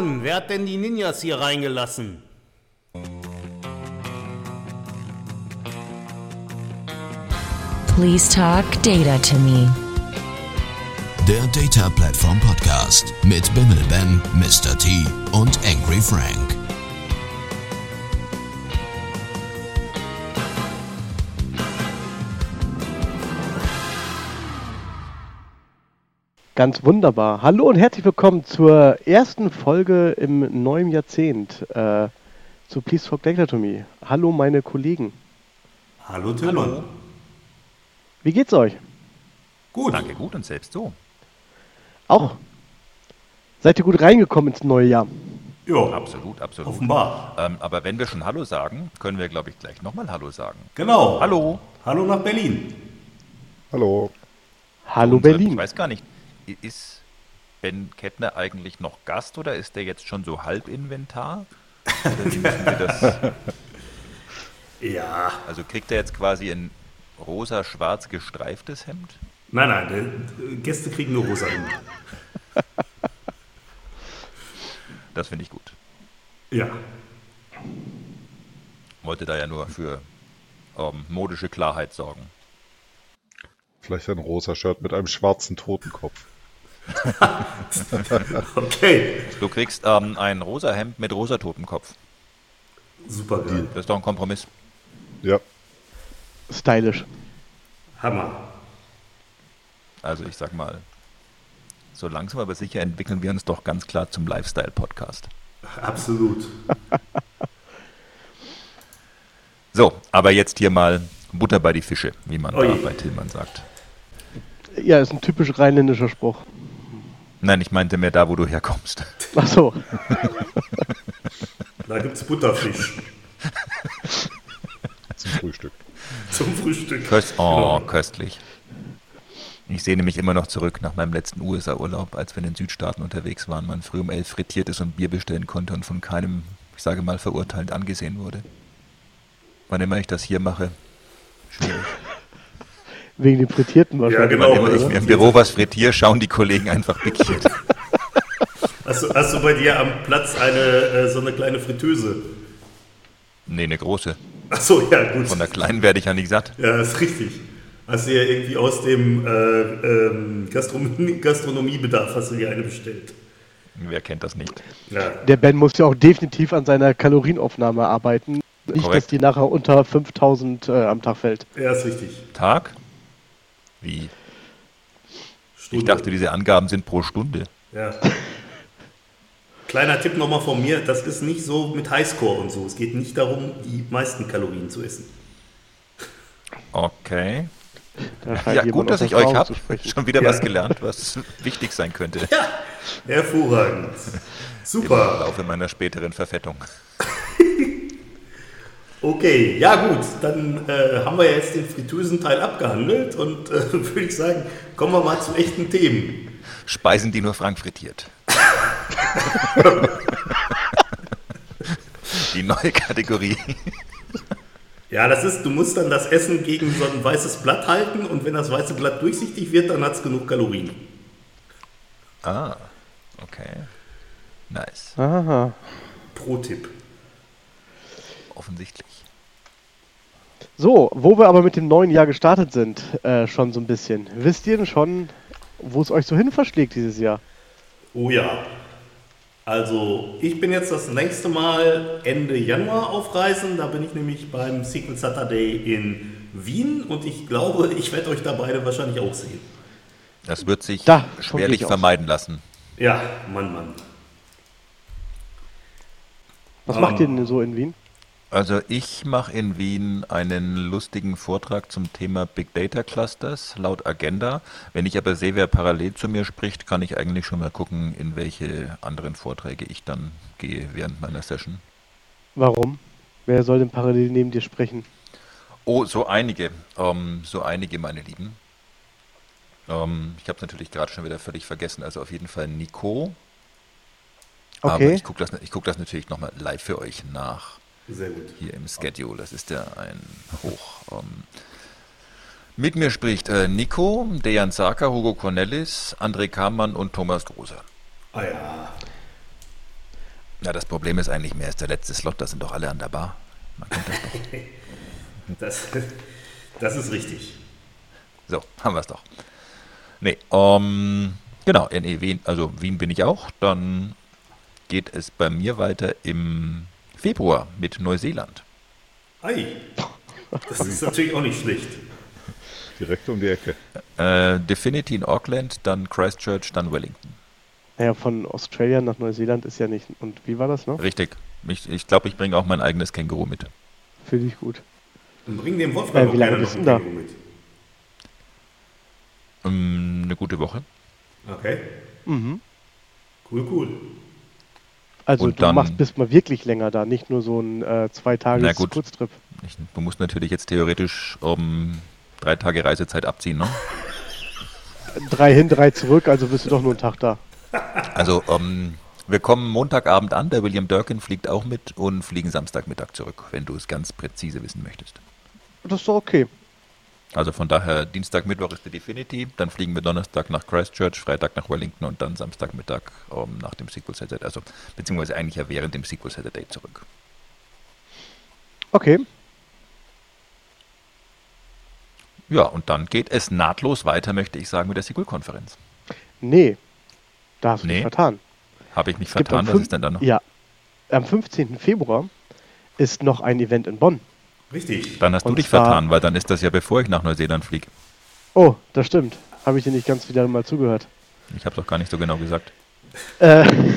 Mann, wer hat denn die Ninjas hier reingelassen? Please talk data to me. Der Data Platform Podcast mit Bimmel Ben, Mr. T und Angry Frank. Ganz wunderbar. Hallo und herzlich willkommen zur ersten Folge im neuen Jahrzehnt äh, zu Please Talk Data to Me. Hallo meine Kollegen. Hallo Tillmann. Wie geht's euch? Gut. Danke, gut und selbst so. Auch. Seid ihr gut reingekommen ins neue Jahr? Ja, Absolut, absolut. offenbar. Ähm, aber wenn wir schon Hallo sagen, können wir, glaube ich, gleich nochmal Hallo sagen. Genau. Hallo. Hallo nach Berlin. Hallo. Hallo Und, äh, Ich Berlin. weiß gar nicht, ist Ben Kettner eigentlich noch Gast oder ist der jetzt schon so Halbinventar? Oder wie müssen wir das, Ja. also kriegt er jetzt quasi ein rosa-schwarz gestreiftes Hemd? Nein, nein, der, Gäste kriegen nur rosa Hemd. Das finde ich gut. Ja. Wollte da ja nur für ähm, modische Klarheit sorgen. Vielleicht ein rosa Shirt mit einem schwarzen Totenkopf. Okay. Du kriegst ähm, ein rosa Hemd mit rosa Totenkopf. Super geil. Das ist doch ein Kompromiss. Ja, Stylisch. Hammer. Also ich sag mal, so langsam aber sicher entwickeln wir uns doch ganz klar zum Lifestyle-Podcast. Absolut. So, aber jetzt hier mal Butter bei die Fische, wie man Ui. da bei Tillmann sagt. Ja, ist ein typisch rheinländischer Spruch. Nein, ich meinte mehr da, wo du herkommst. Ach so. Da gibt's Butterfisch zum Frühstück. zum Frühstück. Köst oh, Genau. köstlich. Ich sehe nämlich immer noch zurück nach meinem letzten USA-Urlaub, als wir in den Südstaaten unterwegs waren, man früh um elf frittiert ist und Bier bestellen konnte und von keinem, ich sage mal, verurteilt angesehen wurde. Wann immer ich das hier mache, schwierig. Wegen dem Frittierten wahrscheinlich. genau. Wann immer ich im Büro was frittiere, schauen die Kollegen einfach pikiert. Hast du, hast du bei dir am Platz eine äh, so eine kleine Fritteuse? Nee, eine große. Achso, ja, gut. Von der kleinen werde ich ja nicht satt. Ja, ist richtig. Hast du ja irgendwie aus dem äh, ähm, Gastronomie, Gastronomiebedarf hast du dir eine bestellt. Wer kennt das nicht? Ja. Der Ben muss ja auch definitiv an seiner Kalorienaufnahme arbeiten. Nicht, dass Korrekt. die nachher unter 5000 äh, am Tag fällt. ja, ist richtig. Tag? Wie? Stunde. Ich dachte, diese Angaben sind pro Stunde. Ja. Kleiner Tipp nochmal von mir, das ist nicht so mit Highscore und so. Es geht nicht darum, die meisten Kalorien zu essen. Okay. Ja, gut, dass ich euch habe. Schon wieder Ja. was gelernt, was wichtig sein könnte Hervorragend. im Super. Laufe meiner späteren Verfettung. Okay, ja gut, dann äh, haben wir jetzt den Fritteusenteil abgehandelt und äh, würde ich sagen, kommen wir mal zu echten Themen. Speisen, die nur Frank frittiert. Die neue Kategorie. Ja, das ist, du musst dann das Essen gegen so ein weißes Blatt halten und wenn das weiße Blatt durchsichtig wird, dann hat es genug Kalorien. Ah, okay. Nice. Aha. Pro-Tipp. Offensichtlich. So, wo wir aber mit dem neuen Jahr gestartet sind, äh, schon so ein bisschen. Wisst ihr denn schon, wo es euch so hin verschlägt dieses Jahr? Oh ja. Also, ich bin jetzt das nächste Mal Ende Januar auf Reisen. Da bin ich nämlich beim Secret Saturday in Wien und ich glaube, ich werde euch da beide wahrscheinlich auch sehen. Das wird sich Da, schwerlich ich aus. vermeiden lassen. Ja, Mann, Mann. Was Ähm. macht ihr denn so in Wien? Also ich mache in Wien einen lustigen Vortrag zum Thema Big Data Clusters laut Agenda. Wenn ich aber sehe, wer parallel zu mir spricht, kann ich eigentlich schon mal gucken, in welche anderen Vorträge ich dann gehe während meiner Session. Warum? Wer soll denn parallel neben dir sprechen? Oh, so einige, ähm, so einige, meine Lieben. Ähm, ich habe es natürlich gerade schon wieder völlig vergessen. Also auf jeden Fall Nico. Aber Okay. ich gucke das, ich guck das natürlich nochmal live für euch nach. Sehr gut. hier im Schedule. Das ist ja ein Hoch. Ähm, mit mir spricht äh, Nico, Dejan Saka, Hugo Cornelis, André Kamann und Thomas Große. Ah ja. Ja, das Problem ist eigentlich mehr, ist der letzte Slot, da sind doch alle an der Bar. Man kennt das doch. Das, das ist richtig. So, haben wir es doch. Nee, ähm, genau, in Wien, also Wien bin ich auch. Dann geht es bei mir weiter im Februar mit Neuseeland. Ei, das ist natürlich auch nicht schlecht. Direkt um die Ecke. Äh, Definity in Auckland, dann Christchurch, dann Wellington. Naja, von Australien nach Neuseeland ist ja nicht. Und wie war das noch? Richtig. Ich, ich glaube, ich bringe auch mein eigenes Känguru mit. Finde ich gut. Und bring dem Wolfgang Äh, wie auch lange bist du ein da? Känguru mit. Ähm, eine gute Woche. Okay, Mhm. cool, cool. Also Und du dann- machst bist mal wirklich länger da, nicht nur so ein äh, zwei gut. Kurztrip. Ich, du musst natürlich jetzt theoretisch um drei Tage Reisezeit abziehen, ne? Drei hin, drei zurück, also bist du doch nur einen Tag da. Also, ähm, wir kommen Montagabend an, der William Durkin fliegt auch mit und fliegen Samstagmittag zurück, wenn du es ganz präzise wissen möchtest. Das ist doch okay. Also von daher, Dienstag, Mittwoch ist die Definity, dann fliegen wir Donnerstag nach Christchurch, Freitag nach Wellington und dann Samstagmittag ähm, nach dem Sequel Saturday, also beziehungsweise eigentlich ja während dem Sequel Saturday zurück. Okay. Ja, und dann geht es nahtlos weiter, möchte ich sagen, mit der Sequel-Konferenz. Nee. Da hast du Nee. dich vertan. Habe ich mich Es vertan, was ist denn da noch? Ja. Am 15. Februar ist noch ein Event in Bonn. Richtig. Dann hast du Und dich zwar- vertan, weil dann ist das ja bevor ich nach Neuseeland fliege. Oh, das stimmt. Habe ich dir nicht ganz wieder mal zugehört. Ich habe doch gar nicht so genau gesagt. Äh,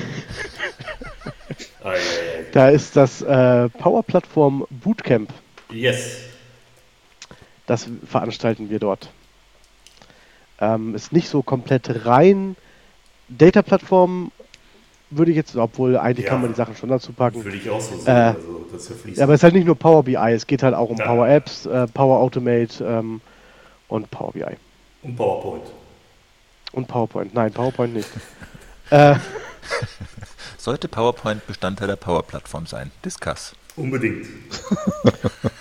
da ist das äh, Power Plattform Bootcamp. Yes. Das veranstalten wir dort. Ähm, ist nicht so komplett rein Data-Plattform, würde ich jetzt, obwohl eigentlich Ja. kann man die Sachen schon dazu packen. Würde ich auch so sehen. Äh, also, das ist. Ja, aber es ist halt nicht nur Power BI, es geht halt auch um Ja. Power Apps, äh, Power Automate ähm, und Power BI. Und PowerPoint. Und PowerPoint. Nein, PowerPoint nicht. äh, Sollte PowerPoint Bestandteil der Power-Plattform sein? Discuss. Unbedingt.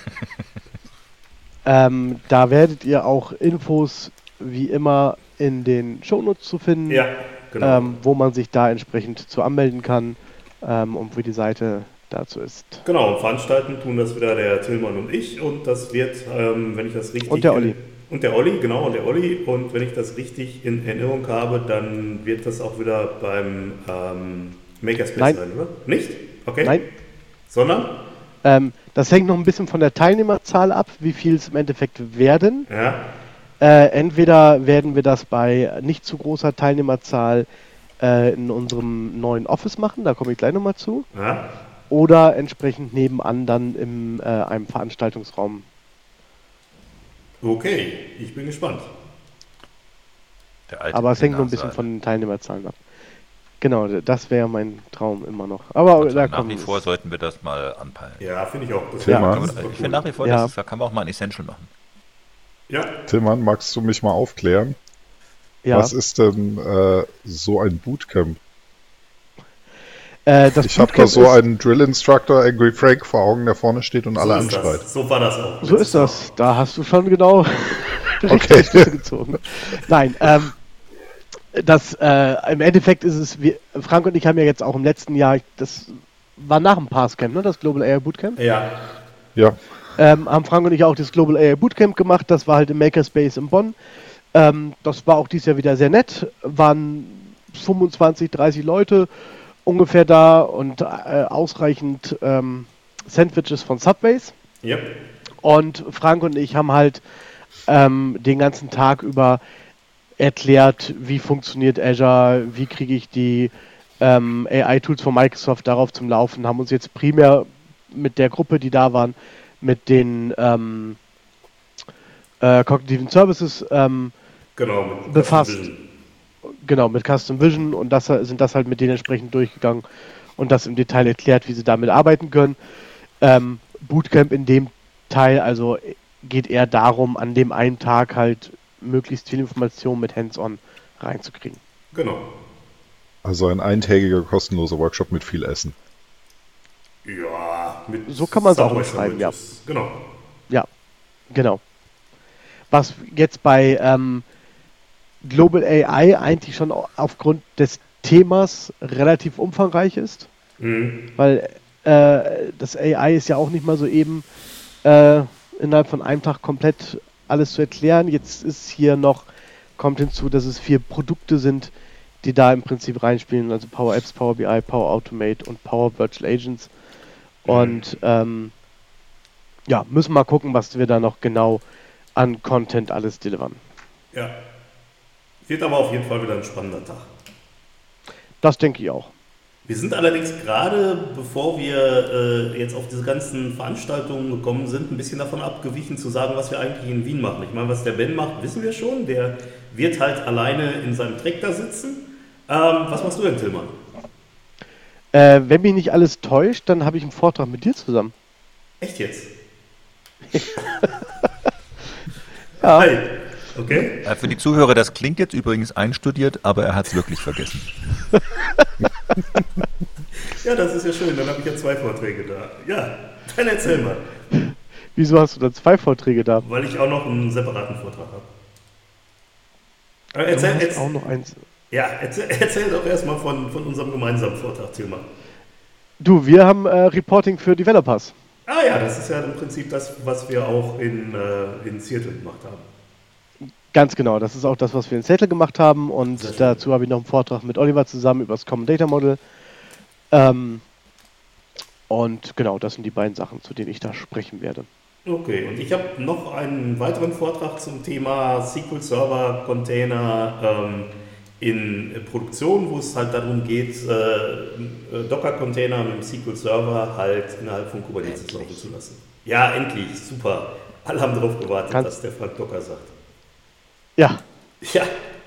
ähm, da werdet ihr auch Infos wie immer in den Shownotes zu finden, Ja, genau. ähm, wo man sich da entsprechend zu anmelden kann ähm, und wie die Seite dazu ist. Genau, und veranstalten tun das wieder der Tillmann und ich und das wird, ähm, wenn ich das richtig... Und der Olli. Und der Olli, genau, und der Olli. Und wenn ich das richtig in Erinnerung habe, dann wird das auch wieder beim ähm, Makerspace Nein. sein, oder? Nicht? Okay. Nein, Sondern? ähm, das hängt noch ein bisschen von der Teilnehmerzahl ab, wie viel es im Endeffekt werden. Ja. Äh, entweder werden wir das bei nicht zu großer Teilnehmerzahl äh, in unserem neuen Office machen, da komme ich gleich nochmal zu, ja. oder entsprechend nebenan dann in äh, einem Veranstaltungsraum. Okay, ich bin gespannt. Der alte Aber es hängt noch ein bisschen von den Teilnehmerzahlen ab. Genau, das wäre mein Traum immer noch. Aber Also da nach wie vor sollten wir das mal anpeilen. Ja, finde ich auch. Das man- super Ich finde nach wie vor, Ja. das, da kann man auch mal ein Essential machen. Ja, Tillmann, magst du mich mal aufklären? ja, Was ist denn äh, so ein Bootcamp? äh, das Ich habe da so einen Drill Instructor, Angry Frank, vor Augen, der vorne steht und alle so ist anschreit. das. So war das auch. So ist das. Da hast du schon genau Okay. richtig gezogen. Nein, ähm, das äh, im Endeffekt ist es, wir, Frank und ich haben ja jetzt auch im letzten Jahr, das war nach dem Passcamp, ne, das Global AI Bootcamp, Ja, Ja, ähm, haben Frank und ich auch das Global AI Bootcamp gemacht. Das war halt im Makerspace in Bonn. Ähm, das war auch dieses Jahr wieder sehr nett. Waren 25, 30 Leute ungefähr da und äh, ausreichend ähm, Sandwiches von Subways. ja. Und Frank und ich haben halt ähm, den ganzen Tag über erklärt, wie funktioniert Azure, wie kriege ich die ähm, AI-Tools von Microsoft darauf zum Laufen, haben uns jetzt primär mit der Gruppe, die da waren, mit den ähm, äh, kognitiven Services ähm, Genau. Befasst. Custom Vision. genau, mit Custom Vision und das sind das halt mit denen entsprechend durchgegangen und das im Detail erklärt, wie sie damit arbeiten können. Ähm, Bootcamp in dem Teil, also geht eher darum, an dem einen Tag halt möglichst viel Information mit Hands-on reinzukriegen. Genau. also ein eintägiger kostenloser Workshop mit viel Essen. Ja, mit So kann man's auch Subway beschreiben, ja. Genau. Ja, genau. Was jetzt bei ähm, Global AI eigentlich schon au- aufgrund des Themas relativ umfangreich ist. Weil äh, das AI ist ja auch nicht mal so eben äh, innerhalb von einem Tag komplett alles zu erklären. Jetzt ist hier noch, kommt hinzu, dass es vier Produkte sind, die da im Prinzip reinspielen, also Power Apps, Power BI, Power Automate und Power Virtual Agents. Und ähm, ja, müssen mal gucken, was wir da noch genau an Content alles delivern. Ja. Wird aber auf jeden Fall wieder ein spannender Tag. Das denke ich auch. Wir sind allerdings gerade, bevor wir äh, jetzt auf diese ganzen Veranstaltungen gekommen sind, ein bisschen davon abgewichen zu sagen, was wir eigentlich in Wien machen. Ich meine, was der Ben macht, wissen wir schon. Der wird halt alleine in seinem da sitzen. Ähm, was machst du denn, Tillmann? Äh, wenn mich nicht alles täuscht, dann habe ich einen Vortrag mit dir zusammen. Echt jetzt? Ja. Hi. Okay. Äh, Für die Zuhörer, das klingt jetzt übrigens einstudiert, aber er hat es wirklich vergessen. Ja, das ist ja schön. Dann habe ich ja zwei Vorträge da. Ja, dann erzähl mal. Wieso hast du da zwei Vorträge da? Weil ich auch noch einen separaten Vortrag habe. Du Erzähl, hast erzähl, auch noch eins. Ja, erzähl, erzähl doch erstmal von, von unserem gemeinsamen Vortrag, Tillmann. Du, wir haben äh, Reporting für Developers. Ah ja, das ist ja im Prinzip das, was wir auch in, äh, in Seattle gemacht haben. Ganz genau, das ist auch das, was wir in Seattle gemacht haben. Und dazu habe ich noch einen Vortrag mit Oliver zusammen über das Common Data Model. Ähm, und genau, das sind die beiden Sachen, zu denen ich da sprechen werde. Okay, und ich habe noch einen weiteren Vortrag zum Thema SQL Server Container ähm, in Produktion, wo es halt darum geht, äh, äh, Docker-Container mit dem SQL Server halt innerhalb von Kubernetes laufen zu lassen. Ja, endlich, super. Alle haben darauf gewartet, Kannst- dass der Frank Docker sagt. Ja, Ja,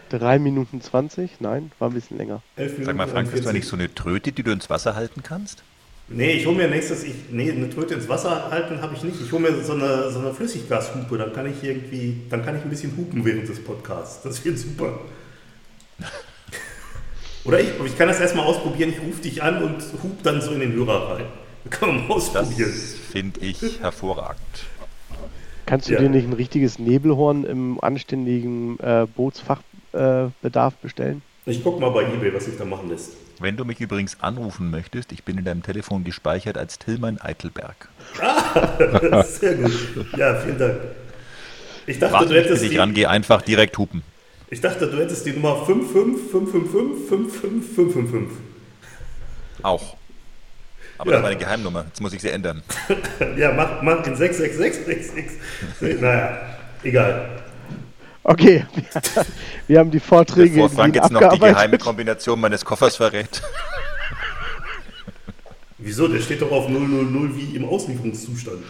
3 Minuten 20? Nein, war ein bisschen länger. elf Minuten. Sag mal, Frank, hast du 43. nicht so eine Tröte, die du ins Wasser halten kannst? Nee, ich hole mir nächstes, ich, nee, eine Tröte ins Wasser halten habe ich nicht. Ich hole mir so eine, so eine Flüssiggashupe, dann kann ich irgendwie, dann kann ich ein bisschen hupen während des Podcasts. Das wird super. Oder ich, ich kann das erstmal ausprobieren, ich rufe dich an und hub dann so in den Hörer rein. Das kann man mal Das ausprobieren. finde ich hervorragend. Kannst du Ja. dir nicht ein richtiges Nebelhorn im anständigen äh, Bootsfachbedarf äh, bestellen? Ich guck mal bei Ebay, was sich da machen lässt. Wenn du mich übrigens anrufen möchtest, ich bin in deinem Telefon gespeichert als Tillmann Eitelberg. Sehr gut. Ja, vielen Dank. Ich dachte, Warte, du hättest ich die, rangehe, einfach direkt hupen. Ich dachte, du hättest die Nummer 55555 55555. Auch. Aber Ja. das war eine Geheimnummer. Jetzt muss ich sie ändern. Ja, mach, mach in 66666. Naja, egal. Okay, wir haben die Vorträge Bevor Frank jetzt noch die geheime. Kombination meines Koffers verrät. Wieso? Der steht doch auf 000 wie im Auslieferungszustand.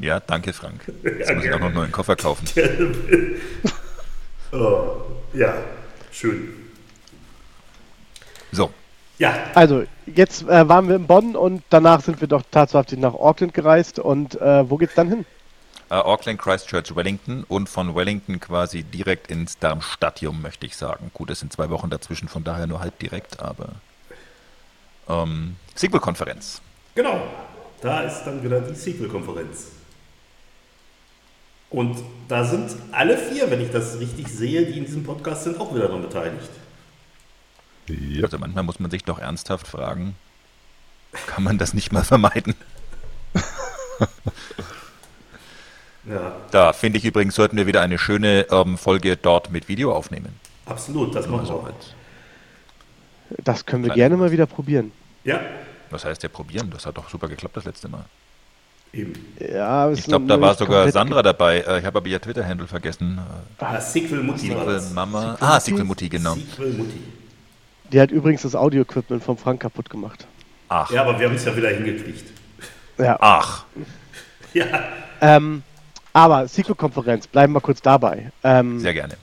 Ja, danke, Frank. Jetzt Ja, muss ich auch noch einen neuen Koffer kaufen. Oh, ja, schön. So, Ja, Also, jetzt äh, waren wir in Bonn und danach sind wir doch tatsächlich nach Auckland gereist. Und äh, wo geht's dann hin? äh, Auckland, Christchurch, Wellington und von Wellington quasi direkt ins Darmstadium, möchte ich sagen. Gut, es sind zwei Wochen dazwischen, von daher nur halb direkt, aber ähm, SQL-Konferenz. genau. Da ist dann wieder die Sequel-Konferenz. Und da sind alle vier, wenn ich das richtig sehe, die in diesem Podcast sind, auch wieder daran beteiligt. Ja. Also manchmal muss man sich doch ernsthaft fragen, kann man das nicht mal vermeiden? Ja, Da finde ich übrigens, sollten wir wieder eine schöne ähm, Folge dort mit Video aufnehmen. absolut, das machen wir Also auch. Das können wir Kleine- gerne mal wieder probieren. Ja, was heißt ja probieren? Das hat doch super geklappt das letzte Mal. Eben. Ja, Ich glaube, da war sogar Sandra dabei. Äh, Ich habe aber ihr Twitter-Handle vergessen. Ah, Sequel-Mutti war Sequel das. Mama. Ah, Sequel Mutti, genau. Sequel-Mutti. ge- Die hat übrigens das Audio-Equipment vom Frank kaputt gemacht. Ach, Ja, aber wir haben es ja wieder hingekriegt. Ja. ach. Ja, Ähm, aber SQL-Konferenz, bleiben wir kurz dabei. Ähm, Sehr gerne.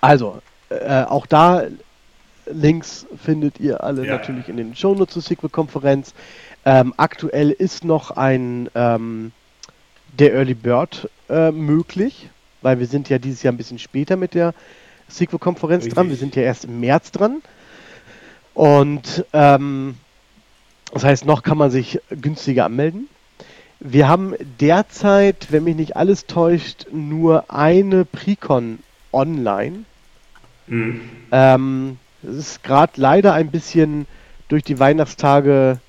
Also, äh, auch da Links findet ihr alle Ja. natürlich in den Shownotes zur SQL-Konferenz. Ähm, aktuell ist noch ein ähm, der Early Bird äh, möglich, weil wir sind ja dieses Jahr ein bisschen später mit der SQL-Konferenz dran. Wir sind ja erst im März dran. Und ähm, das heißt, noch kann man sich günstiger anmelden. Wir haben derzeit, wenn mich nicht alles täuscht, nur eine Precon online. Mhm. Ähm, es ist gerade leider ein bisschen durch die Weihnachtstage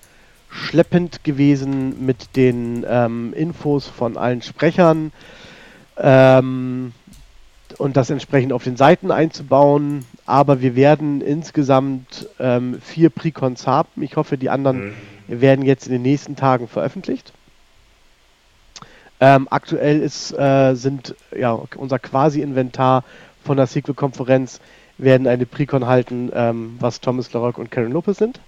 schleppend gewesen mit den ähm, Infos von allen Sprechern ähm, und das entsprechend auf den Seiten einzubauen. Aber wir werden insgesamt ähm, vier Precons haben. Ich hoffe, die anderen Mhm. werden jetzt in den nächsten Tagen veröffentlicht. Ähm, aktuell ist, äh, sind ja unser Quasi-Inventar von der Sequel-Konferenz werden eine Precon halten, ähm, was Thomas Larock und Karen Lopez sind.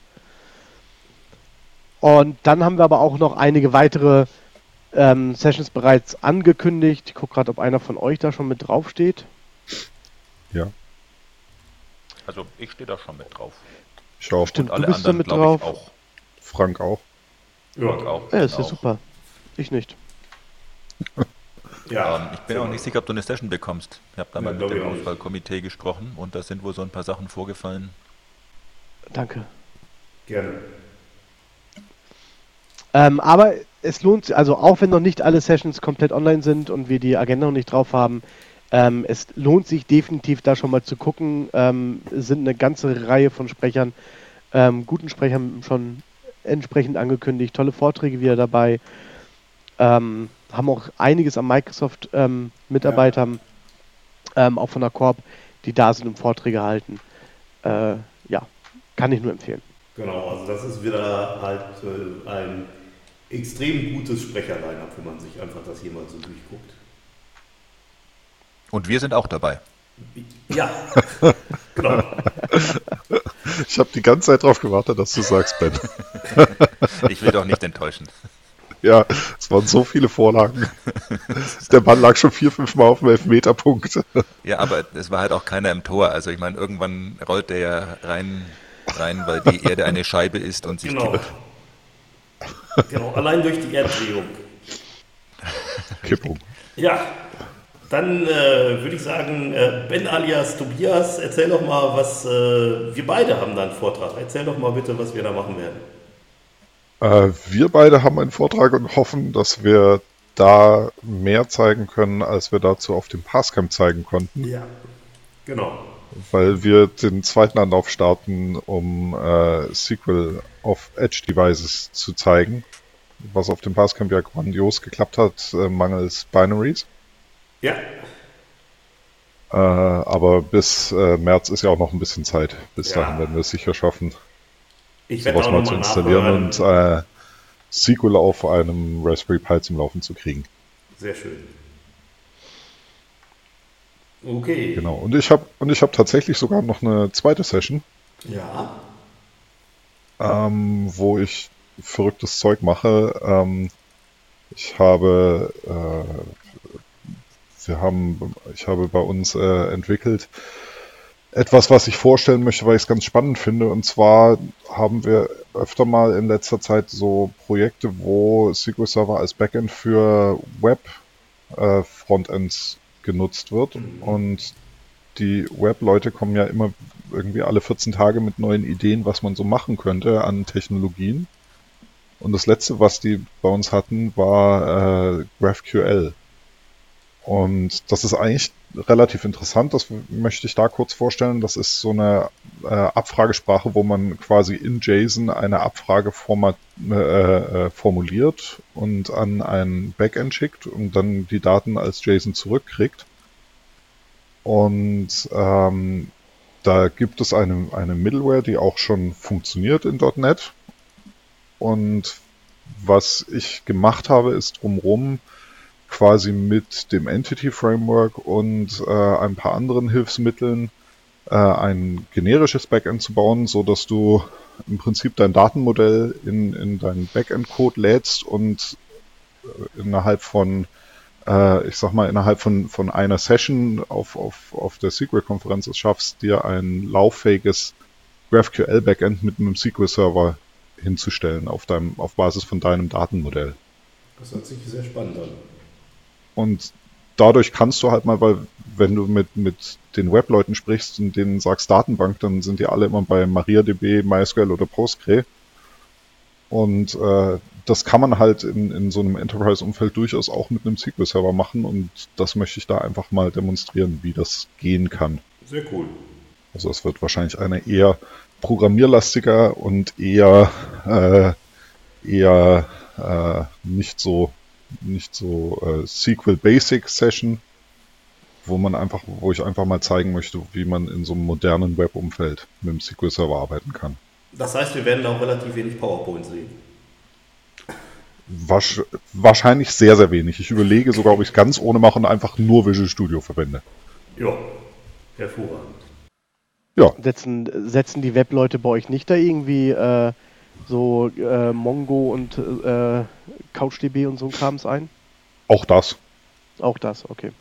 Und dann haben wir aber auch noch einige weitere ähm, Sessions bereits angekündigt. Ich gucke gerade, ob einer von euch da schon mit draufsteht. Ja, Also ich stehe da schon mit drauf. ich auch. Stimmt, Und alle du bist da anderen mit glaube drauf. ich auch. Frank auch. Ja, Und auch. Ja, ist ja genau. super. Ich nicht. ja. Ähm, ich bin auch nicht sicher, ob du eine Session bekommst. Ich habe da Ja, mal mit glaub ich dem. Auswahlkomitee gesprochen und da sind wohl so ein paar Sachen vorgefallen. Danke. Gerne. Ähm, aber es lohnt sich, also auch wenn noch nicht alle Sessions komplett online sind und wir die Agenda noch nicht drauf haben, ähm, es lohnt sich definitiv da schon mal zu gucken. Ähm, es sind eine ganze Reihe von Sprechern, ähm, guten Sprechern schon entsprechend angekündigt, tolle Vorträge wieder dabei. Ähm, haben auch einiges an Microsoft-Mitarbeitern, ähm, auch von der Corp, die da sind und Vorträge halten. Äh, ja, kann ich nur empfehlen. Genau, also das ist wieder halt äh, ein extrem gutes Sprecherline-Up, wenn man sich einfach das hier mal so durchguckt. Und wir sind auch dabei. Ja, genau. Ich habe die ganze Zeit drauf gewartet, dass du sagst, Ben. Ich will doch nicht enttäuschen. Ja, es waren so viele Vorlagen. Der Ball lag schon vier, fünf Mal auf dem Elfmeterpunkt. Ja, aber es war halt auch keiner im Tor. Also ich meine, irgendwann rollt der ja rein, rein, weil die Erde eine Scheibe ist und sich Genau. kippt. Genau, allein durch die Erddrehung. Kippung. Ja, dann äh, würde ich sagen, äh, Ben alias Tobias, erzähl doch mal, was äh, wir beide haben da einen Vortrag. Erzähl doch mal bitte, was wir da machen werden. Äh, wir beide haben einen Vortrag und hoffen, dass wir da mehr zeigen können, als wir dazu auf dem Passcamp zeigen konnten, Ja. Genau. Weil wir den zweiten Anlauf starten, um äh, Sequel auf Edge Devices zu zeigen, was auf dem Passcamp ja grandios geklappt hat, äh, mangels Binaries. Ja, Äh, aber bis äh, März ist ja auch noch ein bisschen Zeit. Bis Ja. dahin werden wir es sicher schaffen, ich sowas mal zu installieren nachhören. und äh, Sequel auf einem Raspberry Pi zum Laufen zu kriegen. Sehr schön. Okay. Genau. Und ich habe und ich habe tatsächlich sogar noch eine zweite Session, Ja. ähm, wo ich verrücktes Zeug mache. Ähm, ich habe äh, wir haben ich habe bei uns äh, entwickelt etwas, was ich vorstellen möchte, weil ich es ganz spannend finde. Und zwar haben wir öfter mal in letzter Zeit so Projekte, wo SQL Server als Backend für Web äh, Frontends genutzt wird. Und die Web-Leute kommen ja immer irgendwie alle 14 Tage mit neuen Ideen, was man so machen könnte an Technologien. Und das letzte, was die bei uns hatten, war äh, GraphQL. Und das ist eigentlich relativ interessant, das möchte ich da kurz vorstellen. Das ist so eine äh, Abfragesprache, wo man quasi in JSON eine Abfrage format, äh, äh, formuliert und an ein Backend schickt und dann die Daten als JSON zurückkriegt. Und ähm, da gibt es eine, eine Middleware, die auch schon funktioniert in .NET. Und was ich gemacht habe, ist drumherum quasi mit dem Entity Framework und äh, ein paar anderen Hilfsmitteln äh, ein generisches Backend zu bauen, so dass du im Prinzip dein Datenmodell in, in deinen Backend-Code lädst und äh, innerhalb von, äh, ich sag mal, innerhalb von, von einer Session auf, auf, auf der SQL-Konferenz es schaffst, dir ein lauffähiges GraphQL-Backend mit einem SQL-Server hinzustellen auf, deinem, auf Basis von deinem Datenmodell. Das hört sich sehr spannend an. Und dadurch kannst du halt mal, weil wenn du mit, mit den Webleuten sprichst und denen sagst Datenbank, dann sind die alle immer bei MariaDB, MySQL oder Postgre. Und äh, das kann man halt in, in so einem Enterprise-Umfeld durchaus auch mit einem SQL-Server machen und das möchte ich da einfach mal demonstrieren, wie das gehen kann. Sehr cool. Also es wird wahrscheinlich eine eher programmierlastiger und eher äh, eher äh, nicht so nicht so äh, SQL Basic Session, wo man einfach, wo ich einfach mal zeigen möchte, wie man in so einem modernen Web-Umfeld mit dem SQL Server arbeiten kann. Das heißt, wir werden da auch relativ wenig PowerPoint sehen. Wasch, wahrscheinlich sehr, sehr wenig. Ich überlege sogar, ob ich es ganz ohne mache und einfach nur Visual Studio verwende. Ja, hervorragend. Ja, Setzen, setzen die Webleute bei euch nicht da irgendwie äh, so äh, Mongo und äh, CouchDB und so ein Krams ein? auch das. Auch das, okay.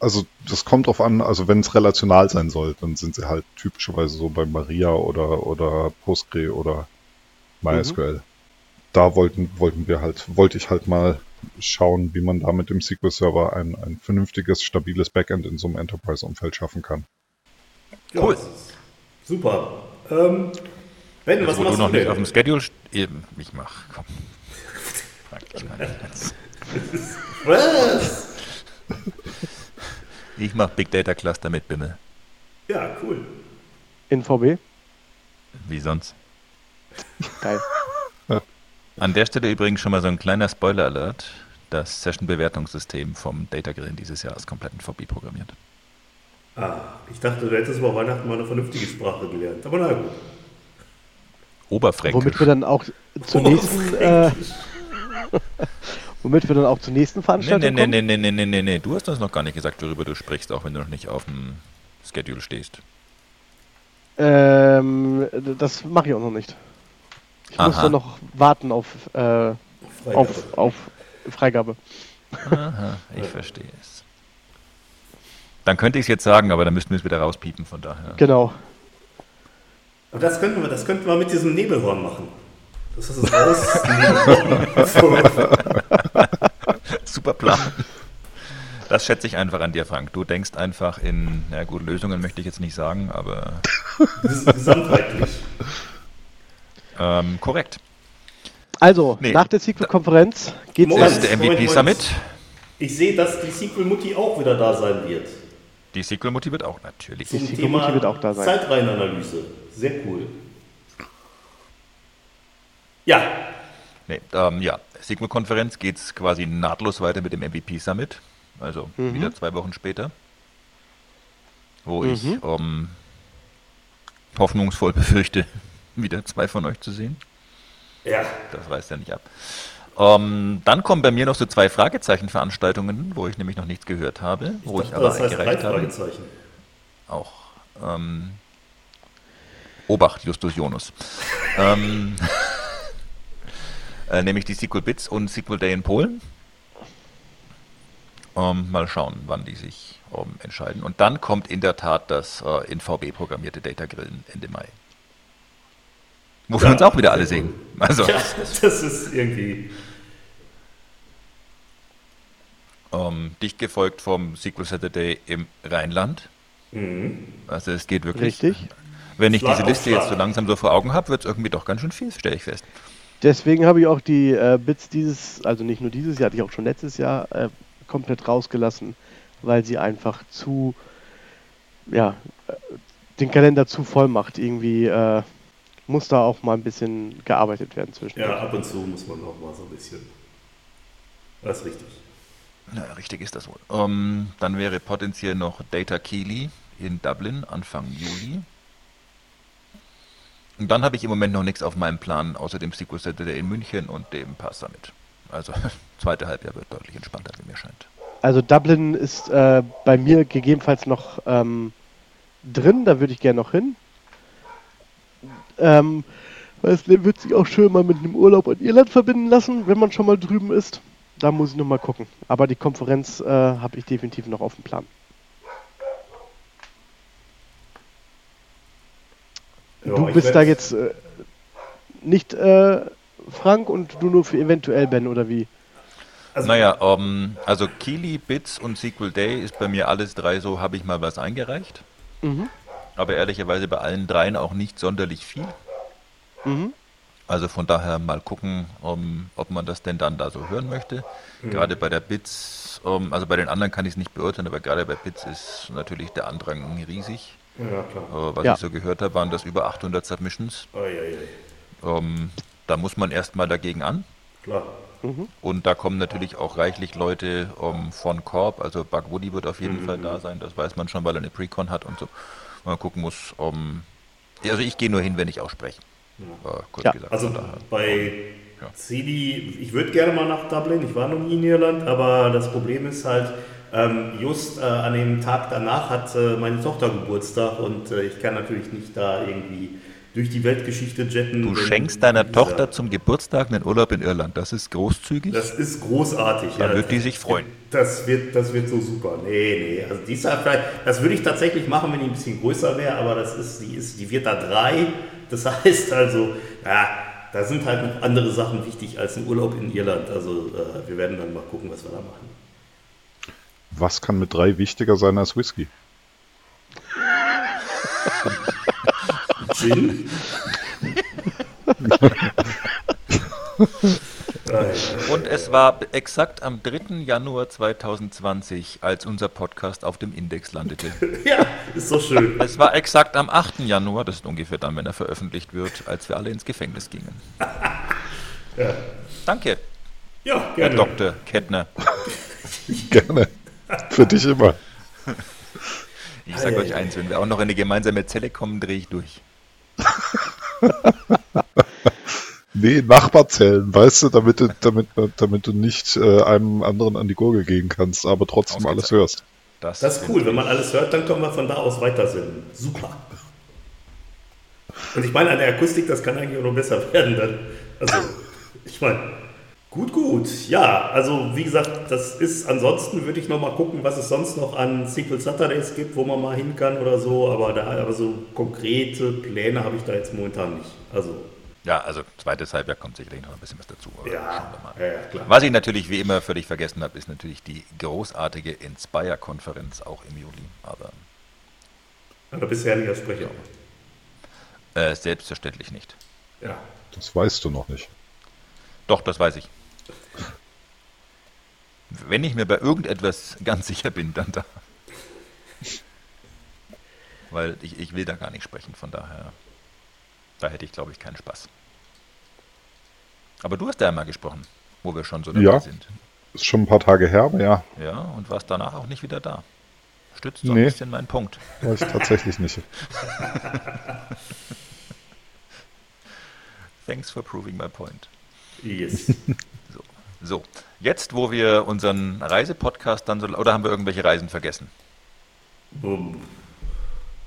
Also das kommt drauf an, also wenn es relational sein soll, dann sind sie halt typischerweise so bei Maria oder, oder Postgre oder MySQL. Da wollten, wollten wir halt, wollte ich halt mal schauen, wie man da mit dem SQL Server ein, ein vernünftiges, stabiles Backend in so einem Enterprise-Umfeld schaffen kann. Ja, Cool. ist Super. Ähm, Ben, Jetzt, was wo du machst noch du nicht auf dem Schedule Eben, ich mach, komm. Ich, mach. Was? ich mach Big Data Cluster mit Bimmel. Ja, cool. In VB? Wie sonst? Geil. An der Stelle übrigens schon mal so ein kleiner Spoiler-Alert. Das Session-Bewertungssystem vom Data Grillen dieses Jahr ist komplett in VB programmiert. Ah, ich dachte, du hättest über Weihnachten mal eine vernünftige Sprache gelernt. Aber na gut. Oberfränkisch. Womit wir dann auch zur nächsten, äh, womit wir dann auch zur nächsten Nee, Veranstaltung nee, nee, kommen? nee, nee, nee, nee, nee. Du hast uns noch gar nicht gesagt, worüber du sprichst, auch wenn du noch nicht auf dem Schedule stehst. Ähm, das mache ich auch noch nicht. Ich muss Aha. dann noch warten auf, äh, Freigabe. auf, auf Freigabe. Aha, ich verstehe es. Dann könnte ich es jetzt sagen, aber dann müssten wir es wieder rauspiepen, von daher. Genau. Aber das könnten wir, das könnten wir mit diesem Nebelhorn machen. Das ist es raus. Nebelhorn. So. Super Plan. Das schätze ich einfach an dir, Frank. Du denkst einfach in, na gut, Lösungen möchte ich jetzt nicht sagen, aber Ges- Gesamtheitlich. ähm, korrekt. Also, Nee. nach der Sequel-Konferenz geht's Moment. Der MVP Moment, Summit. Moment. Ich sehe, dass die Sequel-Mutti auch wieder da sein wird. Die Sequel motiviert auch natürlich. Die Sequel-Mutti Thema wird auch da sein. Zeitreihenanalyse. Sehr cool. Ja, Nee, ähm, ja, Sequel-Konferenz geht es quasi nahtlos weiter mit dem MVP Summit. Also wieder zwei Wochen später. Wo ich ähm, hoffnungsvoll befürchte, wieder zwei von euch zu sehen. ja. Das reißt ja nicht ab. Ähm, dann kommen bei mir noch so zwei Fragezeichen-Veranstaltungen, wo ich nämlich noch nichts gehört habe, wo ich, dachte, aber das heißt drei eingereicht habe. Fragezeichen. Auch. Ähm, Obacht, Justus Jonas. ähm, äh, nämlich die Sequel Bits und Sequel Day in Polen. Ähm, mal schauen, wann die sich ähm, entscheiden. Und dann kommt in der Tat das äh, in VB programmierte Data Grillen Ende Mai. Wo wir Ja. uns auch wieder alle sehen. Also, Ja, das ist irgendwie. Ähm, dicht gefolgt vom Sequel Saturday im Rheinland. Mhm. Also es geht wirklich. Richtig. Wenn ich Schlag diese Liste jetzt so langsam so vor Augen habe, wird es irgendwie doch ganz schön viel, stelle ich fest. Deswegen habe ich auch die äh, Bits dieses, also nicht nur dieses Jahr, die ich auch schon letztes Jahr äh, komplett rausgelassen, weil sie einfach zu, ja, äh, den Kalender zu voll macht. Irgendwie äh, muss da auch mal ein bisschen gearbeitet werden zwischen. Ja, ab und zu muss man auch mal so ein bisschen. Das ist richtig. Na, richtig ist das wohl. Ähm, dann wäre potenziell noch Data Keely in Dublin Anfang Juli. Und dann habe ich im Moment noch nichts auf meinem Plan, außer dem SQL Saturday in München und dem Pass Summit. Also, zweite Halbjahr wird deutlich entspannter, wie mir scheint. Also Dublin ist äh, bei mir gegebenenfalls noch ähm, drin, da würde ich gerne noch hin. Ähm, weil es wird sich auch schön mal mit einem Urlaub in Irland verbinden lassen, wenn man schon mal drüben ist. Da muss ich noch mal gucken. Aber die Konferenz äh, habe ich definitiv noch auf dem Plan. Ja, du bist da jetzt äh, nicht äh, Frank und du nur für eventuell Ben oder wie? Also, Naja, ähm, also Keely, Bits und SQL Day ist bei mir alles drei so, habe ich mal was eingereicht. Mhm. Aber ehrlicherweise bei allen dreien auch nicht sonderlich viel. Mhm. Also von daher mal gucken, um, ob man das denn dann da so hören möchte. Gerade bei der Bits, um, also bei den anderen kann ich es nicht beurteilen, aber gerade bei Bits ist natürlich der Andrang riesig. Ja, klar. Äh, was Ja. ich so gehört habe, waren das über 800 Submissions. Ei, ei, ei. Ähm, da muss man erstmal dagegen an. Klar. Und da kommen natürlich auch reichlich Leute um, von Corp, also Bug Woody wird auf jeden Fall da sein, das weiß man schon, weil er eine Precon hat und so. Man gucken muss, um, also ich gehe nur hin, wenn ich auch spreche. Äh, kurz Ja. gesagt. Also bei Ja. CD, ich würde gerne mal nach Dublin, ich war noch nie in Irland, aber das Problem ist halt, ähm, just äh, an dem Tag danach hat äh, meine Tochter Geburtstag und äh, ich kann natürlich nicht da irgendwie durch die Weltgeschichte jetten. Du schenkst deiner Tochter zum Geburtstag einen Urlaub in Irland. Das ist großzügig. Das ist großartig. Da wird die sich freuen. Das wird, das wird so super. Nee, nee. Also die ist halt vielleicht, das würde ich tatsächlich machen, wenn die ein bisschen größer wäre, aber das ist, die ist, die wird da drei. Das heißt also, ja, da sind halt noch andere Sachen wichtig als ein Urlaub in Irland. Also äh, wir werden dann mal gucken, was wir da machen. Was kann mit drei wichtiger sein als Whisky? Gin? Und es war exakt am 3. Januar 2020, als unser Podcast auf dem Index landete. ja, ist so schön. Es war exakt am 8. Januar, das ist ungefähr dann, wenn er veröffentlicht wird, als wir alle ins Gefängnis gingen. Danke, Ja, Herr gerne. Dr. Kettner. Gerne. Für dich immer. Ich sage euch eins, wenn wir auch noch in eine gemeinsame Zelle kommen, drehe ich durch. Nee, Nachbarzellen, weißt du, damit du, damit, damit du nicht äh, einem anderen an die Gurgel gehen kannst, aber trotzdem alles hörst. Das ist cool. Wenn man alles hört, dann können wir von da aus weitersenden. Super. Und ich meine, an der Akustik, das kann eigentlich auch noch besser werden. Dann. Also, ich meine, gut, gut. Ja, also wie gesagt, das ist, ansonsten würde ich noch mal gucken, was es sonst noch an Sequel Saturdays gibt, wo man mal hin kann oder so. Aber, da, aber so konkrete Pläne habe ich da jetzt momentan nicht. Also, Ja, also zweites Halbjahr kommt sicherlich noch ein bisschen was dazu. ja, wir mal. ja, ja klar. Was ich natürlich wie immer völlig vergessen habe, ist natürlich die großartige Inspire-Konferenz auch im Juli. Aber Aber bisher nicht als Sprecher. äh, selbstverständlich nicht. Ja. Das weißt du noch nicht. Doch, das weiß ich. Wenn ich mir bei irgendetwas ganz sicher bin, dann da. Weil ich, ich will da gar nicht sprechen, von daher. Da hätte ich, glaube ich, keinen Spaß. Aber du hast da ja mal gesprochen, wo wir schon so dabei Ja. sind. Ist schon ein paar Tage her, aber ja, Ja, und warst danach auch nicht wieder da. Stützt so ein Nee. bisschen meinen Punkt. weiß ich tatsächlich nicht. Thanks for proving my point. Yes. So, so. jetzt, wo wir unseren Reisepodcast dann so, oder haben wir irgendwelche Reisen vergessen? Bumm.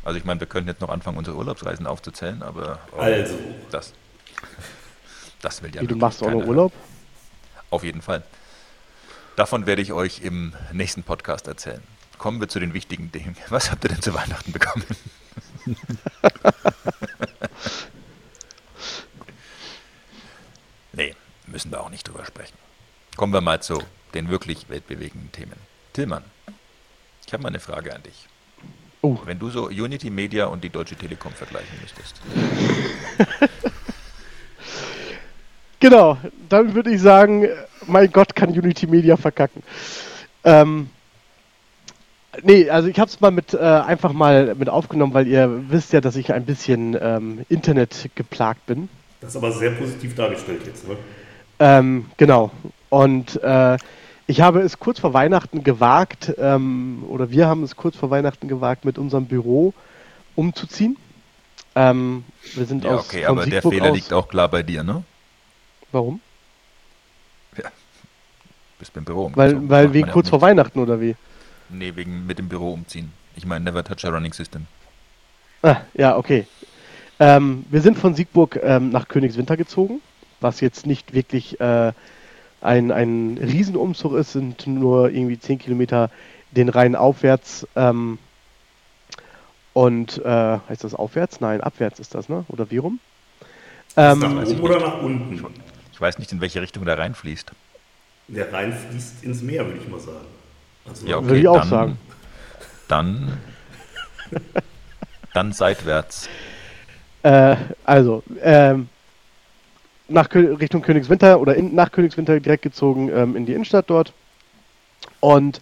Also ich meine, wir könnten jetzt noch anfangen, unsere Urlaubsreisen aufzuzählen, aber oh, Also. das, das will ja Wie, du machst auch noch Urlaub? Auf jeden Fall. Davon werde ich euch im nächsten Podcast erzählen. Kommen wir zu den wichtigen Dingen. Was habt ihr denn zu Weihnachten bekommen? nee, müssen wir auch nicht drüber sprechen. Kommen wir mal zu den wirklich weltbewegenden Themen. Tillmann, ich habe mal eine Frage an dich. Oh. Wenn du so Unity Media und die Deutsche Telekom vergleichen müsstest. Genau, dann würde ich sagen, mein Gott, kann Unity Media verkacken. Ähm, nee, also ich habe es mal mit äh, einfach mal mit aufgenommen, weil ihr wisst ja, dass ich ein bisschen ähm, Internet geplagt bin. Das ist aber sehr positiv dargestellt jetzt, ne? Ähm, genau. Und äh, ich habe es kurz vor Weihnachten gewagt, ähm, oder wir haben es kurz vor Weihnachten gewagt, mit unserem Büro umzuziehen. Ähm, wir sind Ja, aus okay, aber der Siegburg Fehler aus, liegt auch klar bei dir, ne? Warum? Bist beim Büro Weil, umgezogen. weil Macht wegen ja kurz auch vor. Weihnachten oder wie? Nee, wegen mit dem Büro umziehen. Ich meine, never touch a running system. Ah, ja, okay. Ähm, wir sind von Siegburg ähm, nach Königswinter gezogen, was jetzt nicht wirklich äh, ein, ein Riesenumzug ist, sind nur irgendwie 10 Kilometer den Rhein aufwärts. Ähm, und äh, heißt das aufwärts? Nein, abwärts ist das, ne? Oder wie rum? Ähm, nach oben oder nach unten? Ich weiß nicht, in welche Richtung der reinfließt. Der Rhein fließt ins Meer, würde ich mal sagen. Also, Ja, okay, Würde ich auch dann, sagen. Dann, dann seitwärts. Äh, also, ähm, nach Richtung Königswinter oder in, nach Königswinter direkt gezogen ähm, in die Innenstadt dort und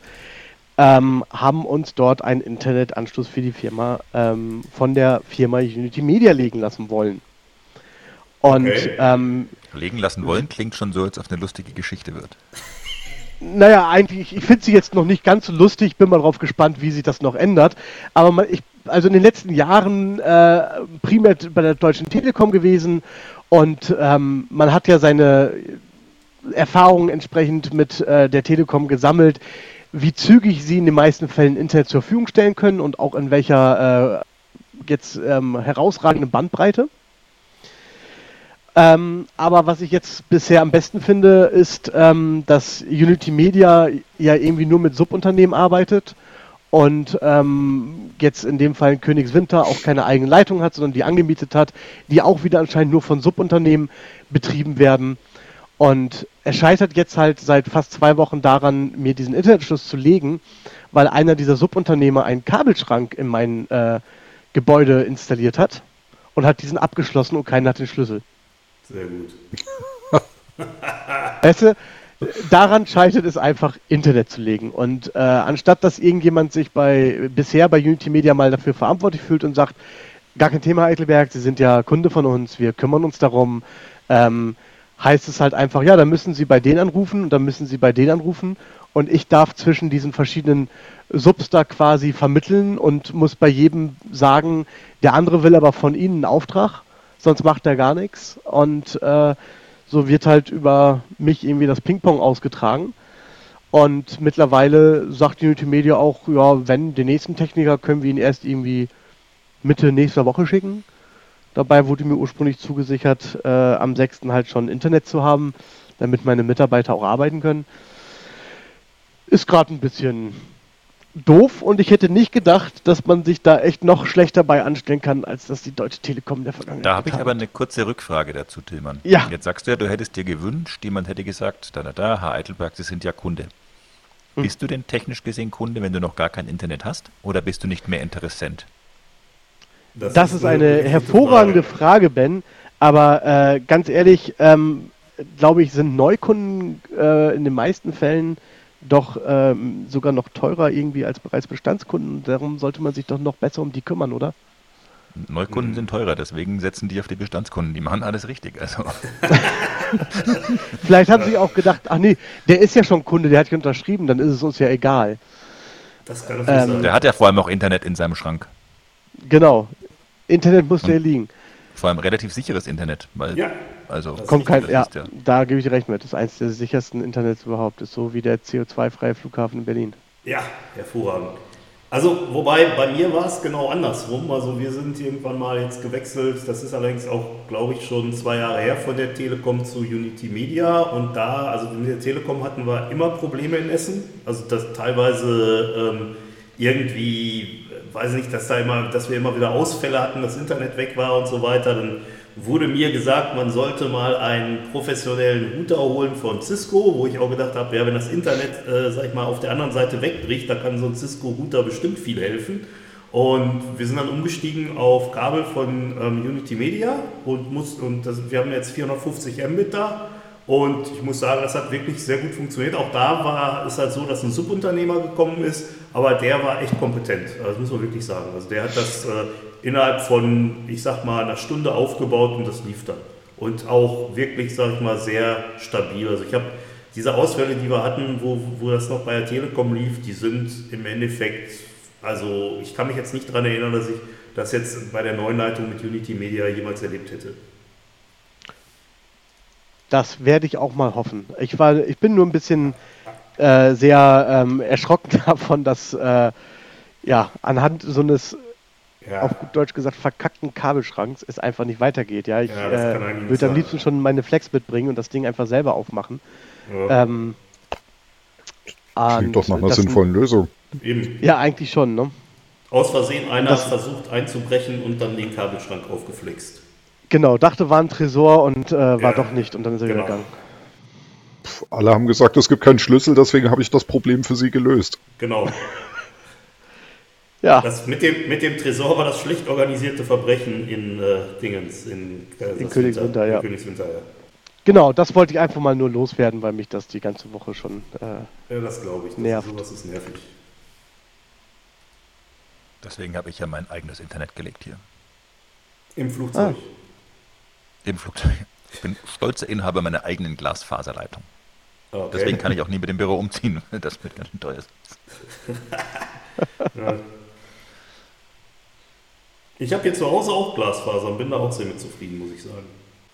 ähm, haben uns dort einen Internetanschluss für die Firma ähm, von der Firma Unity Media legen lassen wollen. Und Okay. ähm, Legen lassen wollen klingt schon so, als ob es eine lustige Geschichte wird. Naja, eigentlich, ich finde sie jetzt noch nicht ganz so lustig, bin mal drauf gespannt, wie sich das noch ändert. Aber man, ich, also in den letzten Jahren äh, primär bei der Deutschen Telekom gewesen und ähm, man hat ja seine Erfahrungen entsprechend mit äh, der Telekom gesammelt, wie zügig sie in den meisten Fällen Internet zur Verfügung stellen können und auch in welcher äh, jetzt ähm, herausragenden Bandbreite. Ähm, aber was ich jetzt bisher am besten finde, ist, ähm, dass Unity Media ja irgendwie nur mit Subunternehmen arbeitet und ähm, jetzt in dem Fall in Königswinter auch keine eigene Leitung hat, sondern die angemietet hat, die auch wieder anscheinend nur von Subunternehmen betrieben werden. Und er scheitert jetzt halt seit fast zwei Wochen daran, mir diesen Internetschluss zu legen, weil einer dieser Subunternehmer einen Kabelschrank in mein äh, Gebäude installiert hat und hat diesen abgeschlossen und keiner hat den Schlüssel. Sehr gut. Weißt du, daran scheitert es einfach, Internet zu legen. Und äh, anstatt dass irgendjemand sich bei bisher bei Unity Media mal dafür verantwortlich fühlt und sagt, gar kein Thema, Eitelberg, Sie sind ja Kunde von uns, wir kümmern uns darum, ähm, heißt es halt einfach, ja, dann müssen Sie bei denen anrufen und dann müssen Sie bei denen anrufen und ich darf zwischen diesen verschiedenen Subs da quasi vermitteln und muss bei jedem sagen, der andere will aber von Ihnen einen Auftrag, sonst macht er gar nichts und äh, so wird halt über mich irgendwie das Ping-Pong ausgetragen. Und mittlerweile sagt Unity Media auch, ja, wenn den nächsten Techniker können wir ihn erst irgendwie Mitte nächster Woche schicken. Dabei wurde mir ursprünglich zugesichert, äh, am 6. halt schon Internet zu haben, damit meine Mitarbeiter auch arbeiten können. Ist gerade ein bisschen doof und ich hätte nicht gedacht, dass man sich da echt noch schlechter bei anstellen kann, als das die Deutsche Telekom der Vergangenheit Da habe ich aber eine kurze Rückfrage dazu, Tillmann. Ja. Jetzt sagst du ja, du hättest dir gewünscht, jemand hätte gesagt, da, da, da, Herr Eitelberg, Sie sind ja Kunde. Hm. Bist du denn technisch gesehen Kunde, wenn du noch gar kein Internet hast? Oder bist du nicht mehr Interessent? Das ist eine hervorragende Frage, Ben. Aber äh, ganz ehrlich, ähm, glaube ich, sind Neukunden äh, in den meisten Fällen doch ähm, sogar noch teurer irgendwie als bereits Bestandskunden. Darum sollte man sich doch noch besser um die kümmern, oder? Neukunden Hm. sind teurer, deswegen setzen die auf die Bestandskunden. Die machen alles richtig. Also, Vielleicht haben sie auch gedacht, ach nee, der ist ja schon Kunde, der hat ja unterschrieben, dann ist es uns ja egal. Das kann Ähm, sein. der hat ja vor allem auch Internet in seinem Schrank. Genau. Internet muss der liegen. Vor allem relativ sicheres Internet. Weil, Ja. Also, Das Kommt kein, ja, ja- da gebe ich dir recht mit. Das ist eines der sichersten Internets überhaupt. Das ist so wie der CO2-freie Flughafen in Berlin. Ja, hervorragend. Also, wobei bei mir war es genau andersrum. Also, wir sind irgendwann mal jetzt gewechselt. Das ist allerdings auch, glaube ich, schon zwei Jahre her von der Telekom zu Unity Media. Und da, also mit der Telekom hatten wir immer Probleme in Essen. Also, das teilweise ähm, irgendwie, weiß nicht, dass da immer, dass wir immer wieder Ausfälle hatten, das Internet weg war und so weiter. Dann wurde mir gesagt, man sollte mal einen professionellen Router holen von Cisco, wo ich auch gedacht habe, ja, wenn das Internet, äh, sag ich mal, auf der anderen Seite wegbricht, da kann so ein Cisco-Router bestimmt viel helfen. Und wir sind dann umgestiegen auf Kabel von ähm, Unity Media und, muss, und das, wir haben jetzt 450 Mbit da. Und ich muss sagen, das hat wirklich sehr gut funktioniert. Auch da war es halt so, dass ein Subunternehmer gekommen ist, aber der war echt kompetent. Also Das muss man wirklich sagen. Also der hat das äh, innerhalb von, ich sag mal, einer Stunde aufgebaut und das lief dann. Und auch wirklich, sag ich mal, sehr stabil. Also ich habe diese Ausfälle, die wir hatten, wo, wo das noch bei der Telekom lief, die sind im Endeffekt, also ich kann mich jetzt nicht daran erinnern, dass ich das jetzt bei der neuen Leitung mit Unity Media jemals erlebt hätte. Das werde ich auch mal hoffen. Ich, war, ich bin nur ein bisschen äh, sehr ähm, erschrocken davon, dass äh, ja, anhand so eines, Ja. auf gut Deutsch gesagt, verkackten Kabelschranks es einfach nicht weitergeht. Ja, ich Ja, äh, würde am liebsten schon meine Flex mitbringen und das Ding einfach selber aufmachen. Ja, Ähm, Klingt doch nach einer sinnvollen Lösung. eben. Ja, eigentlich schon, ne? Aus Versehen einer Das- hat versucht einzubrechen und dann den Kabelschrank aufgeflext. Genau, dachte war ein Tresor und äh, war Ja, doch nicht und dann ist er genau. wieder gegangen. Pff, alle haben gesagt, es gibt keinen Schlüssel, deswegen habe ich das Problem für sie gelöst. Genau. Ja, Das mit dem, mit dem Tresor war das schlecht organisierte Verbrechen in äh, Dingens, in, äh, das Königswinter, Winter- ja. in Königswinter, ja. genau, das wollte ich einfach mal nur loswerden, weil mich das die ganze Woche schon äh, Ja, das glaube ich. Das Nervt. Sowas ist nervig. deswegen habe ich ja mein eigenes Internet gelegt hier. Im Flugzeug. Im Flugzeug. Ich bin stolzer Inhaber meiner eigenen Glasfaserleitung. Okay. Deswegen kann ich auch nie mit dem Büro umziehen, weil das wird ganz schön teuer ist. Ja. Ich habe hier zu Hause auch Glasfaser und bin da auch sehr mit zufrieden, muss ich sagen.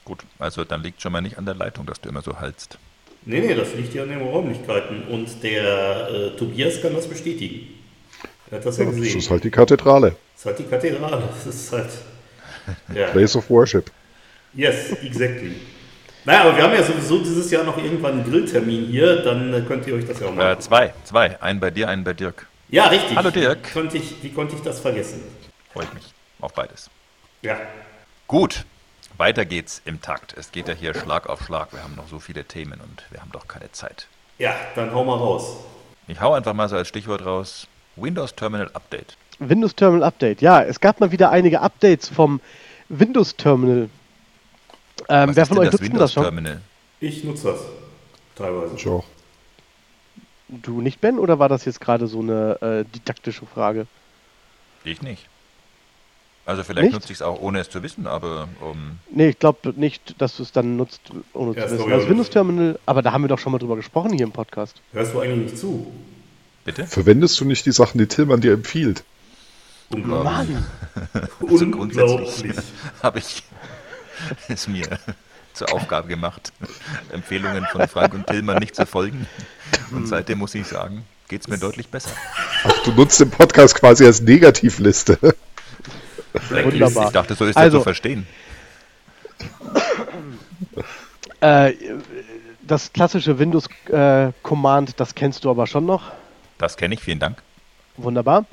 Gut, also dann liegt schon mal nicht an der Leitung, dass du immer so haltst. Nee, nee, das liegt ja an den Räumlichkeiten und der äh, Tobias kann das bestätigen. Er hat das ja Das gesehen. ist halt die Kathedrale. Das ist halt die Kathedrale. Das ist halt. Ja. Place of Worship. Yes, exactly. Naja, aber wir haben ja sowieso dieses Jahr noch irgendwann einen Grilltermin hier, dann äh, könnt ihr euch das ja auch mal. Äh, zwei, zwei. Einen bei dir, einen bei Dirk. Ja, richtig. Hallo, Dirk. Wie konnte, ich, wie konnte ich das vergessen? Freue ich mich auf beides. Ja. Gut, weiter geht's im Takt. Es geht ja hier Schlag auf Schlag. Wir haben noch so viele Themen und wir haben doch keine Zeit. Ja, dann hau mal raus. Ich hau einfach mal so als Stichwort raus: Windows Terminal Update. Windows Terminal Update. Ja, es gab mal wieder einige Updates vom Windows Terminal. Ähm, Was wer ist von denn euch das nutzt denn Windows das schon? Terminal? Ich nutze das. Teilweise. Ich auch. Du nicht, Ben? Oder war das jetzt gerade so eine äh, didaktische Frage? Ich nicht. Also vielleicht Nicht? nutze ich es auch ohne es zu wissen, aber um, Nee, ich glaube nicht, dass du es dann nutzt, ohne Ja, zu wissen. doch Das ja- Windows Terminal, aber da haben wir doch schon mal drüber gesprochen hier im Podcast. Hörst du eigentlich nicht zu? bitte? Verwendest du nicht die Sachen, die Tillmann dir empfiehlt? Unglaublich. Mann! Also grundsätzlich Unglaublich. habe ich es mir zur Aufgabe gemacht, Empfehlungen von Frank und Tillmann nicht zu folgen. Und seitdem muss ich sagen, geht es mir deutlich besser. Ach, du nutzt den Podcast quasi als Negativliste. Wunderbar. Ich dachte, so ist Also- er zu verstehen. Äh, das klassische Windows-Command, das kennst du aber schon noch. Das kenne ich, vielen Dank. Wunderbar.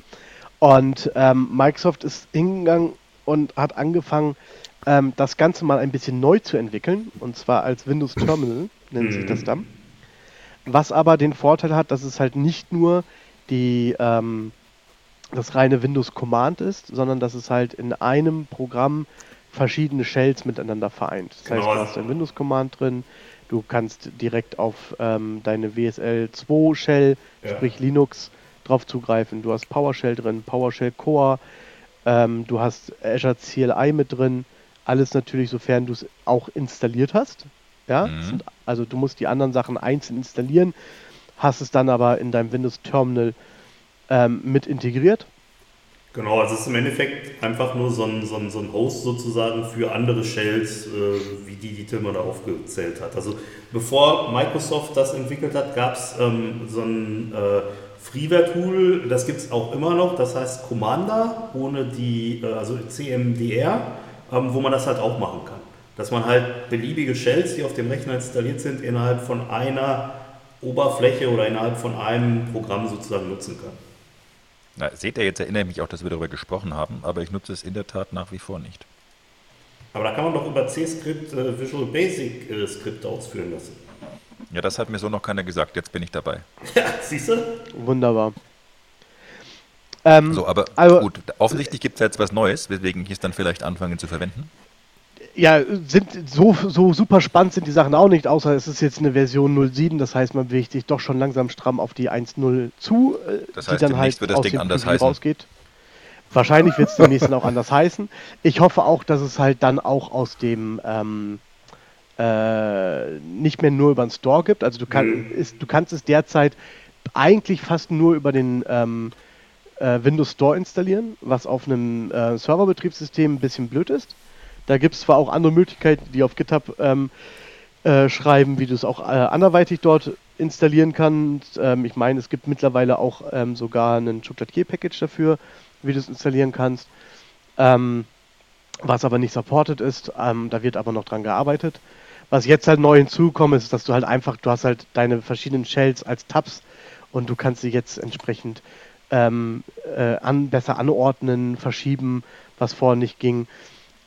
Und ähm, Microsoft ist hingegangen und hat angefangen, ähm, das Ganze mal ein bisschen neu zu entwickeln. Und zwar als Windows Terminal nennt sich das dann. Was aber den Vorteil hat, dass es halt nicht nur die, ähm, das reine Windows Command ist, sondern dass es halt in einem Programm verschiedene Shells miteinander vereint. Das heißt, Genau. du hast ein Windows Command drin, du kannst direkt auf ähm, deine WSL 2 Shell, Ja. sprich Linux, drauf zugreifen. Du hast PowerShell drin, PowerShell Core, ähm, du hast Azure CLI mit drin. Alles natürlich, sofern du es auch installiert hast. Ja, Mhm. Sind, also du musst die anderen Sachen einzeln installieren, hast es dann aber in deinem Windows Terminal ähm, mit integriert. Genau, also es ist im Endeffekt einfach nur so ein, so ein, so ein Host sozusagen für andere Shells, äh, wie die, die Tilman da aufgezählt hat. Also bevor Microsoft das entwickelt hat, gab es ähm, so ein äh, Freeware-Tool, das gibt es auch immer noch, das heißt Commander, ohne die, äh, also CMDR, ähm, wo man das halt auch machen kann. Dass man halt beliebige Shells, die auf dem Rechner installiert sind, innerhalb von einer Oberfläche oder innerhalb von einem Programm sozusagen nutzen kann. Na, seht ihr, jetzt erinnere ich mich auch, dass wir darüber gesprochen haben, aber ich nutze es in der Tat nach wie vor nicht. Aber da kann man doch über C-Script äh, Visual Basic äh, Skripte ausführen lassen. Ja, das hat mir so noch keiner gesagt, jetzt bin ich dabei. Ja, siehst du? Wunderbar. Ähm, So, aber also- gut, offensichtlich gibt es jetzt was Neues, weswegen ich es dann vielleicht anfangen zu verwenden. Ja, sind so, so super spannend sind die Sachen auch nicht, außer es ist jetzt eine Version 07, das heißt, man bewegt sich doch schon langsam stramm auf die 1.0 zu, äh, Das die heißt, dann demnächst halt wird das aus Ding dem anders Preview heißen. rausgeht. Wahrscheinlich wird es demnächst dann auch anders heißen. Ich hoffe auch, dass es halt dann auch aus dem ähm, äh, nicht mehr nur über den Store gibt. Also du, kann, Mhm. ist, du kannst es derzeit eigentlich fast nur über den ähm, äh, Windows Store installieren, was auf einem äh, Serverbetriebssystem ein bisschen blöd ist. Da gibt es zwar auch andere Möglichkeiten, die auf GitHub ähm, äh, schreiben, wie du es auch äh, anderweitig dort installieren kannst. Ähm, ich meine, es gibt mittlerweile auch ähm, sogar ein Chocolatier-Package dafür, wie du es installieren kannst. Ähm, was aber nicht supported ist. Ähm, da wird aber noch dran gearbeitet. Was jetzt halt neu hinzukommt, ist, dass du halt einfach, du hast halt deine verschiedenen Shells als Tabs und du kannst sie jetzt entsprechend ähm, äh, an, besser anordnen, verschieben, was vorher nicht ging.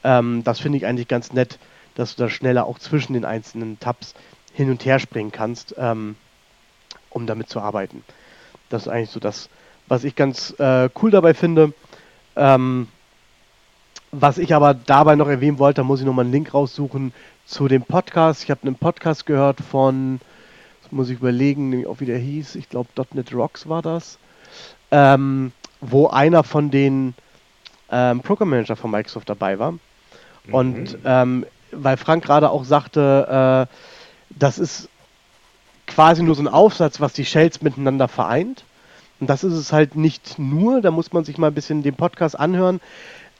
Ähm, das finde ich eigentlich ganz nett, dass du da schneller auch zwischen den einzelnen Tabs hin und her springen kannst, ähm, um damit zu arbeiten. Das ist eigentlich so das, was ich ganz äh, cool dabei finde. Ähm, was ich aber dabei noch erwähnen wollte, da muss ich nochmal einen Link raussuchen zu dem Podcast. Ich habe einen Podcast gehört von, das muss ich überlegen, nämlich auch wie der hieß, ich glaube .NET Rocks war das, ähm, wo einer von den ähm, Program Manager von Microsoft dabei war. Und ähm, weil Frank gerade auch sagte, äh, das ist quasi nur so ein Aufsatz, was die Shells miteinander vereint. Und das ist es halt nicht nur, da muss man sich mal ein bisschen den Podcast anhören,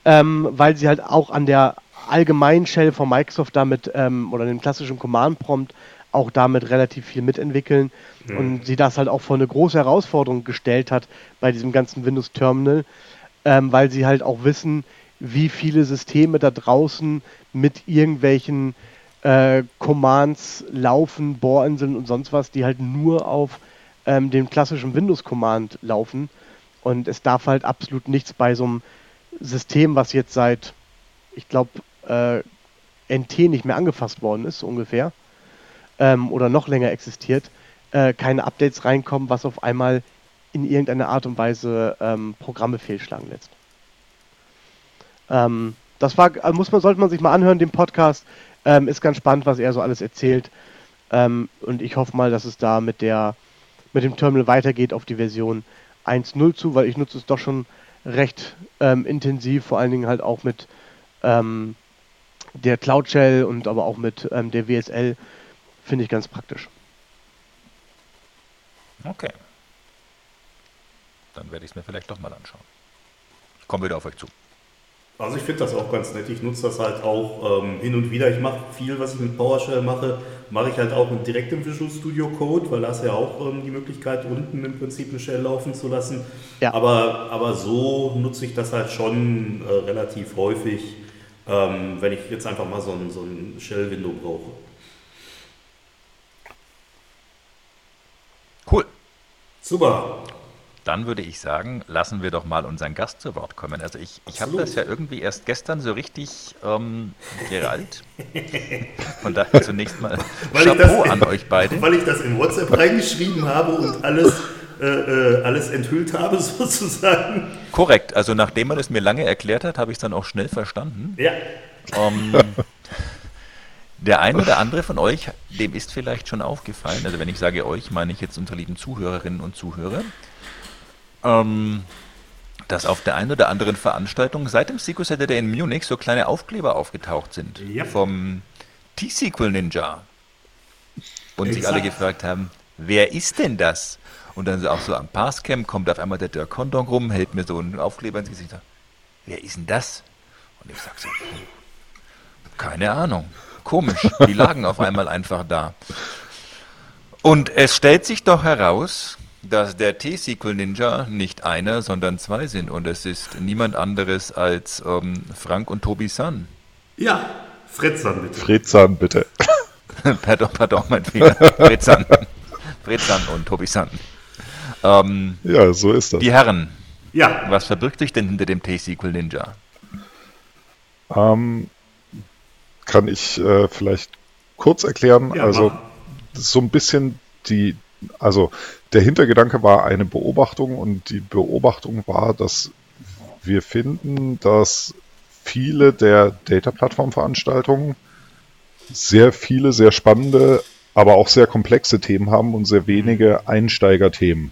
ähm, weil sie halt auch an der allgemeinen Shell von Microsoft damit ähm, oder dem klassischen Command-Prompt auch damit relativ viel mitentwickeln mhm. und sie das halt auch vor eine große Herausforderung gestellt hat bei diesem ganzen Windows-Terminal, ähm, weil sie halt auch wissen, wie viele Systeme da draußen mit irgendwelchen äh, Commands laufen, Bohrinseln und sonst was, die halt nur auf ähm, dem klassischen Windows-Command laufen. Und es darf halt absolut nichts bei so einem System, was jetzt seit, ich glaube, äh, NT nicht mehr angefasst worden ist, ungefähr, ähm, oder noch länger existiert, äh, keine Updates reinkommen, was auf einmal in irgendeiner Art und Weise ähm, Programme fehlschlagen lässt. Ähm, das war, also muss man, sollte man sich mal anhören, den Podcast. Ähm, ist ganz spannend, was er so alles erzählt. Ähm, und ich hoffe mal, dass es da mit der mit dem Terminal weitergeht auf die Version 1.0 zu, weil ich nutze es doch schon recht ähm, intensiv, vor allen Dingen halt auch mit ähm, der Cloud Shell und aber auch mit ähm, der WSL finde ich ganz praktisch. Okay. Dann werde ich es mir vielleicht doch mal anschauen. Ich komme wieder auf euch zu. Also ich finde das auch ganz nett. Ich nutze das halt auch ähm, hin und wieder. Ich mache viel, was ich mit PowerShell mache, mache ich halt auch direkt im Visual Studio Code, weil da ist ja auch ähm, die Möglichkeit, unten im Prinzip eine Shell laufen zu lassen. Ja. Aber, aber so nutze ich das halt schon äh, relativ häufig, ähm, wenn ich jetzt einfach mal so ein, so ein Shell-Window brauche. Cool. Super. Dann würde ich sagen, lassen wir doch mal unseren Gast zu Wort kommen. Also ich, ich habe das ja irgendwie erst gestern so richtig ähm, gerallt. Von daher zunächst mal weil Chapeau das, an euch beide. Weil ich das in WhatsApp reingeschrieben habe und alles, äh, äh alles enthüllt habe sozusagen. Korrekt. Also nachdem man es mir lange erklärt hat, habe ich es dann auch schnell verstanden. Ja. Ähm, der ein oder andere von euch, dem ist vielleicht schon aufgefallen, also wenn ich sage euch, meine ich jetzt unsere lieben Zuhörerinnen und Zuhörer, ähm, dass auf der einen oder anderen Veranstaltung seit dem SQL Saturday in Munich so kleine Aufkleber aufgetaucht sind yep. vom T-SQL Ninja. Und Exakt. sich alle gefragt haben, wer ist denn das? Und dann auch so am Passcamp kommt auf einmal der Dirk Kondong rum, hält mir so einen Aufkleber ins Gesicht. Wer ist denn das? Und ich sag so, keine Ahnung. Komisch. Die lagen auf einmal einfach da. Und es stellt sich doch heraus, dass der T-SQL Ninja nicht einer, sondern zwei sind. Und es ist niemand anderes als ähm, Frank und Tobi San. Ja, Fritzan bitte. Fritzan bitte. pardon, pardon, mein Fehler. Fritzan. Fritzan und Tobi San. Ähm, ja, so ist das. Die Herren. Ja. Was verbirgt sich denn hinter dem T-SQL Ninja? Ähm, kann ich äh, vielleicht kurz erklären. Ja, also, so ein bisschen die, also der Hintergedanke war eine Beobachtung und die Beobachtung war, dass wir finden, dass viele der Data-Plattform-Veranstaltungen sehr viele, sehr spannende, aber auch sehr komplexe Themen haben und sehr wenige mhm. Einsteigerthemen.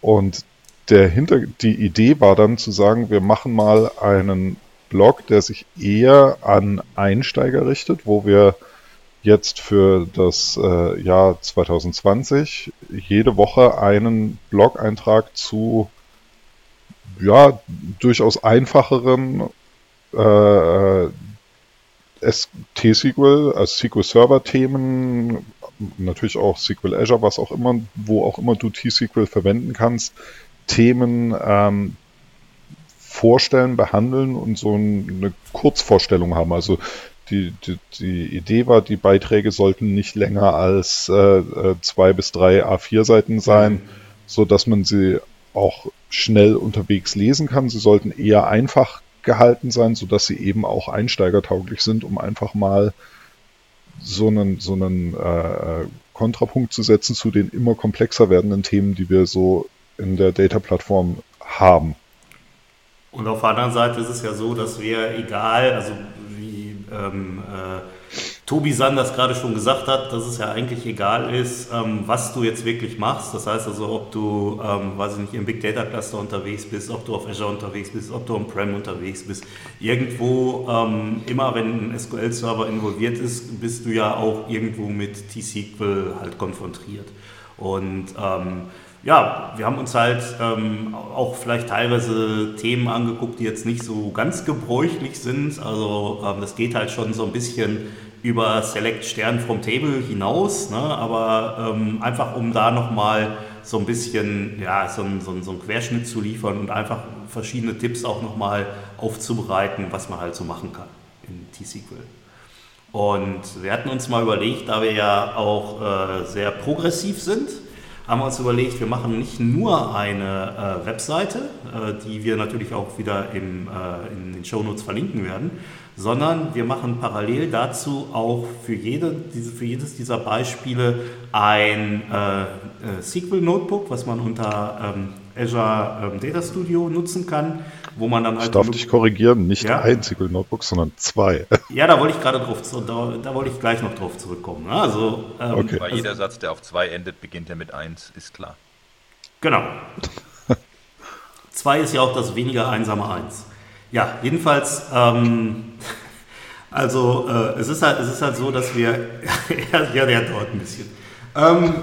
Und der Hinter die Idee war dann zu sagen, wir machen mal einen Blog, der sich eher an Einsteiger richtet, wo wir jetzt für das äh, Jahr 2020 jede Woche einen Blog-Eintrag zu ja, durchaus einfacheren äh, T-SQL, also SQL Server Themen, natürlich auch SQL Azure, was auch immer, wo auch immer du T-SQL verwenden kannst, Themen ähm, vorstellen, behandeln und so eine Kurzvorstellung haben. Also die, die, die Idee war, die Beiträge sollten nicht länger als äh, äh zwei bis drei A4-Seiten sein, so dass man sie auch schnell unterwegs lesen kann. Sie sollten eher einfach gehalten sein, so dass sie eben auch einsteigertauglich sind, um einfach mal so einen, so einen äh, Kontrapunkt zu setzen zu den immer komplexer werdenden Themen, die wir so in der Data-Plattform haben. Und auf der anderen Seite ist es ja so, dass wir, egal, also ähm, äh, Tobi Sanders gerade schon gesagt hat, dass es ja eigentlich egal ist, ähm, was du jetzt wirklich machst. Das heißt also, ob du, ähm, weiß ich nicht, im Big Data Cluster unterwegs bist, ob du auf Azure unterwegs bist, ob du on-prem unterwegs bist. Irgendwo, ähm, immer wenn ein SQL-Server involviert ist, bist du ja auch irgendwo mit T-SQL halt konfrontiert. Und ähm, ja, wir haben uns halt ähm, auch vielleicht teilweise Themen angeguckt, die jetzt nicht so ganz gebräuchlich sind. Also ähm, das geht halt schon so ein bisschen über Select Stern vom Table hinaus, ne? aber ähm, einfach um da nochmal so ein bisschen ja, so, so, so einen Querschnitt zu liefern und einfach verschiedene Tipps auch nochmal aufzubereiten, was man halt so machen kann in T-SQL. Und wir hatten uns mal überlegt, da wir ja auch äh, sehr progressiv sind, haben wir uns überlegt, wir machen nicht nur eine äh, Webseite, äh, die wir natürlich auch wieder im, äh, in den Shownotes verlinken werden, sondern wir machen parallel dazu auch für, jede, diese, für jedes dieser Beispiele ein äh, äh, SQL-Notebook, was man unter ähm, Azure ähm, Data Studio nutzen kann, wo man dann halt. Ich darf dich korrigieren, nicht ja? ein SQL-Notebook, sondern zwei. Ja, da wollte ich gerade drauf, da, da wollte ich gleich noch drauf zurückkommen. Ne? Also, ähm, okay. Bei also, jeder Satz, der auf zwei endet, beginnt er mit eins, ist klar. Genau. zwei ist ja auch das weniger einsame eins. Ja, jedenfalls, ähm, also äh, es, ist halt, es ist halt so, dass wir, ja, der dauert ein bisschen. Ähm,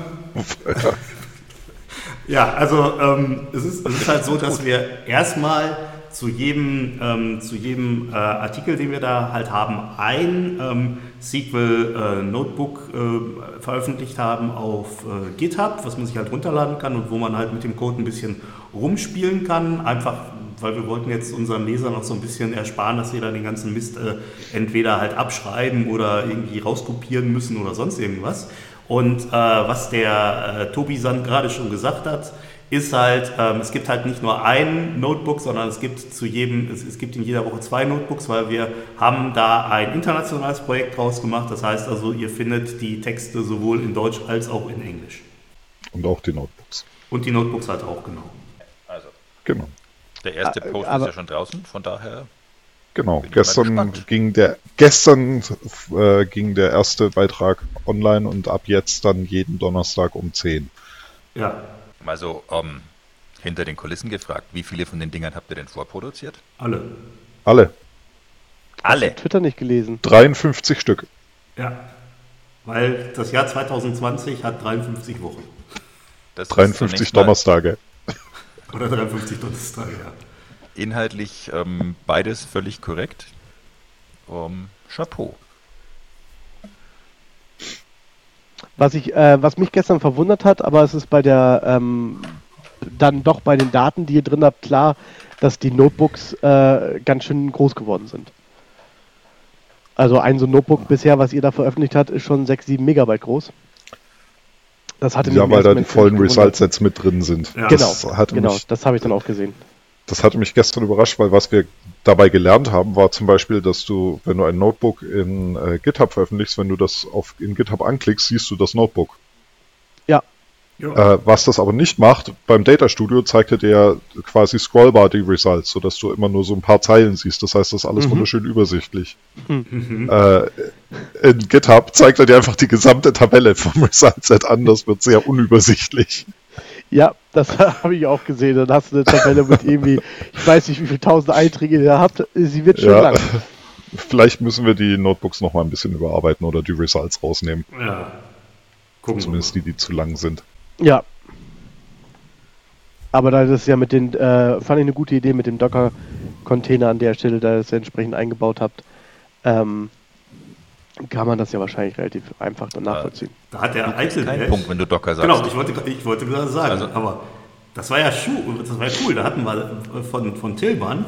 ja, also ähm, es, ist, es ist halt so, dass wir erstmal zu jedem, ähm, zu jedem äh, Artikel, den wir da halt haben, ein ähm, SQL-Notebook äh, äh, veröffentlicht haben auf äh, GitHub, was man sich halt runterladen kann und wo man halt mit dem Code ein bisschen rumspielen kann. Einfach weil wir wollten jetzt unseren Lesern noch so ein bisschen ersparen, dass sie da den ganzen Mist äh, entweder halt abschreiben oder irgendwie rauskopieren müssen oder sonst irgendwas. Und äh, was der Tobi Sand gerade schon gesagt hat, ist halt, ähm, es gibt halt nicht nur ein Notebook, sondern es gibt zu jedem, es, es, gibt in jeder Woche zwei Notebooks, weil wir haben da ein internationales Projekt draus gemacht. Das heißt also, ihr findet die Texte sowohl in Deutsch als auch in Englisch. Und auch die Notebooks. Und die Notebooks halt auch, genau. Also. Genau. Der erste ah, Post aber, ist ja schon draußen, von daher. Genau, gestern ging der gestern äh, ging der erste Beitrag online und ab jetzt dann jeden Donnerstag um 10. Ja. Also ähm, hinter den Kulissen gefragt, wie viele von den Dingern habt ihr denn vorproduziert? Alle. Alle. Alle. Twitter nicht gelesen. 53 Stück. Ja. Weil das Jahr 2020 hat 53 Wochen. Das 53 Donnerstage. Oder 53 Donnerstage, ja. Inhaltlich ähm, beides völlig korrekt. Um, Chapeau. Was, ich, äh, was mich gestern verwundert hat, aber es ist bei der, ähm, dann doch bei den Daten, die ihr drin habt, klar, dass die Notebooks äh, ganz schön groß geworden sind. Also ein so Notebook bisher, was ihr da veröffentlicht habt, ist schon 6, 7 Megabyte groß. Das hatte ja, weil da die vollen Result-Sets mit drin sind. Ja. Genau, das genau, mich, das habe ich dann auch gesehen. Das hatte mich gestern überrascht, weil was wir dabei gelernt haben, war zum Beispiel, dass du, wenn du ein Notebook in äh, GitHub veröffentlichst, wenn du das auf, in GitHub anklickst, siehst du das Notebook. Äh, was das aber nicht macht, beim Data Studio zeigt er dir quasi scrollbar die Results, sodass du immer nur so ein paar Zeilen siehst. Das heißt, das ist alles mhm. wunderschön übersichtlich. Mhm. Äh, in GitHub zeigt er dir einfach die gesamte Tabelle vom Result Set an. Das wird sehr unübersichtlich. Ja, das habe ich auch gesehen. Dann hast du eine Tabelle mit irgendwie, ich weiß nicht, wie viele tausend Einträge ihr habt. Sie wird schon ja. lang. Vielleicht müssen wir die Notebooks noch mal ein bisschen überarbeiten oder die Results rausnehmen. Ja. Gucken Zumindest die, die zu lang sind. Ja. Aber da das ja mit den, äh, fand ich eine gute Idee mit dem Docker-Container an der Stelle, da ihr es entsprechend eingebaut habt, ähm, kann man das ja wahrscheinlich relativ einfach dann nachvollziehen. Da hat der Eitel keinen Punkt, wenn du Docker sagst. Genau, ich wollte, ich wollte gerade sagen, also, aber das war ja Schuh, das war ja cool. Da hatten wir von, von Tillmann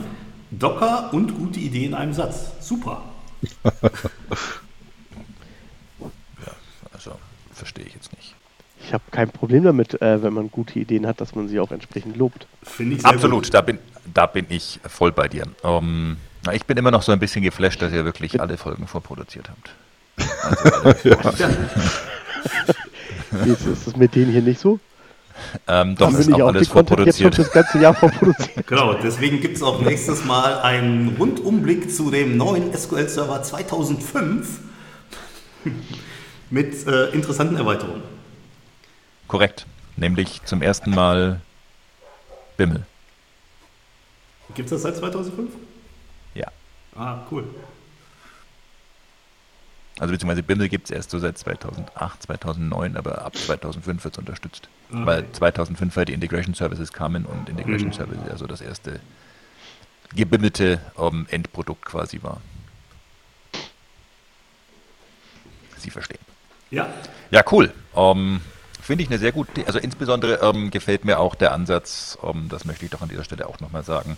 Docker und gute Idee in einem Satz. Super. ja, also verstehe ich jetzt nicht ich habe kein Problem damit, äh, wenn man gute Ideen hat, dass man sie auch entsprechend lobt. Finde ich Absolut, da bin, da bin ich voll bei dir. Um, ähm, ich bin immer noch so ein bisschen geflasht, dass ihr wirklich alle Folgen vorproduziert habt. Also ja. ist, ist das mit denen hier nicht so? Ähm, doch, ist auch, auch alles vorproduziert. das ganze Jahr vorproduziert. genau, deswegen gibt es auch nächstes Mal einen Rundumblick zu dem neuen SQL Server 2005 Mit äh, interessanten Erweiterungen. Korrekt. Nämlich zum ersten Mal Bimmel. Gibt es das seit 2005? Ah, cool. Also beziehungsweise Bimmel gibt es erst so seit 2008, 2009, aber ab 2005 wird es unterstützt. Okay. Weil 2005 halt die Integration Services kamen und Integration Mhm. Services also das erste gebimmelte ähm, Endprodukt quasi war. Sie verstehen. Ja, Ja, cool. Ähm, Finde ich eine sehr gute, also insbesondere ähm, gefällt mir auch der Ansatz, das möchte ich doch an dieser Stelle auch nochmal sagen,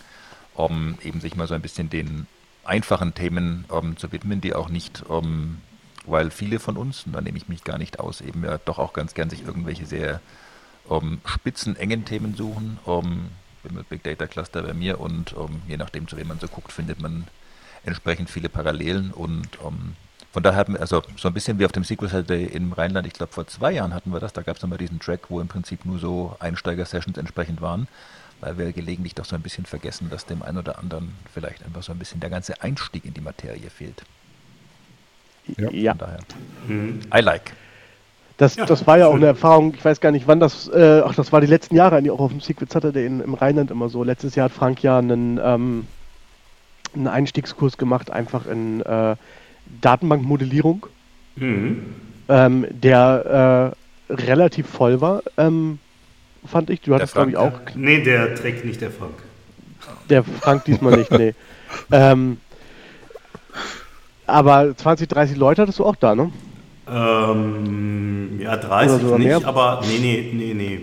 um eben sich mal so ein bisschen den einfachen Themen ähm, zu widmen, die auch nicht, ähm, weil viele von uns, und da nehme ich mich gar nicht aus, eben ja doch auch ganz gern sich irgendwelche sehr ähm, spitzen, engen Themen suchen. Ähm, bin mit Big Data Cluster bei mir und ähm, je nachdem, zu wem man so guckt, findet man entsprechend viele Parallelen und ähm, von daher wir, also so ein bisschen wie auf dem SQL Saturday im Rheinland, ich glaube vor zwei Jahren hatten wir das, da gab es nochmal diesen Track, wo im Prinzip nur so Einsteiger-Sessions entsprechend waren, weil wir gelegentlich doch so ein bisschen vergessen, dass dem einen oder anderen vielleicht einfach so ein bisschen der ganze Einstieg in die Materie fehlt. Ja. Ja, Von daher, I like. das, Ja, das war ja auch eine Erfahrung, ich weiß gar nicht wann das, äh, ach, das war die letzten Jahre eigentlich auch auf dem Secret Saturday in, im Rheinland immer so. Letztes Jahr hat Frank ja einen, ähm, einen Einstiegskurs gemacht, einfach in äh, Datenbankmodellierung, Mhm. ähm, der äh, relativ voll war, ähm, fand ich. Du hattest, glaube ich, auch Nee, der trägt nicht der Frank. Der Frank diesmal nicht, nee. ähm, aber 20, 30 Leute hattest du auch da, ne? Ähm, ja, 30 Oder sogar nicht, mehr? aber nee, nee, nee, nee.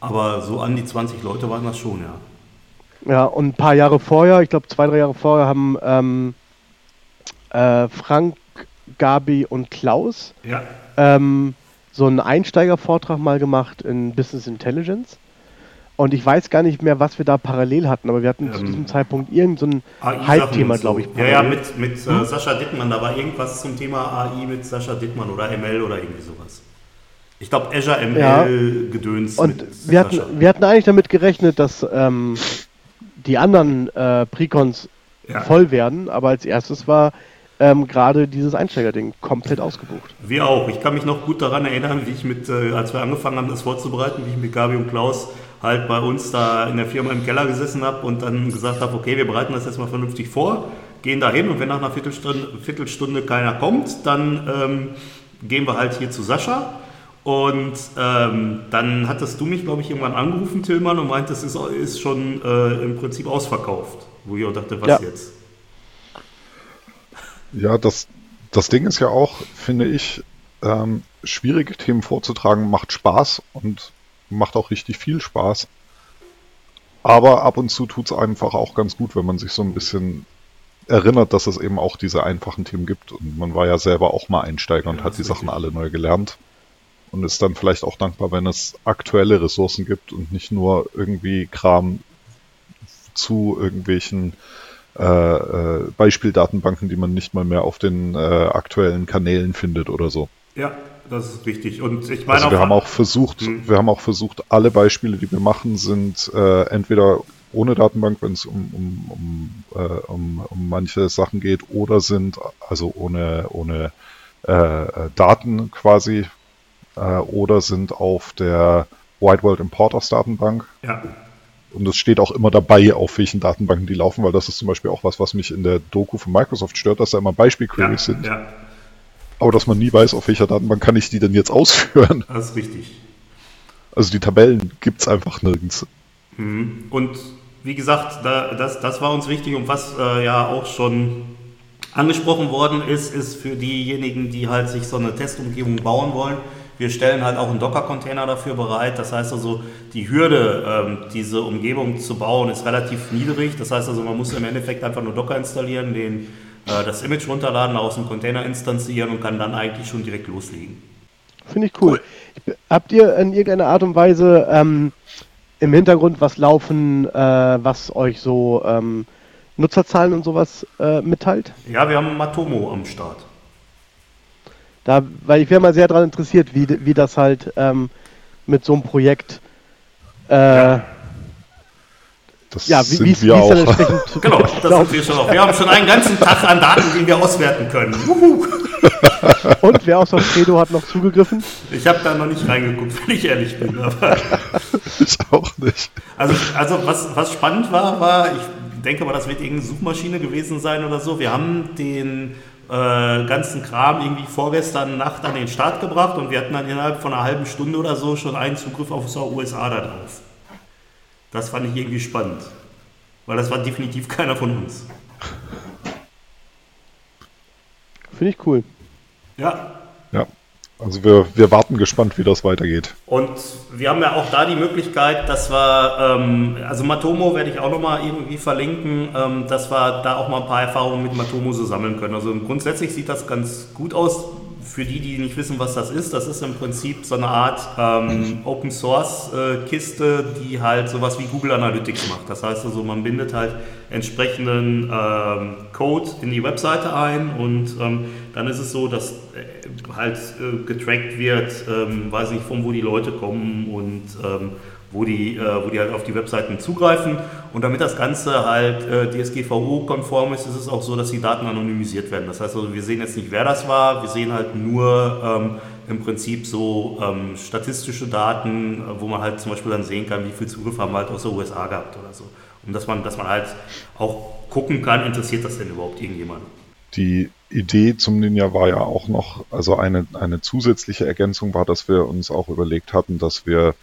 Aber so an die 20 Leute waren das schon, ja. Ja, und ein paar Jahre vorher, ich glaube zwei, drei Jahre vorher, haben ähm, äh, Frank, Gabi und Klaus Ja, ähm, so einen Einsteigervortrag mal gemacht in Business Intelligence. Und ich weiß gar nicht mehr, was wir da parallel hatten, aber wir hatten zu Ähm, diesem Zeitpunkt irgend so ein AI-Sachen Hype-Thema, so. glaube ich. Ja, ja, parallel. mit, mit äh, Sascha Dittmann, da war irgendwas zum Thema AI mit Sascha Dittmann oder ML oder irgendwie sowas. Ich glaube Azure Ja. ML Gedöns Und mit wir hatten, Sascha. wir hatten eigentlich damit gerechnet, dass ähm, die anderen äh, Precons Ja. voll werden, aber als erstes war ähm, gerade dieses Einsteigerding komplett ausgebucht. Wir auch. Ich kann mich noch gut daran erinnern, wie ich mit, äh, als wir angefangen haben, das vorzubereiten, wie ich mit Gabi und Klaus halt bei uns da in der Firma im Keller gesessen habe und dann gesagt habe, okay, wir bereiten das jetzt mal vernünftig vor, gehen da hin und wenn nach einer Viertelstunde, Viertelstunde keiner kommt, dann ähm, gehen wir halt hier zu Sascha. Und ähm, dann hattest du mich, glaube ich, irgendwann angerufen, Tillmann, und meintest, es ist, ist schon äh, im Prinzip ausverkauft. Wo ich auch dachte, was Ja. jetzt? Ja, das, das Ding ist ja auch, finde ich, ähm, schwierige Themen vorzutragen macht Spaß und macht auch richtig viel Spaß. Aber ab und zu tut es einfach auch ganz gut, wenn man sich so ein bisschen erinnert, dass es eben auch diese einfachen Themen gibt. Und man war ja selber auch mal Einsteiger und Ja, hat die Sachen richtig. alle neu gelernt. Und ist dann vielleicht auch dankbar, wenn es aktuelle Ressourcen gibt und nicht nur irgendwie Kram zu irgendwelchen äh, äh, Beispieldatenbanken, die man nicht mal mehr auf den äh, aktuellen Kanälen findet oder so. Ja, das ist richtig. Und ich meine Also wir haben auch versucht, Hm. wir haben auch versucht, alle Beispiele, die wir machen, sind äh, entweder ohne Datenbank, wenn es um, um, um, äh, um, um manche Sachen geht, oder sind also ohne, ohne äh, äh, Daten quasi, äh, oder sind auf der White World Importers Datenbank. Ja, Und es steht auch immer dabei, auf welchen Datenbanken die laufen, weil das ist zum Beispiel auch was, was mich in der Doku von Microsoft stört, dass da immer ja, Beispielqueries sind, ja, aber dass man nie weiß, auf welcher Datenbank kann ich die denn jetzt ausführen. das ist richtig. Also die Tabellen gibt's einfach nirgends. Und wie gesagt, da, das, das war uns wichtig und was äh, ja auch schon angesprochen worden ist, ist für diejenigen, die halt sich so eine Testumgebung bauen wollen. Wir stellen halt auch einen Docker-Container dafür bereit. Das heißt also, die Hürde, ähm, diese Umgebung zu bauen, ist relativ niedrig. Das heißt also, man muss im Endeffekt einfach nur Docker installieren, den, äh, das Image runterladen, aus dem Container instanzieren und kann dann eigentlich schon direkt loslegen. Finde ich cool. Ich- Habt ihr in irgendeiner Art und Weise ähm, im Hintergrund was laufen, äh, was euch so ähm, Nutzerzahlen und sowas äh, mitteilt? Ja, wir haben Matomo am Start. Da, weil ich wäre mal sehr daran interessiert, wie, wie das halt ähm, mit so einem Projekt äh, Das Ja, wie, sind wie, wir wie auch. entsprechend. Genau, das sind wir schon auch. Wir haben schon einen ganzen Tag an Daten, die wir auswerten können. Wuhu. Und wer außer Fredo hat noch zugegriffen? Ich habe da noch nicht reingeguckt, wenn ich ehrlich bin. Aber ich auch nicht. Also, also was, was spannend war, war, ich denke mal, das wird irgendeine Suchmaschine gewesen sein oder so. Wir haben den äh, ganzen Kram irgendwie vorgestern Nacht an den Start gebracht und wir hatten dann innerhalb von einer halben Stunde oder so schon einen Zugriff auf unsere USA da drauf. Das fand ich irgendwie spannend. Weil das war definitiv keiner von uns. Finde ich cool. Ja, Ja. Also wir, wir warten gespannt, wie das weitergeht. Und wir haben ja auch da die Möglichkeit, dass wir, ähm, also Matomo werde ich auch nochmal irgendwie verlinken, ähm, dass wir da auch mal ein paar Erfahrungen mit Matomo so sammeln können. Also grundsätzlich sieht das ganz gut aus. Für die, die nicht wissen, was das ist, das ist im Prinzip so eine Art ähm, Open Source äh, Kiste, die halt sowas wie Google Analytics macht. Das heißt also, man bindet halt entsprechenden ähm, Code in die Webseite ein und ähm, dann ist es so, dass äh, halt äh, getrackt wird, ähm, weiß nicht, von wo die Leute kommen und ähm, wo, die, äh, wo die halt auf die Webseiten zugreifen. Und damit das Ganze halt äh, DSGVO-konform ist, ist es auch so, dass die Daten anonymisiert werden. Das heißt also, wir sehen jetzt nicht, wer das war, wir sehen halt nur ähm, im Prinzip so ähm, statistische Daten, äh, wo man halt zum Beispiel dann sehen kann, wie viel Zugriff haben wir halt aus der USA gehabt oder so. Und dass man, dass man halt auch gucken kann, interessiert das denn überhaupt irgendjemanden? Die Idee zum Ninja war ja auch noch, also eine, eine zusätzliche Ergänzung war, dass wir uns auch überlegt hatten, dass wir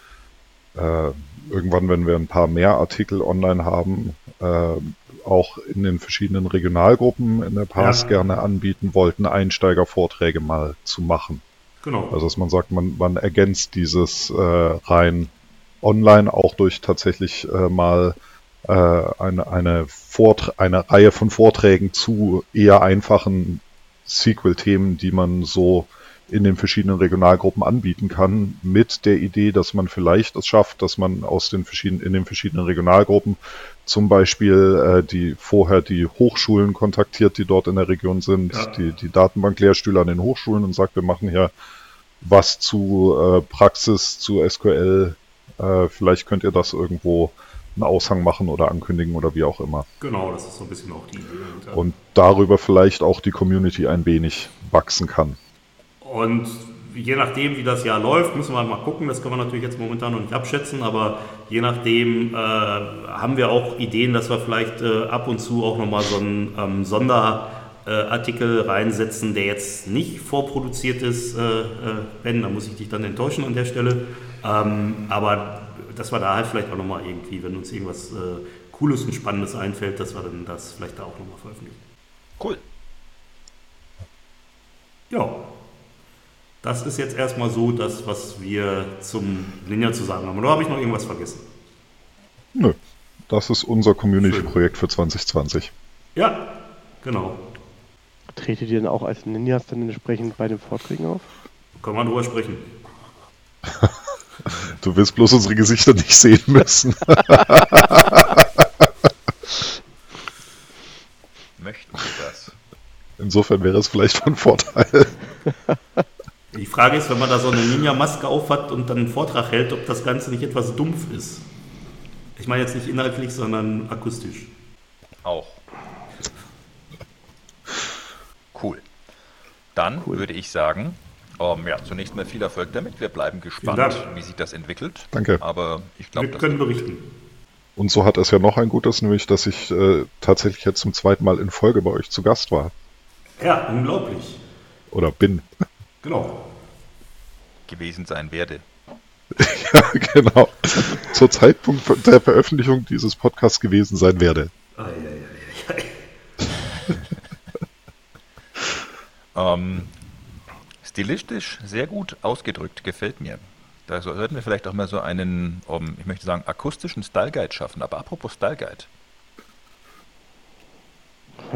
äh, irgendwann, wenn wir ein paar mehr Artikel online haben, äh, auch in den verschiedenen Regionalgruppen in der Pass Ja. gerne anbieten wollten, Einsteigervorträge mal zu machen. Genau. Also dass man sagt, man, man ergänzt dieses äh, rein online auch durch tatsächlich äh, mal äh, eine, eine, Vortra eine Reihe von Vorträgen zu eher einfachen SQL-Themen, die man so in den verschiedenen Regionalgruppen anbieten kann, mit der Idee, dass man vielleicht es schafft, dass man aus den verschiedenen, in den verschiedenen Regionalgruppen zum Beispiel äh, die vorher die Hochschulen kontaktiert, die dort in der Region sind, Ja. die, die Datenbanklehrstühle an den Hochschulen und sagt, wir machen hier was zu äh, Praxis, zu SQL. Äh, vielleicht könnt ihr das irgendwo einen Aushang machen oder ankündigen oder wie auch immer. Genau, das ist so ein bisschen auch die Idee. Und darüber vielleicht auch die Community ein wenig wachsen kann. Und je nachdem, wie das Jahr läuft, müssen wir mal gucken. Das können wir natürlich jetzt momentan noch nicht abschätzen, aber je nachdem äh, haben wir auch Ideen, dass wir vielleicht äh, ab und zu auch nochmal so einen ähm, Sonderartikel reinsetzen, der jetzt nicht vorproduziert ist, äh, äh, Ben, da muss ich dich dann enttäuschen an der Stelle. Ähm, aber dass wir da halt vielleicht auch nochmal irgendwie, wenn uns irgendwas äh, Cooles und Spannendes einfällt, dass wir dann das vielleicht da auch nochmal veröffentlichen. Cool. Ja, das ist jetzt erstmal so das, was wir zum Ninja zu sagen haben. Oder habe ich noch irgendwas vergessen? Nö, das ist unser Community-Projekt für 2020. Ja, genau. Tretet ihr denn auch als Ninjas dann entsprechend bei den Vorträgen auf? Können wir drüber sprechen. Du wirst bloß unsere Gesichter nicht sehen müssen. Möchten wir das? Insofern wäre es vielleicht von Vorteil. Die Frage ist, wenn man da so eine Ninja-Maske aufhat und dann einen Vortrag hält, ob das Ganze nicht etwas dumpf ist. Ich meine jetzt nicht inhaltlich, sondern akustisch. Auch. Cool. Dann würde ich sagen, ähm, ja, zunächst mal viel Erfolg damit. Wir bleiben gespannt, wie sich das entwickelt. Danke. Aber ich glaube, Wir können berichten. Und so hat es ja noch ein Gutes, nämlich dass ich äh, tatsächlich jetzt zum zweiten Mal in Folge bei euch zu Gast war. Ja, unglaublich. Oder bin. Genau. gewesen sein werde. ja, genau. Zur Zeitpunkt der Veröffentlichung dieses Podcasts gewesen sein werde. Ei, ei, ei, ei, ei. Ähm, stilistisch sehr gut ausgedrückt, gefällt mir. Da sollten wir vielleicht auch mal so einen, um, ich möchte sagen, akustischen Style Guide schaffen. Aber apropos Style Guide.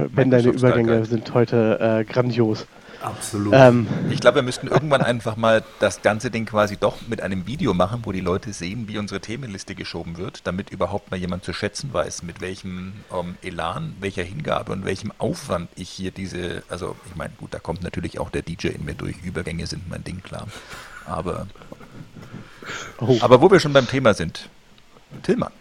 Ben, deine Übergänge sind heute äh, grandios. Absolut. Ähm, Ich glaube, wir müssten irgendwann einfach mal das ganze Ding quasi doch mit einem Video machen, wo die Leute sehen, wie unsere Themenliste geschoben wird, damit überhaupt mal jemand zu schätzen weiß, mit welchem ähm, Elan, welcher Hingabe und welchem Aufwand ich hier diese, also ich meine, gut, da kommt natürlich auch der DJ in mir durch. Übergänge sind mein Ding, klar. Aber, oh. aber wo wir schon beim Thema sind, Tillmann,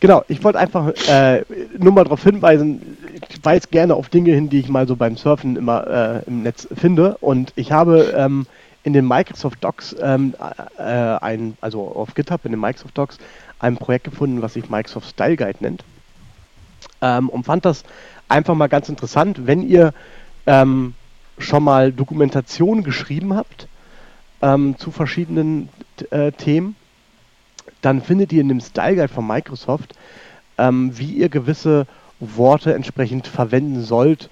Genau, ich wollte einfach äh, nur mal darauf hinweisen, ich weise gerne auf Dinge hin, die ich mal so beim Surfen immer äh, im Netz finde. Und ich habe ähm, in den Microsoft Docs ähm, äh, ein, also auf GitHub in den Microsoft Docs ein Projekt gefunden, was sich Microsoft Style Guide nennt. Ähm, und fand das einfach mal ganz interessant, wenn ihr ähm, schon mal Dokumentation geschrieben habt ähm, zu verschiedenen äh, Themen dann findet ihr in dem Style Guide von Microsoft, ähm, wie ihr gewisse Worte entsprechend verwenden sollt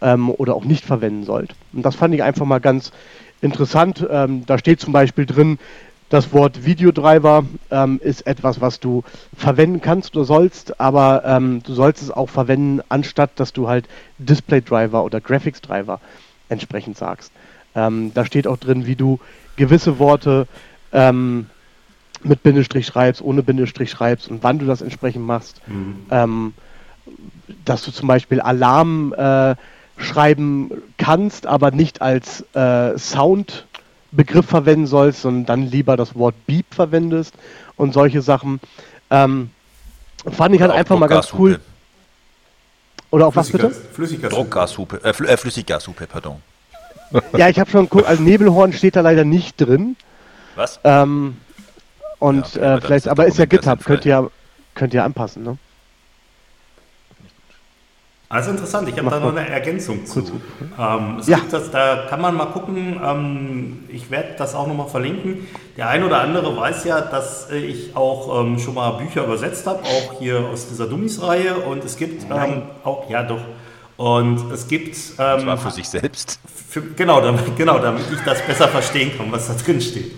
ähm, oder auch nicht verwenden sollt. Und das fand ich einfach mal ganz interessant. Ähm, da steht zum Beispiel drin, das Wort Videodriver ähm, ist etwas, was du verwenden kannst oder sollst, aber ähm, du sollst es auch verwenden, anstatt dass du halt Display Driver oder Graphics Driver entsprechend sagst. Ähm, da steht auch drin, wie du gewisse Worte ähm, mit Bindestrich schreibst, ohne Bindestrich schreibst und wann du das entsprechend machst. Mhm. Ähm, dass du zum Beispiel Alarm äh, schreiben kannst, aber nicht als äh, Soundbegriff verwenden sollst, sondern dann lieber das Wort Beep verwendest und solche Sachen. Ähm, fand ich halt einfach mal ganz cool. Oder auf was bitte? Flüssiggashupe. Druckgashupe, äh, Fl äh, Flüssiggashupe, pardon. Ja, ich habe schon geguckt, also Nebelhorn steht da leider nicht drin. Was? Ähm, und ja, okay, äh, vielleicht, aber ist ja GitHub, könnt ihr, könnt ihr anpassen, ne? Also interessant, ich habe da noch eine Ergänzung zu. Ähm, ja. das, da kann man mal gucken, ähm, ich werde das auch nochmal verlinken. Der ein oder andere weiß ja, dass ich auch ähm, schon mal Bücher übersetzt habe, auch hier aus dieser Dummies-Reihe. Und es gibt ähm, auch, ja doch, und es gibt. Ähm, das war für sich selbst. Für, genau, damit, genau, damit ich das besser verstehen kann, was da drin steht.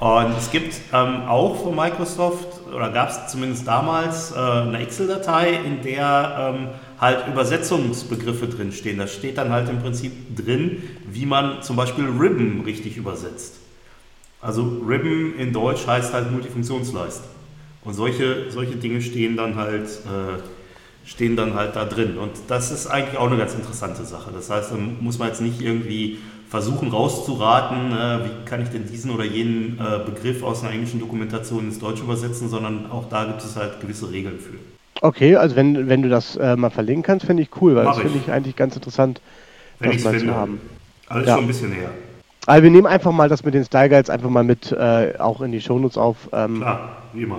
Und es gibt ähm, auch von Microsoft, oder gab es zumindest damals, äh, eine Excel-Datei, in der ähm, halt Übersetzungsbegriffe drinstehen. Da steht dann halt im Prinzip drin, wie man zum Beispiel Ribbon richtig übersetzt. Also Ribbon in Deutsch heißt halt Multifunktionsleiste. Und solche, solche Dinge stehen dann halt, äh, stehen dann halt da drin. Und das ist eigentlich auch eine ganz interessante Sache. Das heißt, da muss man jetzt nicht irgendwie versuchen rauszuraten, äh, wie kann ich denn diesen oder jenen äh, Begriff aus einer englischen Dokumentation ins Deutsche übersetzen, sondern auch da gibt es halt gewisse Regeln für. Okay, also wenn, wenn du das äh, mal verlinken kannst, finde ich cool, weil Mach das finde ich eigentlich ganz interessant, wenn das mal finde. zu haben. Alles ja. schon ein bisschen näher. Also wir nehmen einfach mal das mit den Style Guides einfach mal mit äh, auch in die Shownotes auf. Ähm, Klar, wie immer.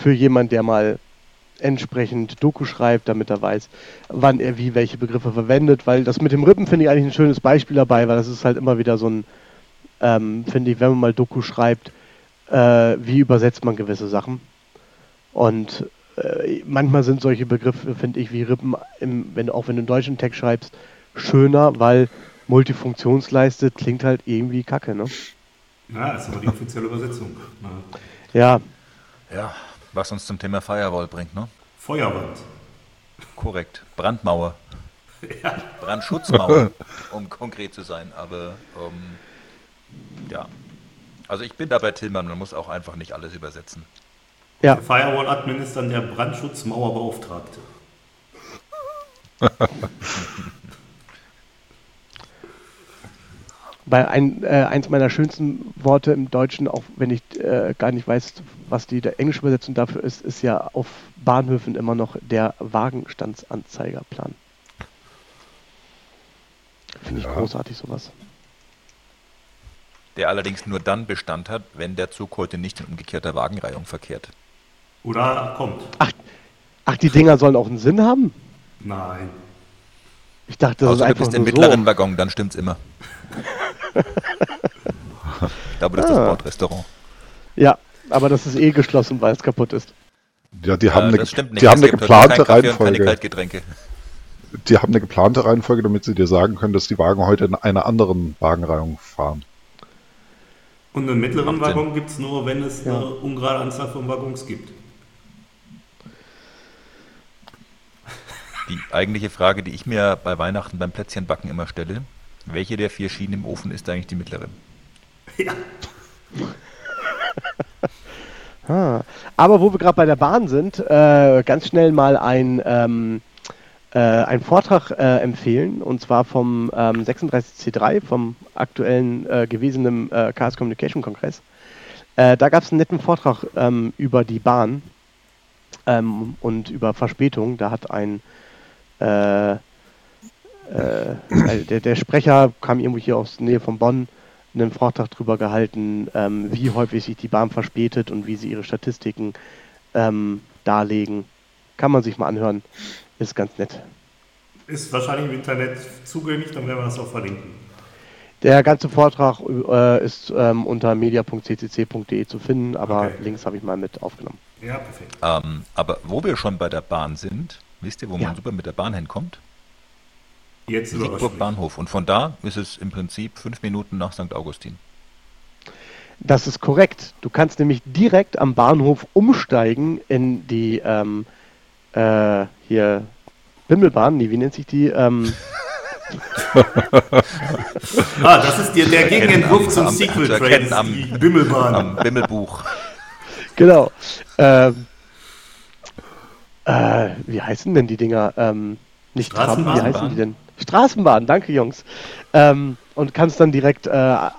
Für jemanden, der mal entsprechend Doku schreibt, damit er weiß, wann er wie welche Begriffe verwendet, weil das mit dem Rippen finde ich eigentlich ein schönes Beispiel dabei, weil das ist halt immer wieder so ein, ähm, finde ich, wenn man mal Doku schreibt, äh, wie übersetzt man gewisse Sachen. Und äh, manchmal sind solche Begriffe, finde ich, wie Rippen, im, wenn, auch wenn du einen deutschen Text schreibst, schöner, weil Multifunktionsleiste klingt halt irgendwie kacke, ne? Ja, ist aber die offizielle Übersetzung. Ja. Ja. Was uns zum Thema Firewall bringt, ne? Feuerwand. Korrekt. Brandmauer. Ja. Brandschutzmauer, um konkret zu sein. Aber ähm, ja. Also ich bin da bei Tillmann, man muss auch einfach nicht alles übersetzen. Ja. Der Firewall-Admin ist dann der Brandschutzmauerbeauftragte. Weil ein, äh, eins meiner schönsten Worte im Deutschen, auch wenn ich äh, gar nicht weiß, was die der englische Übersetzung dafür ist, ist ja auf Bahnhöfen immer noch der Wagenstandsanzeigerplan. Finde ich ja. großartig sowas. Der allerdings nur dann Bestand hat, wenn der Zug heute nicht in umgekehrter Wagenreihung verkehrt. Oder kommt. Ach, ach, die Dinger sollen auch einen Sinn haben? Nein. Ich dachte, das Außer ist einfach du bist im mittleren so. Waggon, dann stimmt's immer. ich glaube, das ist ah. das Bordrestaurant. Ja, aber das ist eh geschlossen, weil es kaputt ist. Ja, die haben, äh, eine, die haben eine geplante Reihenfolge. Die haben eine geplante Reihenfolge, damit sie dir sagen können, dass die Wagen heute in einer anderen Wagenreihung fahren. Und einen mittleren Waggon gibt es nur, wenn es ja. eine ungerade Anzahl von Waggons gibt. Die eigentliche Frage, die ich mir bei Weihnachten beim Plätzchenbacken immer stelle, welche der vier Schienen im Ofen ist eigentlich die mittlere? Ja. ah. Aber wo wir gerade bei der Bahn sind, äh, ganz schnell mal ein, ähm, äh, einen Vortrag äh, empfehlen, und zwar vom ähm, 36C3, vom aktuellen äh, gewesenen äh, Chaos Communication Kongress. Äh, da gab es einen netten Vortrag ähm, über die Bahn. ähm, und über Verspätung. Da hat ein äh, äh, der, der Sprecher kam irgendwo hier aus der Nähe von Bonn einen Vortrag darüber gehalten, ähm, wie häufig sich die Bahn verspätet und wie sie ihre Statistiken ähm, darlegen. Kann man sich mal anhören. Ist ganz nett. Ist wahrscheinlich im Internet zugänglich, dann werden wir das auch verlinken. Der ganze Vortrag äh, ist ähm, unter media.ccc.de zu finden, aber okay. Links habe ich mal mit aufgenommen. Ja, perfekt. Ähm, aber wo wir schon bei der Bahn sind, wisst ihr, wo ja. man super mit der Bahn hinkommt? Jetzt Siegburg Bahnhof. Und von da ist es im Prinzip fünf Minuten nach St. Augustin. Das ist korrekt. Du kannst nämlich direkt am Bahnhof umsteigen in die ähm, äh, hier Bimmelbahn, nee, wie nennt sich die? Ähm, ah, das ist dir der Gegenentwurf zum Sequel-Train, die Bimmelbahn. Am Bimmelbuch. Genau. Ähm, äh, wie heißen denn die Dinger? Ähm, nicht Tram, wie heißen die denn? Straßenbahn, danke Jungs. Ähm, und kannst dann direkt äh,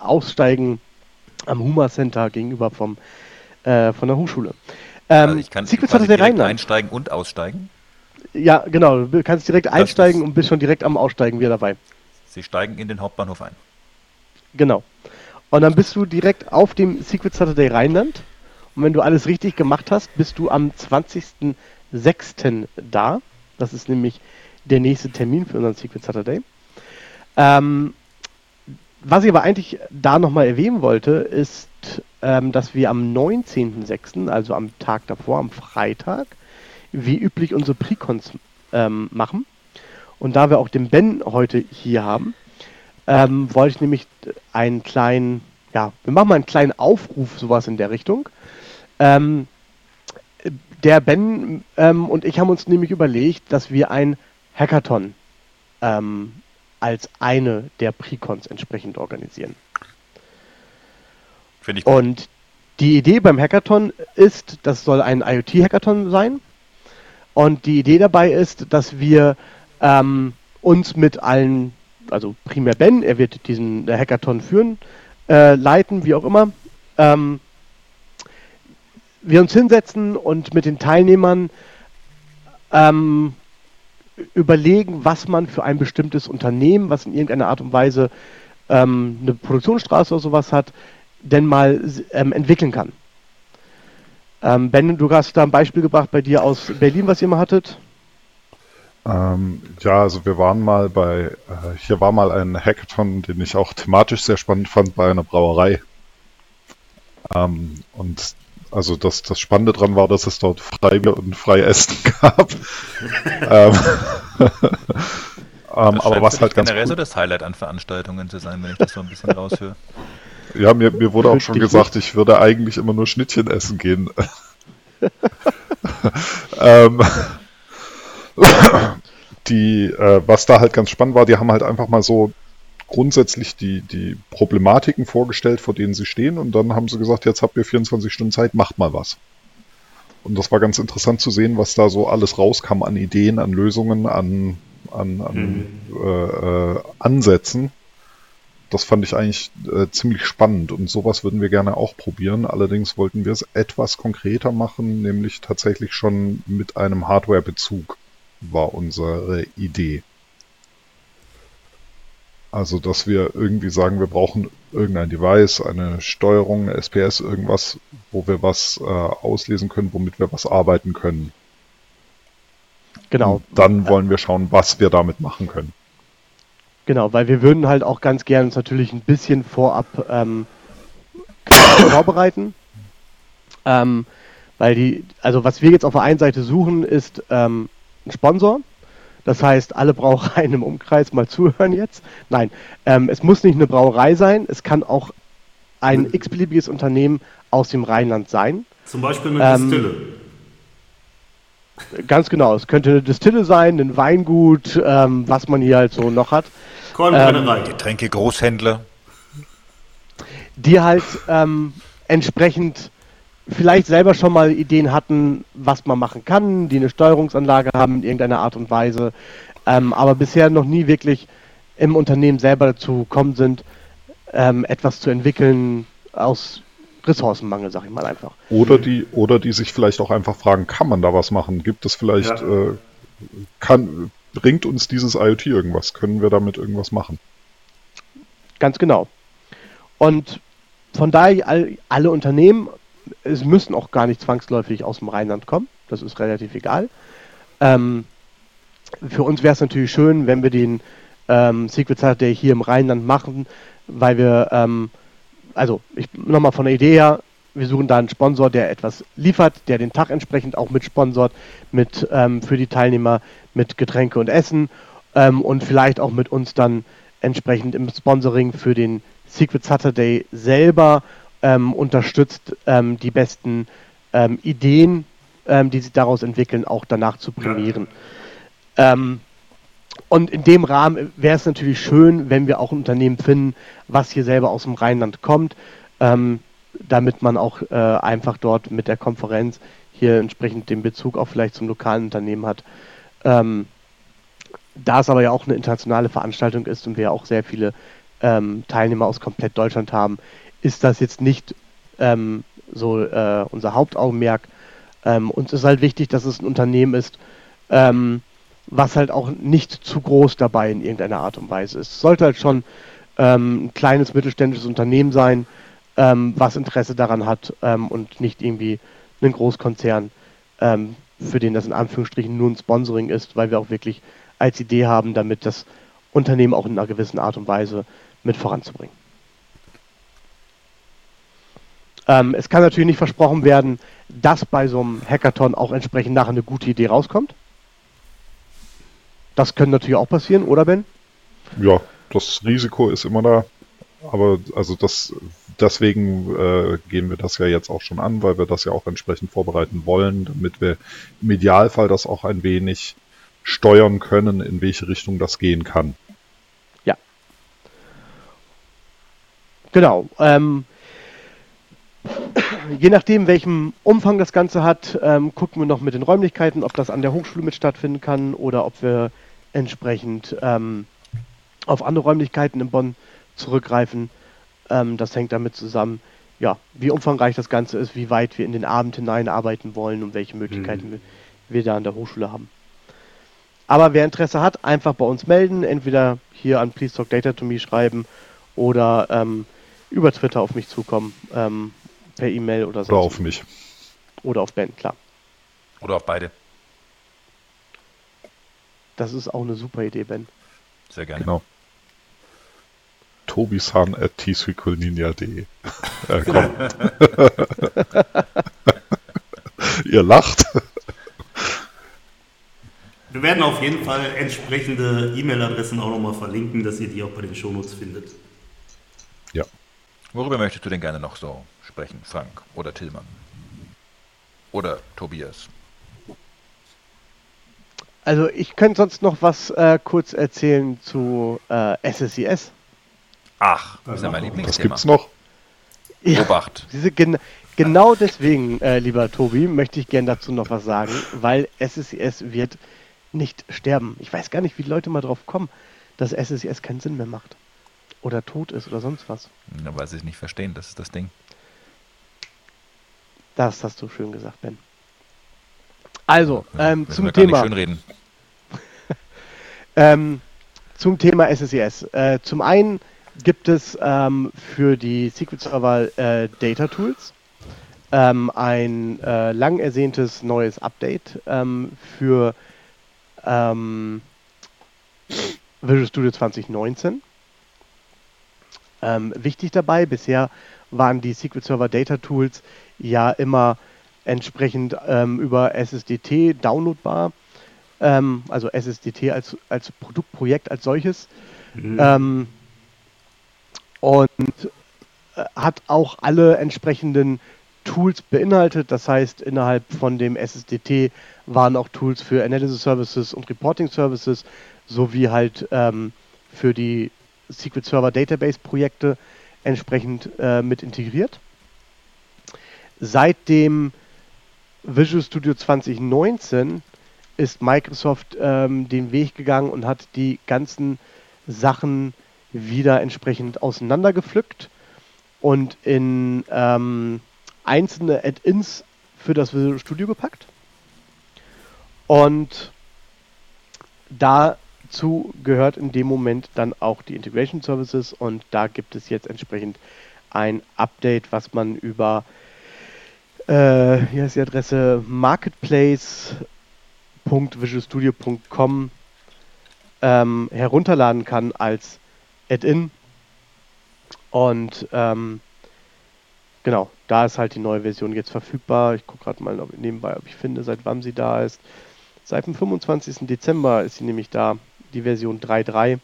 aussteigen am Huma Center gegenüber vom, äh, von der Hochschule. Ähm, also ich kann Secret direkt einsteigen und aussteigen? Ja, genau. Du kannst direkt das einsteigen und bist schon direkt am Aussteigen wieder dabei. Sie steigen in den Hauptbahnhof ein. Genau. Und dann bist du direkt auf dem Secret Saturday Rheinland. Und wenn du alles richtig gemacht hast, bist du am 20.06. da. Das ist nämlich der nächste Termin für unseren Secret Saturday. Ähm, was ich aber eigentlich da nochmal erwähnen wollte, ist, ähm, dass wir am 19.06., also am Tag davor, am Freitag, wie üblich unsere Precons ähm, machen. Und da wir auch den Ben heute hier haben, ähm, wollte ich nämlich einen kleinen, ja, wir machen mal einen kleinen Aufruf, sowas in der Richtung. Ähm, der Ben ähm, und ich haben uns nämlich überlegt, dass wir ein Hackathon ähm, als eine der Precons entsprechend organisieren. Finde ich gut. Und die Idee beim Hackathon ist, das soll ein IoT-Hackathon sein. Und die Idee dabei ist, dass wir ähm, uns mit allen, also primär Ben, er wird diesen Hackathon führen, äh, leiten, wie auch immer, ähm, wir uns hinsetzen und mit den Teilnehmern ähm, überlegen, was man für ein bestimmtes Unternehmen, was in irgendeiner Art und Weise ähm, eine Produktionsstraße oder sowas hat, denn mal ähm, entwickeln kann. Ähm, ben, du hast da ein Beispiel gebracht bei dir aus Berlin, was ihr mal hattet. Ähm, ja, also wir waren mal bei, äh, hier war mal ein Hackathon, den ich auch thematisch sehr spannend fand, bei einer Brauerei. Ähm, und also das, das Spannende dran war, dass es dort Freibier und Freiessen gab. ähm, ähm, aber was halt ganz generell cool. so das Highlight an Veranstaltungen zu sein, wenn ich das so ein bisschen raushöre. Ja, mir, mir wurde auch schon gesagt, ich würde eigentlich immer nur Schnittchen essen gehen. ähm, die, äh, was da halt ganz spannend war, die haben halt einfach mal so grundsätzlich die, die Problematiken vorgestellt, vor denen sie stehen und dann haben sie gesagt, jetzt habt ihr 24 Stunden Zeit, macht mal was. Und das war ganz interessant zu sehen, was da so alles rauskam an Ideen, an Lösungen, an, an, an mhm. äh, äh, Ansätzen das fand ich eigentlich äh, ziemlich spannend und sowas würden wir gerne auch probieren. Allerdings wollten wir es etwas konkreter machen, nämlich tatsächlich schon mit einem Hardware-Bezug war unsere Idee. Also, dass wir irgendwie sagen, wir brauchen irgendein Device, eine Steuerung, eine SPS, irgendwas, wo wir was äh, auslesen können, womit wir was arbeiten können. Genau. Und dann wollen wir schauen, was wir damit machen können. Genau, weil wir würden halt auch ganz gerne uns natürlich ein bisschen vorab ähm, vorbereiten. Ähm, weil die, also was wir jetzt auf der einen Seite suchen, ist ähm, ein Sponsor. Das heißt, alle Brauereien im Umkreis mal zuhören jetzt. Nein, ähm, es muss nicht eine Brauerei sein, es kann auch ein x-beliebiges Unternehmen aus dem Rheinland sein. Zum Beispiel eine ähm, Distille. Ganz genau, es könnte eine Distille sein, ein Weingut, ähm, was man hier halt so noch hat. Kornbrennerei. Ähm, Getränke Großhändler. Die halt ähm, entsprechend vielleicht selber schon mal Ideen hatten, was man machen kann, die eine Steuerungsanlage haben in irgendeiner Art und Weise, ähm, aber bisher noch nie wirklich im Unternehmen selber dazu gekommen sind, ähm, etwas zu entwickeln aus Ressourcenmangel, sag ich mal einfach. Oder die, oder die sich vielleicht auch einfach fragen, kann man da was machen? Gibt es vielleicht, Ja. äh, kann, bringt uns dieses IoT irgendwas? Können wir damit irgendwas machen? Ganz genau. Und von daher, all, alle Unternehmen, es müssen auch gar nicht zwangsläufig aus dem Rheinland kommen. Das ist relativ egal. Ähm, für uns wäre es natürlich schön, wenn wir den ähm, Secret Saturday hier im Rheinland machen, weil wir, ähm, also ich nochmal von der Idee her, wir suchen da einen Sponsor, der etwas liefert, der den Tag entsprechend auch mit sponsort, mit ähm, für die Teilnehmer mit Getränke und Essen ähm, und vielleicht auch mit uns dann entsprechend im Sponsoring für den Secret Saturday selber ähm, unterstützt, ähm, die besten ähm, Ideen, ähm, die sich daraus entwickeln, auch danach zu prämieren. Ähm, und in dem Rahmen wäre es natürlich schön, wenn wir auch ein Unternehmen finden, was hier selber aus dem Rheinland kommt, ähm, damit man auch äh, einfach dort mit der Konferenz hier entsprechend den Bezug auch vielleicht zum lokalen Unternehmen hat. Da es aber ja auch eine internationale Veranstaltung ist und wir auch sehr viele Teilnehmer aus komplett Deutschland haben, ist das jetzt nicht ähm, so äh, unser Hauptaugenmerk. Ähm, uns ist halt wichtig, dass es ein Unternehmen ist, ähm, was halt auch nicht zu groß dabei in irgendeiner Art und Weise ist. Es sollte halt schon ähm, ein kleines mittelständisches Unternehmen sein, ähm, was Interesse daran hat ähm, und nicht irgendwie ein Großkonzern, für den das in Anführungsstrichen nur ein Sponsoring ist, weil wir auch wirklich als Idee haben, damit das Unternehmen auch in einer gewissen Art und Weise mit voranzubringen. Ähm, es kann natürlich nicht versprochen werden, dass bei so einem Hackathon auch entsprechend nachher eine gute Idee rauskommt. Das könnte natürlich auch passieren, oder Ben? Ja, das Risiko ist immer da. Aber also das deswegen äh, gehen wir das ja jetzt auch schon an, weil wir das ja auch entsprechend vorbereiten wollen, damit wir im Idealfall das auch ein wenig steuern können, in welche Richtung das gehen kann. Genau. Ähm, je nachdem, welchem Umfang das Ganze hat, ähm, gucken wir noch mit den Räumlichkeiten, ob das an der Hochschule mit stattfinden kann oder ob wir entsprechend ähm, auf andere Räumlichkeiten in Bonn zurückgreifen. Ähm, das hängt damit zusammen, ja, wie umfangreich das Ganze ist, wie weit wir in den Abend hinein arbeiten wollen und welche Möglichkeiten wir, wir da an der Hochschule haben. Aber wer Interesse hat, einfach bei uns melden, entweder hier an Please Talk Data to Me schreiben oder ähm, über Twitter auf mich zukommen, ähm, per E-Mail oder so. Oder auf mich. Oder auf Ben, klar. Oder auf beide. Das ist auch eine super Idee, Ben. Sehr gerne. Genau. Tobisan at t-ninja.de. äh, komm. Ihr lacht. Wir werden auf jeden Fall entsprechende E-Mail-Adressen auch nochmal verlinken, dass ihr die auch bei den Shownotes findet. Ja. Worüber möchtest du denn gerne noch so sprechen, Frank oder Tillmann? Oder Tobias? Also ich könnte sonst noch was äh, kurz erzählen zu äh, SSIS. Ach, das ist ja mein Was Lieblingsthema. gibt's noch? Ja, Obacht. diese, gen genau deswegen, äh, lieber Tobi, möchte ich gerne dazu noch was sagen, weil SSIS wird nicht sterben. Ich weiß gar nicht, wie die Leute mal drauf kommen, dass SSIS keinen Sinn mehr macht. Oder tot ist oder sonst was. Ja, weil sie es nicht verstehen, das ist das Ding. Das hast du schön gesagt, Ben. Also, ähm, Müssen zum Thema. schönreden. Ähm, zum Thema SSIS. Äh, zum einen gibt es ähm, für die SQL Server äh, Data Tools ähm, ein äh, lang ersehntes neues Update ähm, für ähm, Visual Studio 2019. Ähm, wichtig dabei, bisher waren die SQL Server Data Tools ja immer entsprechend ähm, über SSDT downloadbar ähm, also SSDT als, als Produktprojekt als solches. Ähm, und äh, hat auch alle entsprechenden Tools beinhaltet. Das heißt, innerhalb von dem SSDT waren auch Tools für Analysis Services und Reporting Services sowie halt ähm, für die SQL Server Database Projekte entsprechend äh, mit integriert. Seit dem Visual Studio 2019 ist Microsoft ähm, den Weg gegangen und hat die ganzen Sachen wieder entsprechend auseinandergepflückt. und in ähm, einzelne Add-ins für das Visual Studio gepackt. Und dazu gehört in dem Moment dann auch die Integration Services und da gibt es jetzt entsprechend ein Update, was man über äh, hier ist die Adresse marketplace.visualstudio.com ähm, herunterladen kann als Add-in. Und ähm, genau, da ist halt die neue Version jetzt verfügbar. Ich gucke gerade mal nebenbei, ob ich finde, seit wann sie da ist. Seit dem 25. Dezember ist sie nämlich da, die Version 3.3,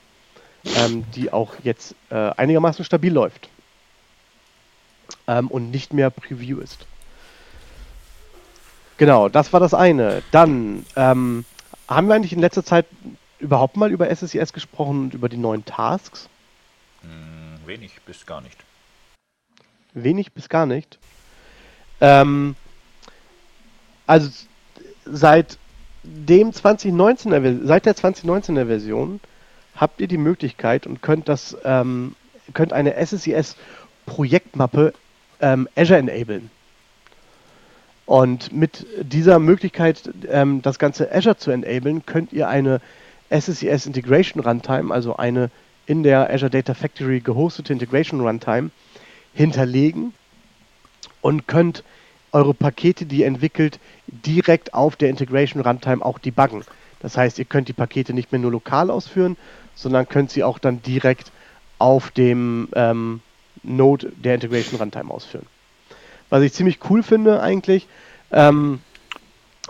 ähm, die auch jetzt äh, einigermaßen stabil läuft ähm, und nicht mehr Preview ist. Genau, das war das eine. Dann ähm, haben wir eigentlich in letzter Zeit überhaupt mal über SSIS gesprochen und über die neuen Tasks? Hm, wenig bis gar nicht. Wenig bis gar nicht. Ähm, also seit dem 2019er, seit der 2019er Version habt ihr die Möglichkeit und könnt das ähm, könnt eine SSIS Projektmappe ähm, Azure enablen. Und mit dieser Möglichkeit, ähm, das ganze Azure zu enablen, könnt ihr eine SSIS Integration Runtime, also eine in der Azure Data Factory gehostete Integration Runtime, hinterlegen und könnt eure Pakete, die ihr entwickelt, direkt auf der Integration Runtime auch debuggen. Das heißt, ihr könnt die Pakete nicht mehr nur lokal ausführen, sondern könnt sie auch dann direkt auf dem ähm, Node der Integration Runtime ausführen. Was ich ziemlich cool finde eigentlich, ähm,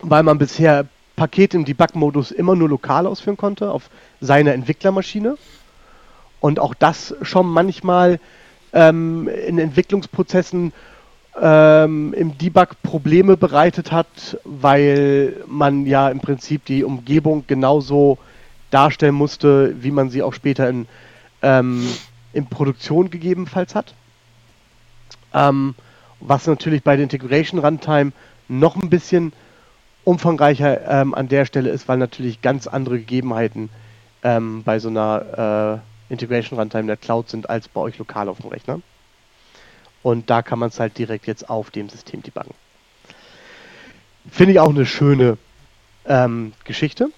weil man bisher Pakete im Debug-Modus immer nur lokal ausführen konnte auf seiner Entwicklermaschine. Und auch das schon manchmal ähm, in Entwicklungsprozessen ähm, im Debug Probleme bereitet hat, weil man ja im Prinzip die Umgebung genauso darstellen musste, wie man sie auch später in, ähm, in Produktion gegebenenfalls hat. Ähm, was natürlich bei der Integration Runtime noch ein bisschen umfangreicher ähm, an der Stelle ist, weil natürlich ganz andere Gegebenheiten ähm, bei so einer äh, Integration Runtime der Cloud sind als bei euch lokal auf dem Rechner. Und da kann man es halt direkt jetzt auf dem System debuggen. Finde ich auch eine schöne ähm, Geschichte.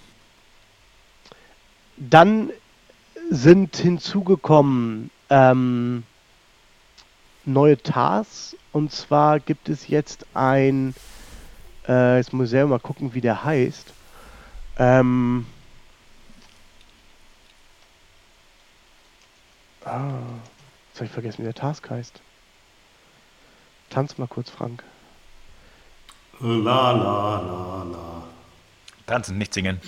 Dann sind hinzugekommen ähm, neue Tasks. Und zwar gibt es jetzt ein, äh, jetzt muss ich selber mal gucken, wie der heißt. Ähm, ah, jetzt habe ich vergessen, wie der Task heißt. Tanz mal kurz, Frank. La la la la. Tanzen, nicht singen.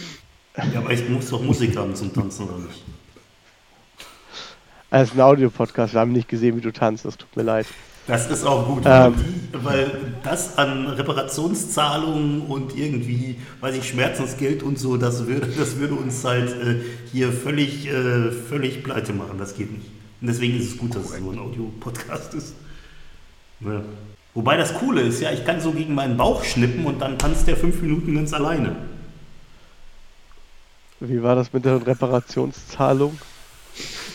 Ja, aber ich muss doch Musik haben zum Tanzen, oder nicht? Es ist ein Audio-Podcast, wir haben nicht gesehen, wie du tanzt, das tut mir leid. Das ist auch gut, Ähm. weil das an Reparationszahlungen und irgendwie, weiß ich, Schmerzensgeld und so, das würde, das würde uns halt äh, hier völlig, äh, völlig pleite machen. Das geht nicht. Und deswegen ist es gut, dass es nur ein Audio-Podcast ist. Ja. Wobei das Coole ist, ja, ich kann so gegen meinen Bauch schnippen und dann tanzt der fünf Minuten ganz alleine. Wie war das mit der Reparationszahlung?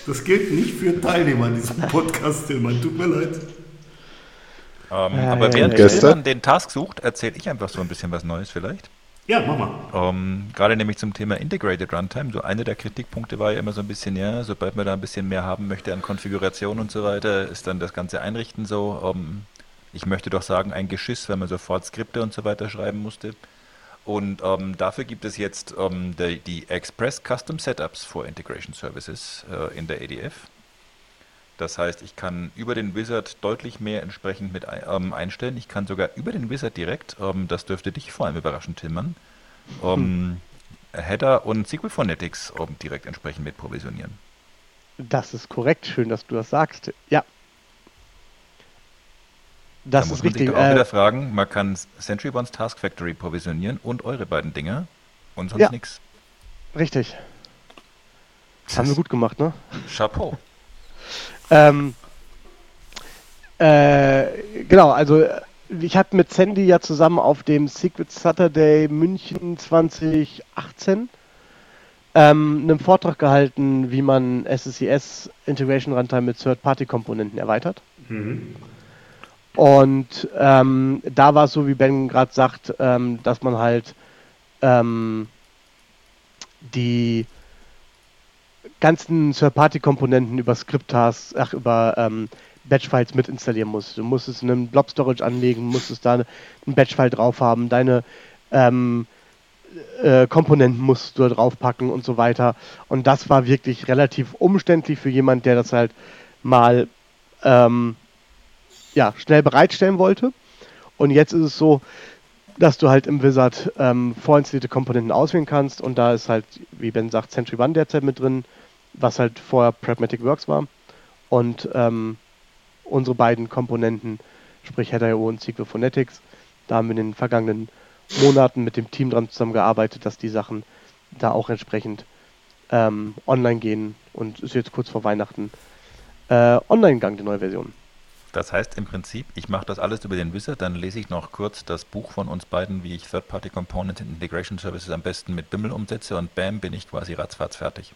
Das gilt nicht für Teilnehmer an diesem Podcast, Tillmann. Tut mir leid. Ähm, Ja, aber ja, während. Stefan den Task sucht, erzähle ich einfach so ein bisschen was Neues vielleicht. Ja, mach mal. Ähm, gerade nämlich zum Thema Integrated Runtime. So einer der Kritikpunkte war ja immer so ein bisschen, ja, sobald man da ein bisschen mehr haben möchte an Konfiguration und so weiter, ist dann das ganze Einrichten so. Ähm, ich möchte doch sagen, ein Geschiss, wenn man sofort Skripte und so weiter schreiben musste. Und ähm, dafür gibt es jetzt ähm, die, die Express Custom Setups for Integration Services äh, in der ADF. Das heißt, ich kann über den Wizard deutlich mehr entsprechend mit ähm, einstellen. Ich kann sogar über den Wizard direkt, ähm, das dürfte dich vor allem überraschen, Tillmann, ähm, Header und SQL Phonetics ähm, direkt entsprechend mit provisionieren. Das ist korrekt, schön, dass du das sagst. Ja. Das da muss ist man sich richtig. doch auch wieder Äh, fragen, man kann Century Bonds Task Factory provisionieren und eure beiden Dinger und sonst Ja. nichts. richtig. Das haben wir gut gemacht, ne? Chapeau. Ähm, äh, genau, also ich habe mit Sandy ja zusammen auf dem Secret Saturday München 2018 ähm, einen Vortrag gehalten, wie man SSIS Integration Runtime mit Third-Party-Komponenten erweitert. Mhm. Und ähm, da war es so, wie Ben gerade sagt, ähm, dass man halt ähm, die ganzen Third-Party-Komponenten über Script-Tasks, ach, über ähm, Batch-Files mit installieren muss. Du musst es in einem Blob-Storage anlegen, musstest da einen Batch-File drauf haben, deine ähm, äh, Komponenten musst du da draufpacken und so weiter. Und das war wirklich relativ umständlich für jemand, der das halt mal ähm, ja, schnell bereitstellen wollte. Und jetzt ist es so, dass du halt im Wizard ähm, vorinstallierte Komponenten auswählen kannst und da ist halt, wie Ben sagt, Century One derzeit mit drin, was halt vorher Pragmatic Works war. Und ähm, unsere beiden Komponenten, sprich Header.io und SQL Phonetics, da haben wir in den vergangenen Monaten mit dem Team dran zusammengearbeitet, dass die Sachen da auch entsprechend ähm, online gehen und ist jetzt kurz vor Weihnachten äh, online gegangen, die neue Version. Das heißt im Prinzip, ich mache das alles über den Wizard, dann lese ich noch kurz das Buch von uns beiden, wie ich Third-Party Component Integration Services am besten mit Bimmel umsetze und bam, bin ich quasi ratzfatz fertig.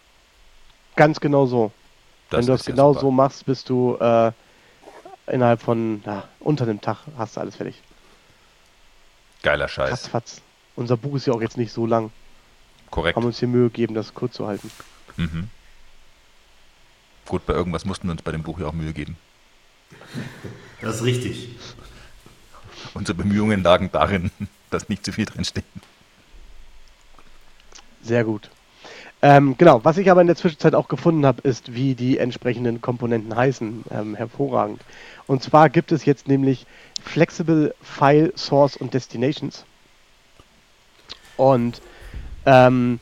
Ganz genau so. Das Wenn du das genau super. so machst, bist du äh, innerhalb von ja, unter einem Tag hast du alles fertig. Geiler Scheiß. Ratzfatz. Unser Buch ist ja auch jetzt nicht so lang. Korrekt. Haben uns hier Mühe gegeben, das kurz zu halten. Mhm. Gut, bei irgendwas mussten wir uns bei dem Buch ja auch Mühe geben. Das ist richtig. Unsere Bemühungen lagen darin, dass nicht zu viel drinsteht. Sehr gut. Ähm, genau, was ich aber in der Zwischenzeit auch gefunden habe, ist, wie die entsprechenden Komponenten heißen. Ähm, hervorragend. Und zwar gibt es jetzt nämlich Flexible File Source und Destinations. Und ähm,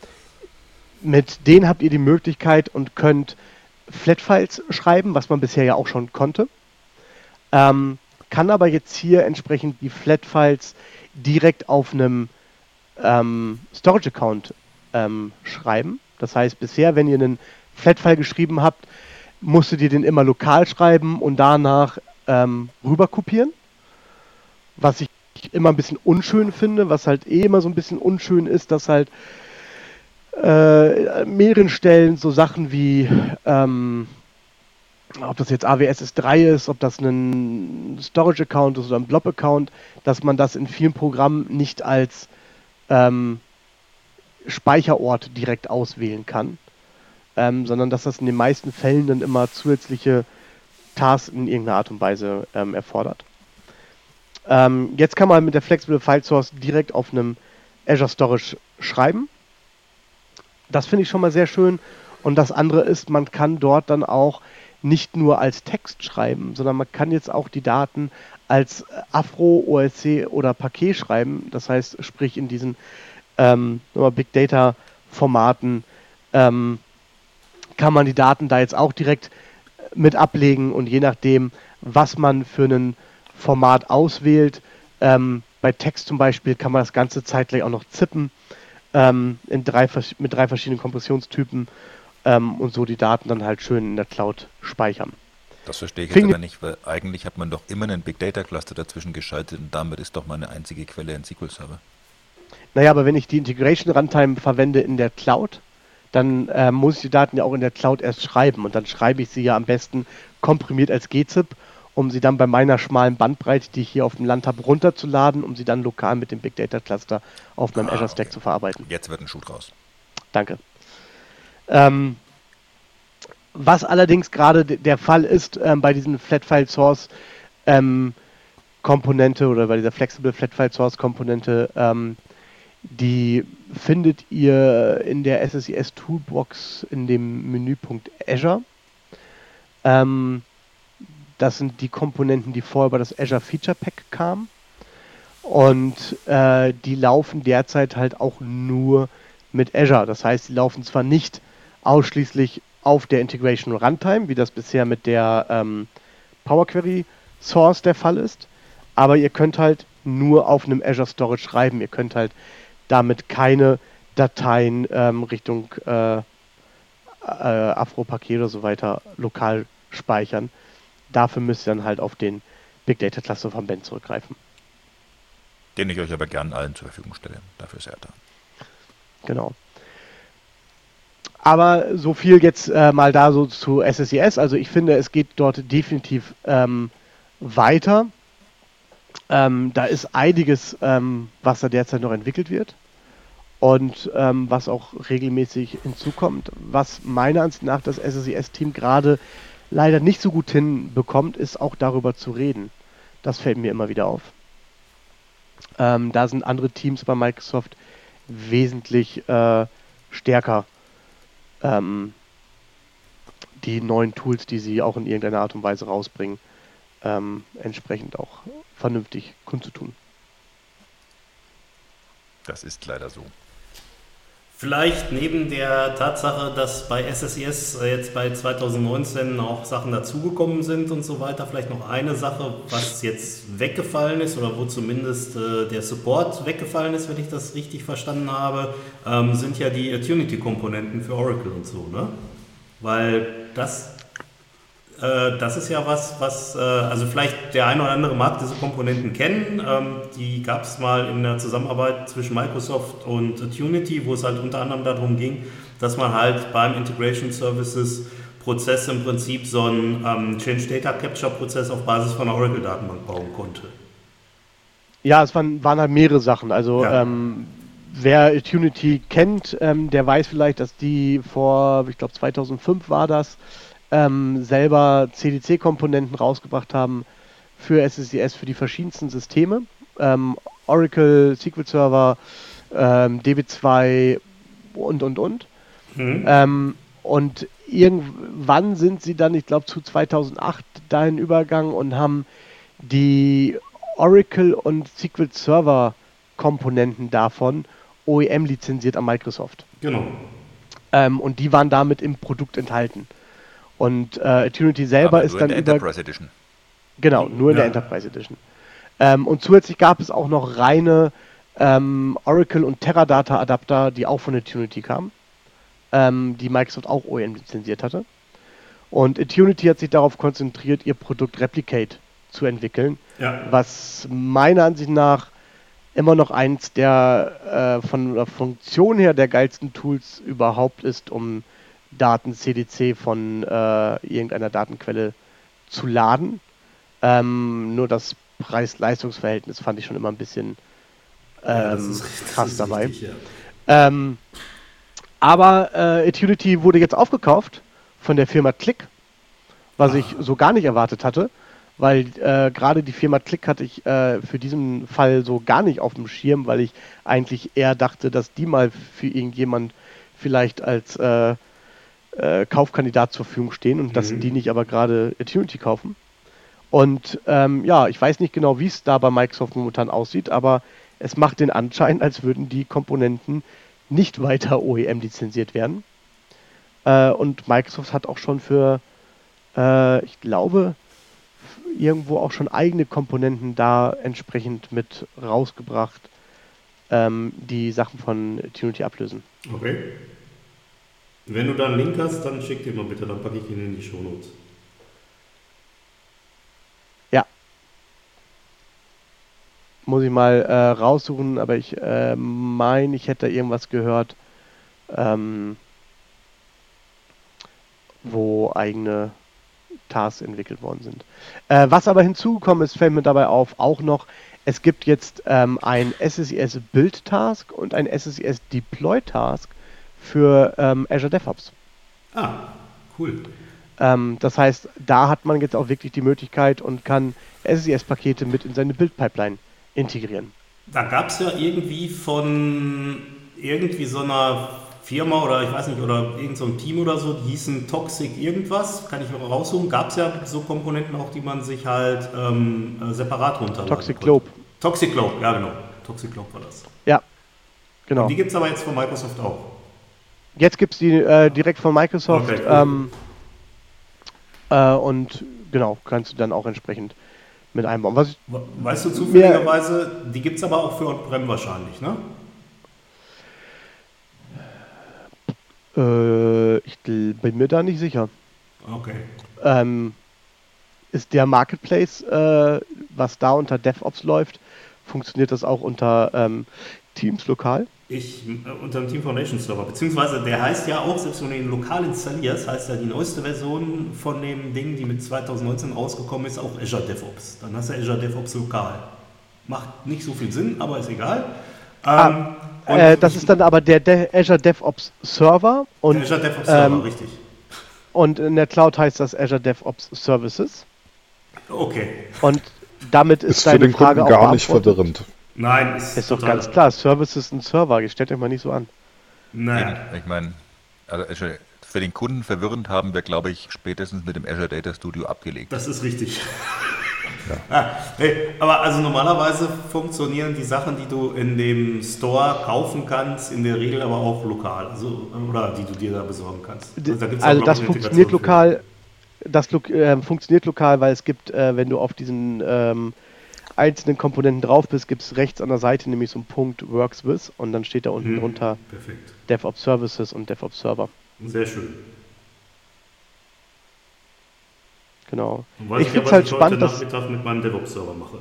mit denen habt ihr die Möglichkeit und könnt Flat-Files schreiben, was man bisher ja auch schon konnte. Ähm, kann aber jetzt hier entsprechend die Flat-Files direkt auf einem ähm, Storage-Account ähm, schreiben. Das heißt, bisher, wenn ihr einen Flat-File geschrieben habt, musstet ihr den immer lokal schreiben und danach ähm, rüber kopieren. Was ich immer ein bisschen unschön finde, was halt eh immer so ein bisschen unschön ist, dass halt äh, mehreren Stellen so Sachen wie ähm, ob das jetzt AWS S3 ist, ob das ein Storage-Account ist oder ein Blob-Account, dass man das in vielen Programmen nicht als ähm, Speicherort direkt auswählen kann, ähm, sondern dass das in den meisten Fällen dann immer zusätzliche Tasks in irgendeiner Art und Weise ähm, erfordert. Ähm, jetzt kann man mit der Flexible File Source direkt auf einem Azure Storage schreiben. Das finde ich schon mal sehr schön. Und das andere ist, man kann dort dann auch nicht nur als Text schreiben, sondern man kann jetzt auch die Daten als Afro, OSC oder Paket schreiben. Das heißt, sprich in diesen ähm, Big Data Formaten ähm, kann man die Daten da jetzt auch direkt mit ablegen und je nachdem, was man für ein Format auswählt, ähm, bei Text zum Beispiel kann man das ganze zeitgleich auch noch zippen ähm, in drei, mit drei verschiedenen Kompressionstypen ähm, und so die Daten dann halt schön in der Cloud speichern. Das verstehe ich Fing jetzt aber nicht, weil eigentlich hat man doch immer einen Big Data Cluster dazwischen geschaltet und damit ist doch meine einzige Quelle ein SQL Server. Naja, aber wenn ich die Integration Runtime verwende in der Cloud, dann äh, muss ich die Daten ja auch in der Cloud erst schreiben und dann schreibe ich sie ja am besten komprimiert als gzip, um sie dann bei meiner schmalen Bandbreite, die ich hier auf dem Land habe, runterzuladen, um sie dann lokal mit dem Big Data Cluster auf meinem ah, Azure Stack okay. zu verarbeiten. Jetzt wird ein Schuh draus. Danke. Ähm, was allerdings gerade der Fall ist ähm, bei diesen Flat File Source ähm, Komponente oder bei dieser Flexible Flat File Source Komponente, ähm, die findet ihr in der SSIS Toolbox in dem Menüpunkt Azure. Ähm, das sind die Komponenten, die vorher über das Azure Feature Pack kamen. Und äh, die laufen derzeit halt auch nur mit Azure. Das heißt, die laufen zwar nicht ausschließlich auf der Integration Runtime, wie das bisher mit der ähm, Power Query Source der Fall ist. Aber ihr könnt halt nur auf einem Azure Storage schreiben. Ihr könnt halt damit keine Dateien ähm, Richtung äh, äh, Afro-Paket oder so weiter lokal speichern. Dafür müsst ihr dann halt auf den Big Data Cluster von Ben zurückgreifen. Den ich euch aber gern allen zur Verfügung stelle. Dafür ist er da. Genau. Aber so viel jetzt äh, mal da so zu SSIS. Also ich finde, es geht dort definitiv ähm, weiter. Ähm, da ist einiges, ähm, was da derzeit noch entwickelt wird und ähm, was auch regelmäßig hinzukommt. Was meiner Ansicht nach das SSIS-Team gerade leider nicht so gut hinbekommt, ist auch darüber zu reden. Das fällt mir immer wieder auf. Ähm, da sind andere Teams bei Microsoft wesentlich äh, stärker. Ähm, die neuen Tools, die sie auch in irgendeiner Art und Weise rausbringen, ähm, entsprechend auch vernünftig kundzutun. Das ist leider so. Vielleicht neben der Tatsache, dass bei SSIS jetzt bei 2019 auch Sachen dazugekommen sind und so weiter, vielleicht noch eine Sache, was jetzt weggefallen ist oder wo zumindest äh, der Support weggefallen ist, wenn ich das richtig verstanden habe, ähm, sind ja die Unity-Komponenten für Oracle und so, ne? Weil das das ist ja was, was, äh, also vielleicht der eine oder andere mag diese Komponenten kennen. Ähm, die gab es mal in der Zusammenarbeit zwischen Microsoft und Unity, wo es halt unter anderem darum ging, dass man halt beim Integration Services Prozess im Prinzip so einen ähm, Change Data Capture Prozess auf Basis von einer Oracle Datenbank bauen konnte. Ja, es waren, waren halt mehrere Sachen. Also ja. ähm, wer Unity kennt, ähm, der weiß vielleicht, dass die vor, ich glaube 2005 war das, ähm, selber CDC-Komponenten rausgebracht haben für SSIS für die verschiedensten Systeme. Ähm, Oracle, SQL Server, ähm, DB2 und und und. Mhm. Ähm, und irgendwann sind sie dann, ich glaube zu 2008 dahin übergegangen und haben die Oracle und SQL Server Komponenten davon OEM lizenziert an Microsoft. Genau. Ähm, und die waren damit im Produkt enthalten. Und äh, Eternity selber Aber ist dann. in der Enterprise Edition. Genau, nur in ja. der Enterprise Edition. Ähm, und zusätzlich gab es auch noch reine ähm, Oracle und Teradata Adapter, die auch von Eternity kamen, ähm, die Microsoft auch OEM lizenziert hatte. Und Eternity hat sich darauf konzentriert, ihr Produkt Replicate zu entwickeln, ja. was meiner Ansicht nach immer noch eins der äh, von der Funktion her der geilsten Tools überhaupt ist, um Daten CDC von äh, irgendeiner Datenquelle zu laden. Ähm, nur das Preis-Leistungs-Verhältnis fand ich schon immer ein bisschen ähm, ja, krass dabei. Richtig, ja. ähm, aber äh, Eternity wurde jetzt aufgekauft von der Firma Click, was ah. ich so gar nicht erwartet hatte, weil äh, gerade die Firma Click hatte ich äh, für diesen Fall so gar nicht auf dem Schirm, weil ich eigentlich eher dachte, dass die mal für irgendjemand vielleicht als äh, Kaufkandidat zur Verfügung stehen und mhm. dass die nicht aber gerade Unity kaufen. Und ähm, ja, ich weiß nicht genau, wie es da bei Microsoft momentan aussieht, aber es macht den Anschein, als würden die Komponenten nicht weiter OEM lizenziert werden. Äh, und Microsoft hat auch schon für, äh, ich glaube, irgendwo auch schon eigene Komponenten da entsprechend mit rausgebracht, ähm, die Sachen von Unity ablösen. Okay. Wenn du da einen Link hast, dann schick dir mal bitte, dann packe ich ihn in die Shownotes. Ja. Muss ich mal äh, raussuchen, aber ich äh, meine, ich hätte da irgendwas gehört, ähm, wo eigene Tasks entwickelt worden sind. Äh, was aber hinzugekommen ist, fällt mir dabei auf, auch noch, es gibt jetzt ähm, ein SSIS Build Task und ein SSIS Deploy Task für ähm, Azure DevOps. Ah, cool. Ähm, das heißt, da hat man jetzt auch wirklich die Möglichkeit und kann SSIS-Pakete mit in seine Build-Pipeline integrieren. Da gab es ja irgendwie von irgendwie so einer Firma oder ich weiß nicht, oder irgendein so Team oder so, die hießen Toxic irgendwas, kann ich auch raussuchen. Gab es ja so Komponenten auch, die man sich halt ähm, äh, separat runterladen Toxic Globe. Toxic Globe, ja genau. Toxic Globe war das. Ja, genau. Und die gibt es aber jetzt von Microsoft auch. Jetzt gibt es die äh, direkt von Microsoft. Okay, cool. ähm, äh, und genau, kannst du dann auch entsprechend mit einbauen. Was weißt du zufälligerweise, die gibt es aber auch für On-Prem wahrscheinlich, ne? Äh, ich bin mir da nicht sicher. Okay. Ähm, ist der Marketplace, äh, was da unter DevOps läuft, funktioniert das auch unter ähm, Teams lokal? Ich äh, unter dem Team Foundation Server, beziehungsweise der heißt ja auch, selbst wenn du ihn lokal installierst, heißt ja die neueste Version von dem Ding, die mit 2019 rausgekommen ist, auch Azure DevOps. Dann hast du Azure DevOps lokal. Macht nicht so viel Sinn, aber ist egal. Ah, Ähm, Äh, und das ist dann aber der De Azure DevOps Server und, Azure DevOps Server, ähm, richtig. und in der Cloud heißt das Azure DevOps Services. Okay. Und damit ist, Ist für deine den Frage Kunden auch gar nicht verwirrend. Nein, ist, Ist doch ganz klar, Services ein Server, stellt euch mal nicht so an. Nein. Ich meine, also Azure, für den Kunden verwirrend haben wir, glaube ich, spätestens mit dem Azure Data Studio abgelegt. Das ist richtig. Ah, hey, aber also normalerweise funktionieren die Sachen, die du in dem Store kaufen kannst, in der Regel aber auch lokal, also, oder die du dir da besorgen kannst. D- da gibt's auch, Also das funktioniert lokal, das lo äh, funktioniert lokal, weil es gibt, äh, wenn du auf diesen ähm, einzelnen Komponenten drauf bist, gibt es rechts an der Seite nämlich so einen Punkt Works with und dann steht da unten Hm. drunter. Perfekt. DevOps Services und DevOps Server. Sehr schön. Genau. Ich ja, was halt ich spannend, dass- Nachmittag mit meinem DevOps-Server mache.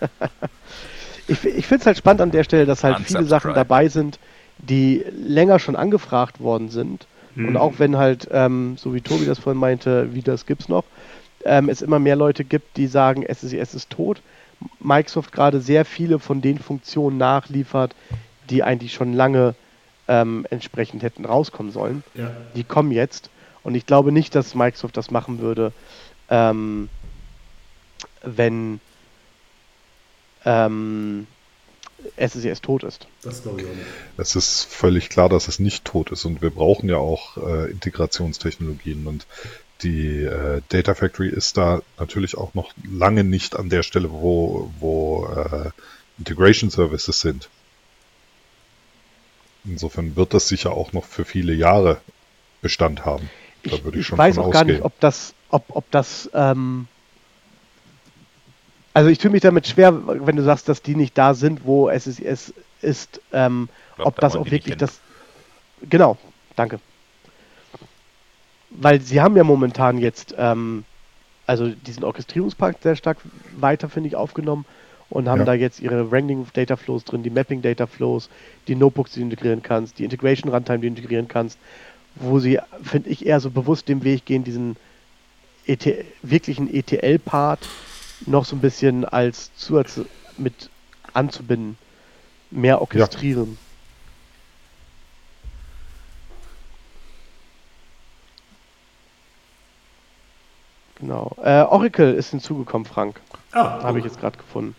Ich, ich finde es halt spannend an der Stelle, dass halt viele Sachen dabei sind, die länger schon angefragt worden sind. Und auch wenn halt, ähm, so wie Tobi das vorhin meinte, wie das gibt's noch, ähm, es immer mehr Leute gibt, die sagen, SSIS ist tot. Microsoft gerade sehr viele von den Funktionen nachliefert, die eigentlich schon lange ähm, entsprechend hätten rauskommen sollen. Ja. Die kommen jetzt. Und ich glaube nicht, dass Microsoft das machen würde, ähm, wenn ähm, SSIS tot ist. Das glaube ich auch nicht. Es ist völlig klar, dass es nicht tot ist und wir brauchen ja auch äh, Integrationstechnologien und die äh, Data Factory ist da natürlich auch noch lange nicht an der Stelle, wo, wo äh, Integration Services sind. Insofern wird das sicher auch noch für viele Jahre Bestand haben. Da Ich, würde ich ich schon weiß von auch gar nicht, ausgehen. ob das, ob, ob das, ähm, also ich tue mich damit schwer, wenn du sagst, dass die nicht da sind, wo SSIS ist, ähm, glaub, ob da das auch wirklich das, genau, danke. Weil sie haben ja momentan jetzt, ähm, also diesen Orchestrierungspakt sehr stark weiter, finde ich, aufgenommen und haben Ja. da jetzt ihre Wrangling Data Flows drin, die Mapping Data Flows, die Notebooks, die du integrieren kannst, die Integration Runtime, die du integrieren kannst, wo sie, finde ich, eher so bewusst den Weg gehen, diesen ET wirklichen ETL-Part noch so ein bisschen als Zusatz mit anzubinden, mehr orchestrieren. Genau. Äh, Oracle ist hinzugekommen, Frank. Ah, Habe ich jetzt gerade gefunden.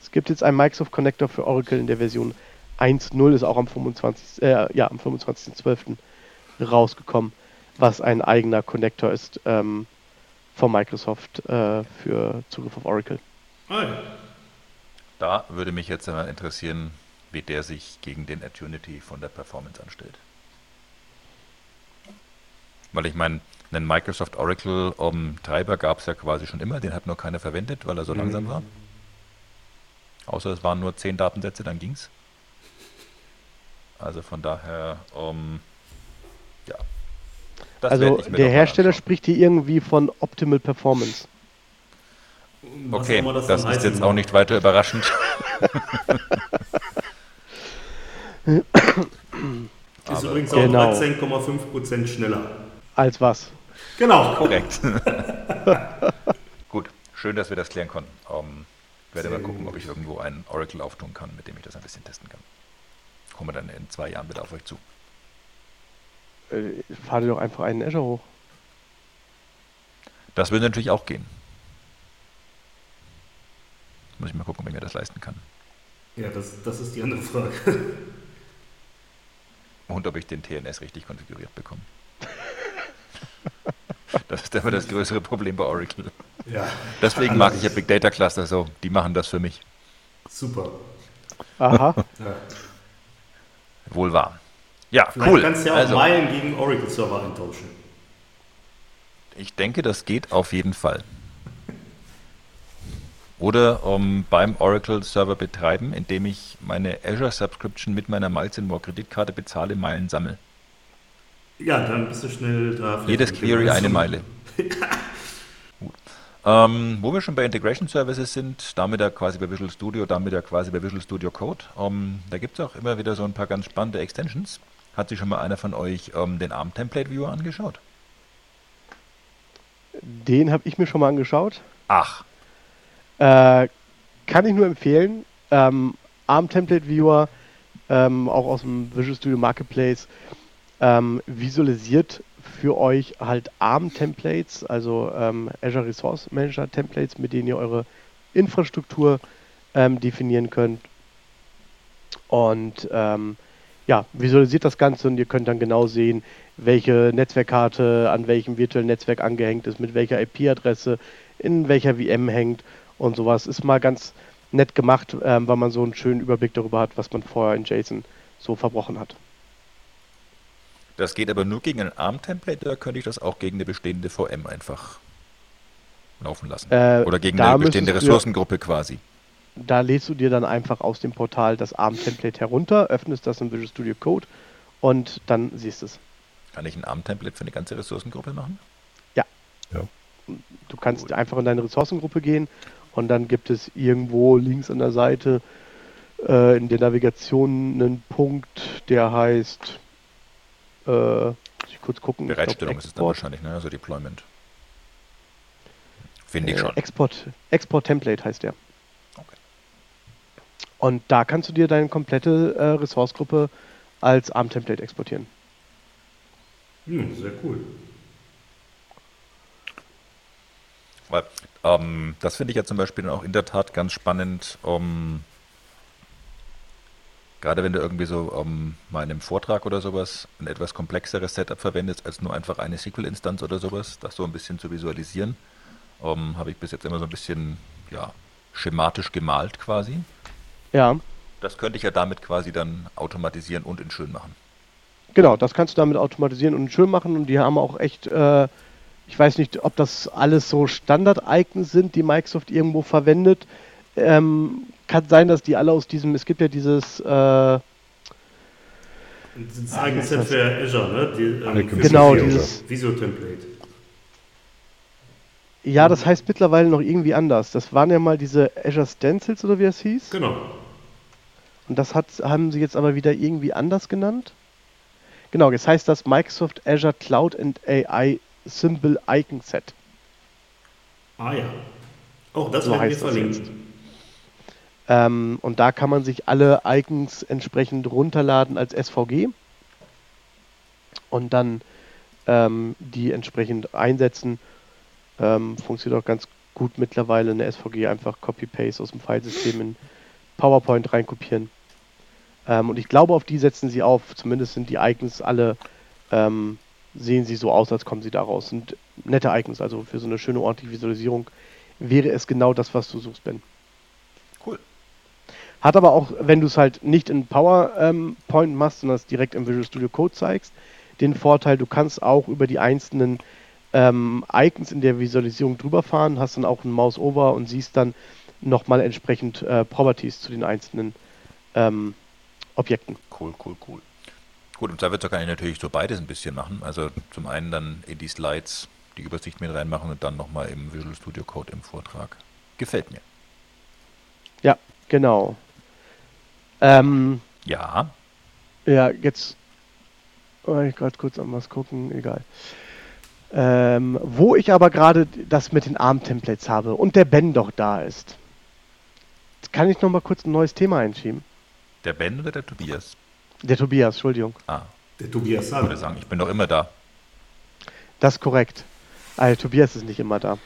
Es gibt jetzt einen Microsoft Connector für Oracle in der Version 1.0, ist auch am 25. Äh, ja, am 25.12. rausgekommen, was ein eigener Connector ist ähm, von Microsoft äh, für Zugriff auf Oracle. Ah, ja. Da würde mich jetzt einmal interessieren, wie der sich gegen den Attunity von der Performance anstellt. Weil ich meine, einen Microsoft Oracle um, Treiber gab es ja quasi schon immer, den hat nur keiner verwendet, weil er so langsam war. Außer es waren nur zehn Datensätze, dann ging's. Also von daher, um, ja. Das also werd ich mir der Hersteller spricht hier irgendwie von Optimal Performance. Was Okay, das, dann ist jetzt auch nicht weiter überraschend. Ist Aber- übrigens Genau. auch 13,5% schneller. Als was? Genau. Korrekt. Gut, schön, dass wir das klären konnten. Ähm, ich werde Sehr mal gucken, gut. ob ich irgendwo einen Oracle auftun kann, mit dem ich das ein bisschen testen kann. Kommen wir dann in zwei Jahren wieder auf euch zu. Äh, fahr dir doch einfach einen Azure hoch. Das würde natürlich auch gehen. Muss ich mal gucken, ob ich mir das leisten kann. Ja, das, das ist die andere Frage. Und ob ich den TNS richtig konfiguriert bekomme. Das ist immer das größere Problem bei Oracle. Ja, Deswegen mag ich ja Big Data Cluster so. Die machen das für mich. super. Aha. Ja. Wohl wahr. Ja, Vielleicht cool. kannst du ja auch Also, Meilen gegen Oracle-Server eintauschen. Ich denke, das geht auf jeden Fall. Oder um, beim Oracle-Server betreiben, indem ich meine Azure-Subscription mit meiner Miles More Kreditkarte bezahle, Meilen sammle. Ja, dann bist du schnell da. Jedes Query eine Meile. Gut. Ähm, wo wir schon bei Integration Services sind, damit ja quasi bei Visual Studio, damit ja quasi bei Visual Studio Code, ähm, da gibt es auch immer wieder so ein paar ganz spannende Extensions. Hat sich schon mal einer von euch ähm, den ARM Template Viewer angeschaut? Den habe ich mir schon mal angeschaut. Ach. Äh, kann ich nur empfehlen. Ähm, ARM Template Viewer, ähm, auch aus dem Visual Studio Marketplace, ähm, visualisiert für euch halt ARM-Templates, also ähm, Azure Resource Manager Templates, mit denen ihr eure Infrastruktur ähm, definieren könnt. Und ähm, ja, visualisiert das Ganze und ihr könnt dann genau sehen, welche Netzwerkkarte an welchem virtuellen Netzwerk angehängt ist, mit welcher IP-Adresse, in welcher VM hängt und sowas. Ist mal ganz nett gemacht, ähm, weil man so einen schönen Überblick darüber hat, was man vorher in JSON so verbrochen hat. Das geht aber nur gegen ein ARM-Template oder könnte ich das auch gegen eine bestehende VM einfach laufen lassen? Äh, oder gegen eine bestehende ja- Ressourcengruppe quasi? Da lädst du dir dann einfach aus dem Portal das ARM-Template herunter, öffnest das in Visual Studio Code und dann siehst du es. Kann ich ein ARM-Template für eine ganze Ressourcengruppe machen? Du kannst einfach in deine Ressourcengruppe gehen und dann gibt es irgendwo links an der Seite äh, in der Navigation einen Punkt, der heißt, äh, muss ich kurz gucken. ich glaub, Bereitstellung ist es dann Export, wahrscheinlich, ne? also Deployment. Finde ich äh, schon. Export, Export Template heißt der. Okay. Und da kannst du dir deine komplette äh, Ressourcegruppe als ARM-Template exportieren. Hm, sehr cool. Weil, ähm, das finde ich ja zum Beispiel dann auch in der Tat ganz spannend, um, gerade wenn du irgendwie so um, mal in einem Vortrag oder sowas ein etwas komplexeres Setup verwendest, als nur einfach eine SQL-Instanz oder sowas, das so ein bisschen zu visualisieren, um, habe ich bis jetzt immer so ein bisschen ja, schematisch gemalt quasi. Ja, Das könnte ich ja damit quasi dann automatisieren und in schön machen. genau, das kannst du damit automatisieren und schön machen und die haben auch echt, äh, ich weiß nicht, ob das alles so Standard-Icons sind, die Microsoft irgendwo verwendet. Ähm, kann sein, dass die alle aus diesem, es gibt ja dieses, äh, Das ist eigentlich Set für Azure, ne? Die, ähm, Genau, dieses- Visio-Template. ja, das heißt mittlerweile noch irgendwie anders. Das waren ja mal diese Azure Stencils oder wie es hieß. Genau. Und das hat, haben sie jetzt aber wieder irgendwie anders genannt. Genau, jetzt heißt das Microsoft Azure Cloud and AI Symbol Icon Set. Ah ja. Auch das So werden wir heißt das verlinken. Ähm, und da kann man sich alle Icons entsprechend runterladen als SVG und dann ähm, die entsprechend einsetzen. Ähm, funktioniert auch ganz gut mittlerweile eine SVG einfach Copy-Paste aus dem Filesystem in PowerPoint reinkopieren. Ähm, und ich glaube, auf die setzen sie auf. Zumindest sind die Icons alle, ähm, sehen sie so aus, als kommen sie daraus. Sind nette Icons, also für so eine schöne, ordentliche Visualisierung wäre es genau das, was du suchst, Ben. Hat aber auch, wenn du es halt nicht in PowerPoint machst, sondern es direkt im Visual Studio Code zeigst, den Vorteil, du kannst auch über die einzelnen ähm, Icons in der Visualisierung drüber fahren, hast dann auch ein Mouse-Over und siehst dann nochmal entsprechend äh, Properties zu den einzelnen ähm, Objekten. Cool, cool, cool. Gut, und da kann ich natürlich so beides ein bisschen machen. Also zum einen dann in die Slides die Übersicht mit reinmachen und dann nochmal im Visual Studio Code im Vortrag. Gefällt mir. Ja, genau. Ähm, Ja, Ja, jetzt. Oh, ich gerade kurz an was gucken, egal. Ähm, wo ich aber gerade das mit den ARM-Templates habe und der Ben doch da ist, kann ich noch mal kurz ein neues Thema einschieben? der Ben oder der Tobias? Der Tobias, Entschuldigung. Ah, Der Tobias ich würde sagen, ich bin doch immer da. Das ist korrekt. Also, Tobias ist nicht immer da.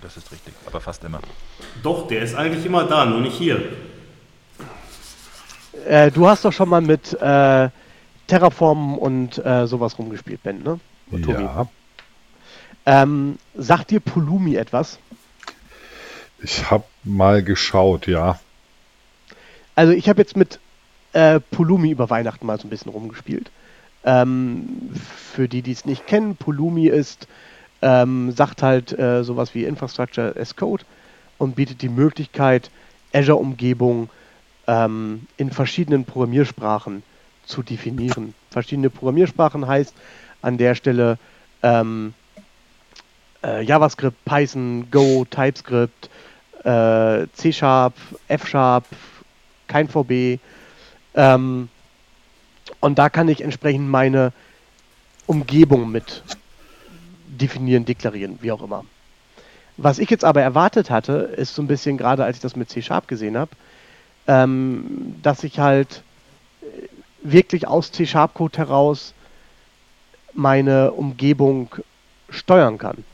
Das ist richtig, aber fast immer. Doch, der ist eigentlich immer da, nur nicht hier. Äh, du hast doch schon mal mit äh, Terraform und äh, sowas rumgespielt, Ben, ne? Und. Ja, Ähm, sagt dir Pulumi etwas? ich habe mal geschaut, ja. Also ich habe jetzt mit äh, Pulumi über Weihnachten mal so ein bisschen rumgespielt. Ähm, für die, die es nicht kennen, Pulumi ist, ähm, sagt halt äh, sowas wie Infrastructure as Code und bietet die Möglichkeit, Azure-Umgebung ähm, in verschiedenen Programmiersprachen zu definieren. Verschiedene Programmiersprachen heißt an der Stelle ähm, äh, JavaScript, Python, Go, TypeScript, äh, C-Sharp, F-Sharp, kein VB. Ähm, und da kann ich entsprechend meine Umgebung mit definieren, deklarieren, wie auch immer. Was ich jetzt aber erwartet hatte, ist so ein bisschen gerade, als ich das mit C-Sharp gesehen habe, ähm, dass ich halt äh, wirklich aus C-Sharp-Code heraus meine Umgebung steuern kann.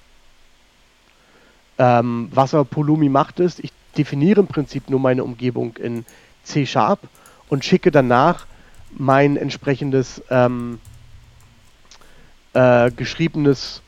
Ähm, was aber Polumi macht, ist, ich definiere im Prinzip nur meine Umgebung in C-Sharp und schicke danach mein entsprechendes ähm, äh, geschriebenes,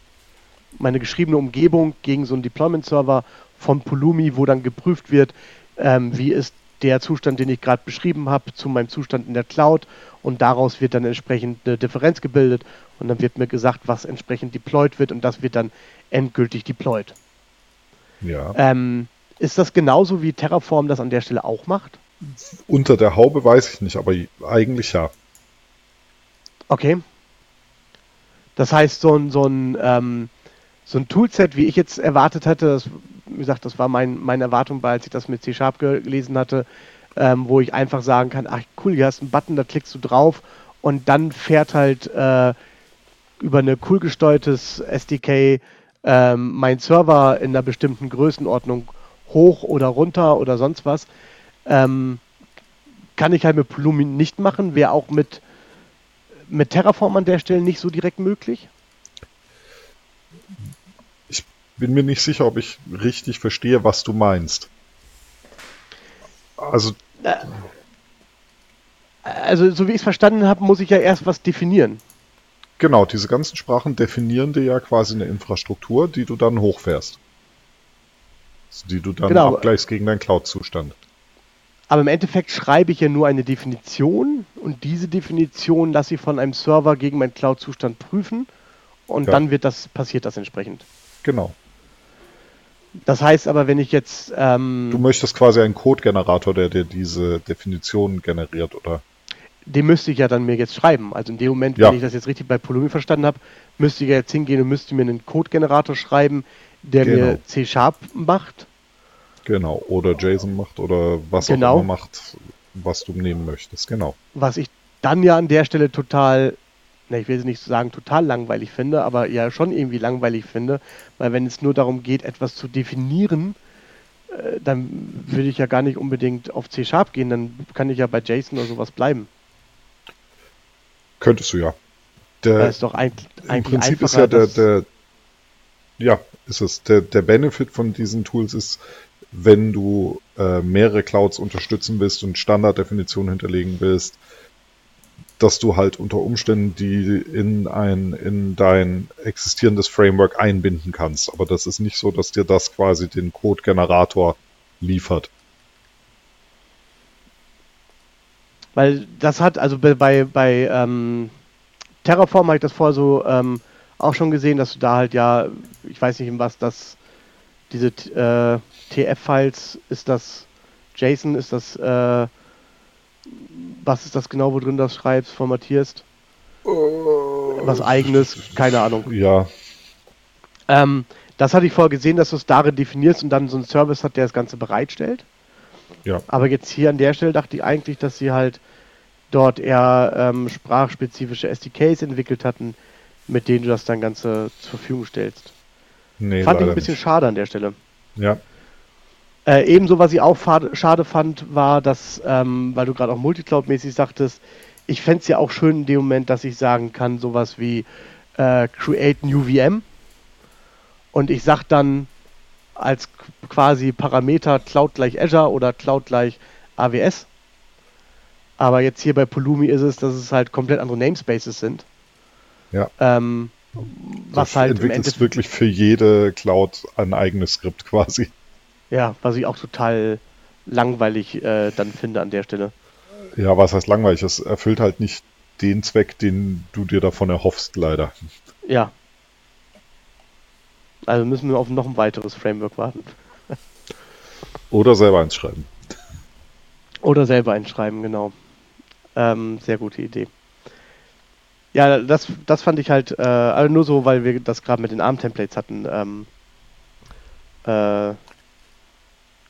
meine geschriebene Umgebung gegen so einen Deployment-Server von Polumi, wo dann geprüft wird, ähm, wie ist der Zustand, den ich gerade beschrieben habe, zu meinem Zustand in der Cloud und daraus wird dann entsprechend eine Differenz gebildet und dann wird mir gesagt, was entsprechend deployed wird und das wird dann endgültig deployed. Ja. Ähm, ist das genauso wie Terraform das an der Stelle auch macht? Unter der Haube weiß ich nicht, aber eigentlich ja. Okay. Das heißt, so ein, so ein, ähm, so ein Toolset, wie ich jetzt erwartet hatte, das, wie gesagt, das war mein, meine Erwartung, bei, als ich das mit C-Sharp gelesen hatte, ähm, wo ich einfach sagen kann, ach cool, hier hast du einen Button, da klickst du drauf und dann fährt halt äh, über eine cool gesteuertes SDK ähm, mein Server in einer bestimmten Größenordnung hoch oder runter oder sonst was. Ähm, kann ich halt mit Plumin nicht machen, wäre auch mit, mit Terraform an der Stelle nicht so direkt möglich. Ich bin mir nicht sicher, ob ich richtig verstehe, was du meinst. Also. Also, so wie ich es verstanden habe, muss ich ja erst was definieren. Genau, diese ganzen Sprachen definieren dir ja quasi eine Infrastruktur, die du dann hochfährst. Die du dann Genau. abgleichst gegen deinen Cloud-Zustand. Aber im Endeffekt schreibe ich ja nur eine Definition und diese Definition lasse ich von einem Server gegen meinen Cloud-Zustand prüfen und Ja. dann wird das, passiert das entsprechend. Genau. Das heißt aber, wenn ich jetzt, ähm, Du möchtest quasi einen Code-Generator, der dir diese Definition generiert, oder? den müsste ich ja dann mir jetzt schreiben. Also in dem Moment, Ja. wenn ich das jetzt richtig bei Polumi verstanden habe, müsste ich ja jetzt hingehen und müsste mir einen Code-Generator schreiben, der Genau. mir C-Sharp macht. Genau. Oder JSON macht oder was Genau. auch immer macht, was du nehmen möchtest. Genau. Was ich dann ja an der Stelle total, na, ich will jetzt nicht sagen total langweilig finde, aber ja schon irgendwie langweilig finde, weil wenn es nur darum geht, etwas zu definieren, äh, dann würde ich ja gar nicht unbedingt auf C-Sharp gehen, dann kann ich ja bei JSON oder sowas bleiben. Könntest du ja. Das Der, ist doch eigentlich, Im Prinzip ist ja der, das- der, ja, ist es. Der, der Benefit von diesen Tools ist, wenn du äh, mehrere Clouds unterstützen willst und Standarddefinitionen hinterlegen willst, dass du halt unter Umständen die in ein, in dein existierendes Framework einbinden kannst. Aber das ist nicht so, dass dir das quasi den Code-Generator liefert. Weil das hat, also bei, bei, ähm, Terraform habe ich das vorher so ähm, auch schon gesehen, dass du da halt ja, ich weiß nicht, in was das, diese äh, TF-Files, ist das JSON, ist das, äh, was ist das genau, wo drin das schreibst, formatierst? Was eigenes, keine Ahnung. Ja, Ähm, das hatte ich vorher gesehen, dass du es darin definierst und dann so einen Service hat, der das Ganze bereitstellt. ja. Aber jetzt hier an der Stelle dachte ich eigentlich, dass sie halt dort eher ähm, sprachspezifische SDKs entwickelt hatten, mit denen du das dann Ganze zur Verfügung stellst. Nee, fand ich ein bisschen nicht. schade an der Stelle. Ja, Äh, ebenso, was ich auch schade fand, war, dass, ähm, weil du gerade auch Multicloud-mäßig sagtest, ich fände es ja auch schön in dem Moment, dass ich sagen kann, sowas wie äh, Create New VM. Und ich sage dann als quasi Parameter Cloud gleich Azure oder Cloud gleich AWS. Aber jetzt hier bei Polumi ist es, dass es halt komplett andere Namespaces sind. ja. Ähm, was Du halt entwickelst wirklich für jede Cloud ein eigenes Skript quasi. Ja, was ich auch total langweilig äh, dann finde an der Stelle. Ja, was heißt langweilig? Es erfüllt halt nicht den Zweck, den du dir davon erhoffst, leider. Ja. Also müssen wir auf noch ein weiteres Framework warten. Oder selber eins schreiben. Oder selber einschreiben, genau. Ähm, sehr gute Idee. Ja, das, das fand ich halt, äh, also nur so, weil wir das gerade mit den ARM-Templates hatten, ähm, Äh,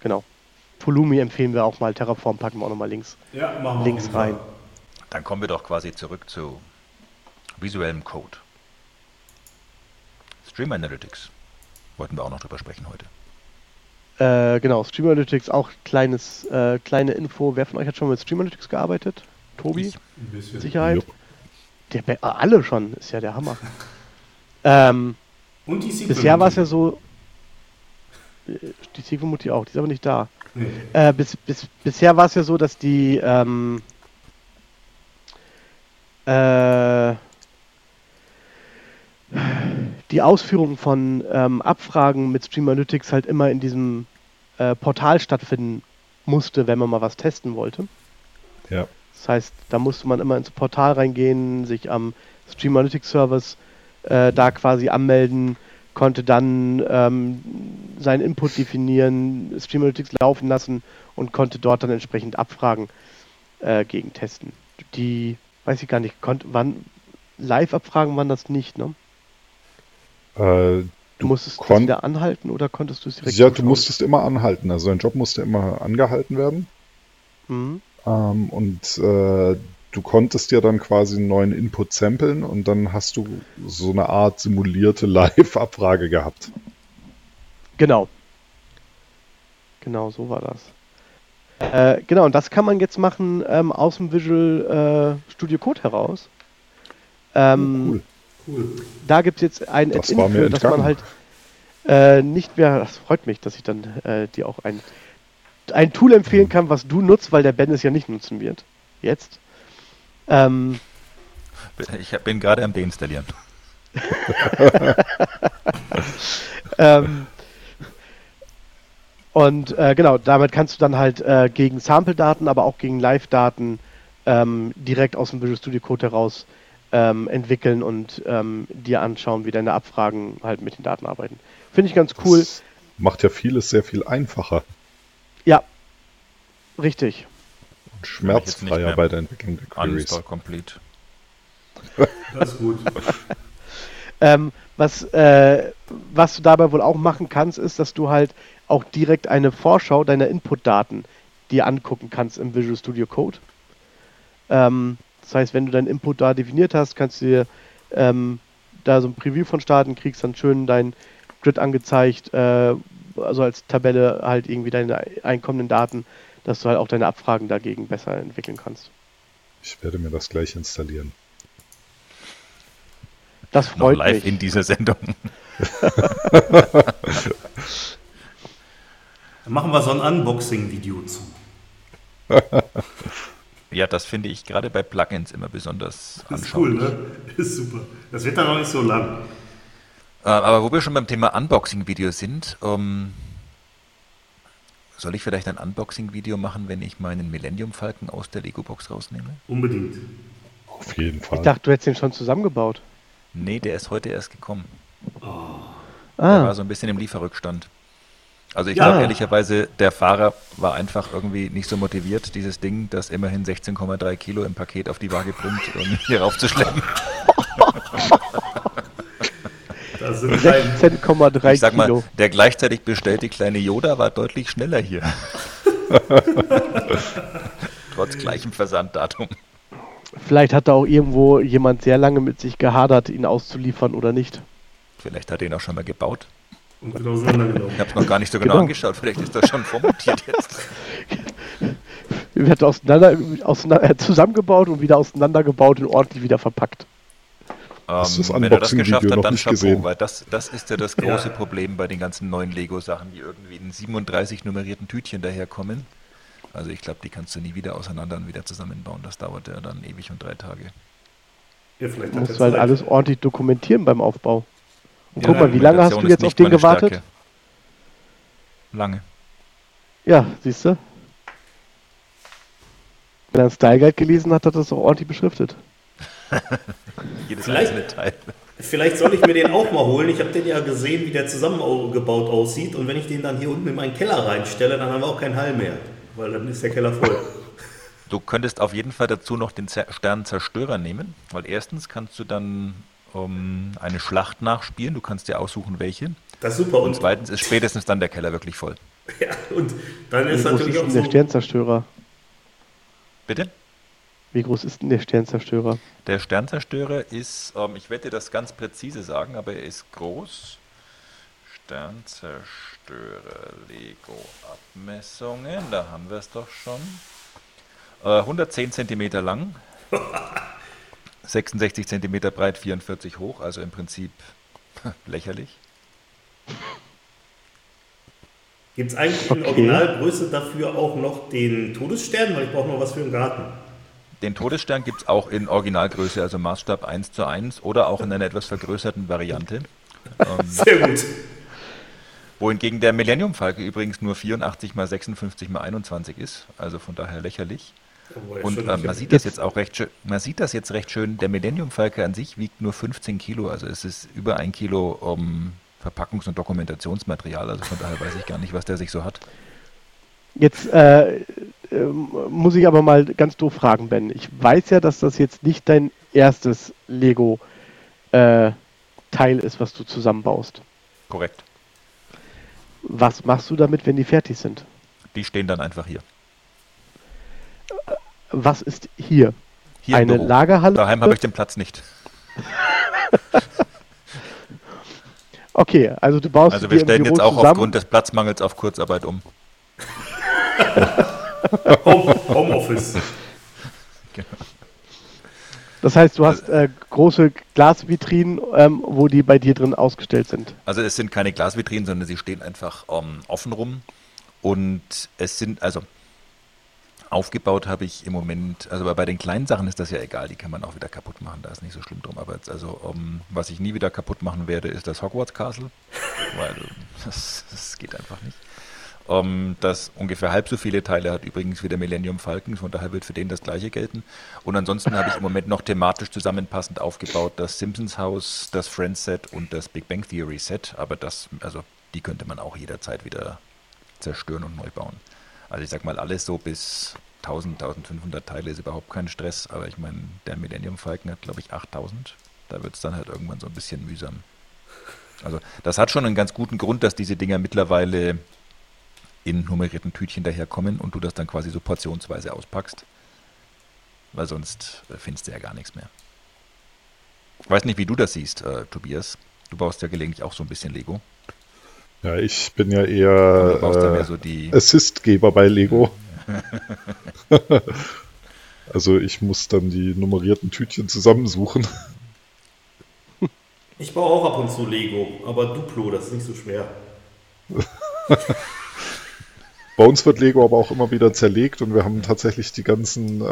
genau. Pulumi empfehlen wir auch mal, Terraform packen wir auch nochmal links, Ja, machen wir links Fall. rein. Dann kommen wir doch quasi zurück zu visuellem Code. Stream Analytics. Wollten wir auch noch drüber sprechen heute. Äh, genau, Stream Analytics auch kleines, äh, kleine Info. Wer von euch hat schon mit Stream Analytics gearbeitet? Tobi? Ich. Ein bisschen. Sicherheit? Der, Be- alle schon, ist ja der Hammer. ähm, Und die Sequel. bisher war es ja so. Die Sequel-Mutti auch, die ist aber nicht da. Nee. Äh, bis, bis, bisher war es ja so, dass die ähm, äh, die Ausführung von ähm, Abfragen mit Stream Analytics halt immer in diesem äh, Portal stattfinden musste, wenn man mal was testen wollte. Ja. Das heißt, da musste man immer ins Portal reingehen, sich am Stream Analytics Service äh, da quasi anmelden, konnte dann ähm, seinen Input definieren, Stream Analytics laufen lassen und konnte dort dann entsprechend Abfragen äh, gegen testen. Die, weiß ich gar nicht, konnte, wann Live-Abfragen waren das nicht, ne? Äh, Du musstest das konnt- wieder anhalten oder konntest du es direkt ja, du musstest immer anhalten. Also dein Job musste immer angehalten werden. Mhm. Ähm, und äh, du konntest dir dann quasi einen neuen Input samplen und dann hast du so eine Art simulierte Live-Abfrage gehabt. Genau. Genau, so war das. Äh, genau, und das kann man jetzt machen ähm, aus dem Visual äh, Studio Code heraus. Ähm, Cool. Cool. Da gibt es jetzt ein Das Add-in für, dass man halt äh, nicht mehr, das freut mich, dass ich dann äh, dir auch ein, ein Tool empfehlen kann, was du nutzt, weil der Ben es ja nicht nutzen wird. Jetzt. Ähm, Ich bin gerade am Deinstallieren. Ähm, und äh, genau, damit kannst du dann halt äh, gegen Sample-Daten, aber auch gegen Live-Daten ähm, direkt aus dem Visual Studio Code heraus ähm, entwickeln und ähm, dir anschauen, wie deine Abfragen halt mit den Daten arbeiten. Finde ich ganz cool. Das macht ja vieles sehr viel einfacher Ja, richtig. Schmerzfreier bei der Entwicklung der Queries. Uninstall complete. Das ist gut. Ähm, was, äh, was du dabei wohl auch machen kannst, ist, dass du halt auch direkt eine Vorschau deiner Input-Daten dir angucken kannst im Visual Studio Code. Ähm, das heißt, wenn du deinen Input da definiert hast, kannst du dir ähm, da so ein Preview von starten, kriegst dann schön dein Grid angezeigt, äh, also als Tabelle halt irgendwie deine einkommenden Daten, dass du halt auch deine Abfragen dagegen besser entwickeln kannst. Ich werde mir das gleich installieren. Das Noch freut live mich. in dieser Sendung. Dann machen wir so ein Unboxing-Video zu. Ja, das finde ich gerade bei Plugins immer besonders Das ist cool, anschaulich. ne? Ist super. Das wird dann noch nicht so lang. Äh, aber wo wir schon beim Thema Unboxing-Video sind, ähm, soll ich vielleicht ein Unboxing-Video machen, wenn ich meinen Millennium Falcon aus der Lego-Box rausnehme? Unbedingt. Auf jeden Ich Fall. dachte, du hättest den schon zusammengebaut. Nee, der ist heute erst gekommen. Der Ah, war so ein bisschen im Lieferrückstand. Also ich Ja. glaube ehrlicherweise, der Fahrer war einfach irgendwie nicht so motiviert, dieses Ding, das immerhin 16,3 Kilo im Paket auf die Waage bringt, um hier raufzuschleppen. Da sind ein, 16,3 Ich sag mal, Kilo. der gleichzeitig bestellte kleine Yoda war deutlich schneller hier. Trotz gleichem Versanddatum. Vielleicht hat da auch irgendwo jemand sehr lange mit sich gehadert, ihn auszuliefern oder nicht. Vielleicht hat er ihn auch schon mal gebaut. und auseinandergenommen. Ich habe es noch gar nicht so genau, Genau. angeschaut. Vielleicht ist das schon vormontiert jetzt. Wird auseinander, auseinander, äh, zusammengebaut und wieder auseinandergebaut und ordentlich wieder verpackt. Hast du das Ähm, wenn er das geschafft hat, dann Chapeau, gesehen? weil das, das ist ja das große Ja. Problem bei den ganzen neuen Lego-Sachen, die irgendwie in 37 nummerierten Tütchen daherkommen. Also ich glaube, die kannst du nie wieder auseinander und wieder zusammenbauen. Das dauert ja dann ewig und drei Tage. Ja, vielleicht Du musst halt alles ordentlich dokumentieren beim Aufbau. Und Ja, guck mal, wie lange hast du jetzt auf den gewartet? Stärke. Lange. Ja, siehst du? Wenn er einen Style Guide gelesen hat, hat er das auch ordentlich beschriftet. Jedes Vielleicht- einzelne Teil. Vielleicht soll ich mir den auch mal holen. Ich habe den ja gesehen, wie der zusammengebaut aussieht. Und wenn ich den dann hier unten in meinen Keller reinstelle, dann haben wir auch keinen Hall mehr. Weil dann ist der Keller voll. Du könntest auf jeden Fall dazu noch den Zer- Sternzerstörer nehmen, weil erstens kannst du dann ähm, eine Schlacht nachspielen. Du kannst dir aussuchen, welche. Das ist super. Und zweitens ist spätestens dann der Keller wirklich voll. Ja, und dann ist groß natürlich auch so. der Sternzerstörer? Bitte? Wie groß ist denn der Sternzerstörer? Der Sternzerstörer ist, ähm, ich werde dir das ganz präzise sagen, aber er ist groß. Sternzerstörer Lego Abmessungen, da haben wir es doch schon. Äh, 110 cm lang, 66 cm breit, 44 hoch, also im Prinzip lächerlich. Gibt es eigentlich in Okay. Originalgröße dafür auch noch den Todesstern? Weil ich brauche noch was für den Garten. Den Todesstern gibt es auch in Originalgröße, also Maßstab 1 zu 1 oder auch in einer etwas vergrößerten Variante. Ähm, Sehr gut. wohingegen der Millennium Falke übrigens nur 84 mal 56 mal 21 ist, also von daher lächerlich. Ja, Und ähm, man sieht das jetzt auch recht schön. Man sieht das jetzt recht schön. Der Millennium Falke an sich wiegt nur 15 Kilo, also es ist über ein Kilo um, Verpackungs- und Dokumentationsmaterial. Also von daher weiß ich gar nicht, was der sich so hat. Jetzt äh, ähm, muss ich aber mal ganz doof fragen, Ben. Ich weiß ja, dass das jetzt nicht dein erstes Lego-Teil ist, was du zusammenbaust. Korrekt. Was machst du damit, wenn die fertig sind? Die stehen dann einfach hier. Was ist hier? Hier Eine. Lagerhalle? Daheim habe ich den Platz nicht. Okay, also du baust Also wir stellen jetzt auch zusammen. aufgrund des Platzmangels auf Kurzarbeit um. Home, Homeoffice. Das heißt, du hast äh, große Glasvitrinen, ähm, wo die bei dir drin ausgestellt sind. Also es sind keine Glasvitrinen, sondern sie stehen einfach ähm, offen rum. Und es sind, also aufgebaut habe ich im Moment, also bei den kleinen Sachen ist das ja egal, die kann man auch wieder kaputt machen, da ist nicht so schlimm drum. Aber jetzt, also ähm, was ich nie wieder kaputt machen werde, ist das Hogwarts Castle, weil das, das geht einfach nicht. Ähm, das ungefähr halb so viele Teile hat übrigens wie der Millennium Falcon, von daher wird für den das gleiche gelten. Und ansonsten habe ich im Moment noch thematisch zusammenpassend aufgebaut das Simpsons Haus, das Friends Set und das Big Bang Theory Set, aber das, also die könnte man auch jederzeit wieder zerstören und neu bauen. Also ich sag mal, alles so bis 1000, 1500 Teile ist überhaupt kein Stress, aber ich meine, der Millennium Falcon hat glaube ich 8000, da wird es dann halt irgendwann so ein bisschen mühsam. Also das hat schon einen ganz guten Grund, dass diese Dinger mittlerweile in nummerierten Tütchen daherkommen und du das dann quasi so portionsweise auspackst. Weil sonst äh, findest du ja gar nichts mehr. Ich weiß nicht, wie du das siehst, äh, Tobias. Du baust ja gelegentlich auch so ein bisschen Lego. Ja, ich bin ja eher äh, so die. Assistgeber bei Lego. also ich muss dann die nummerierten Tütchen zusammensuchen. Ich baue auch ab und zu Lego, aber Duplo, das ist nicht so schwer. Bei uns wird Lego aber auch immer wieder zerlegt und wir haben tatsächlich die ganzen, äh,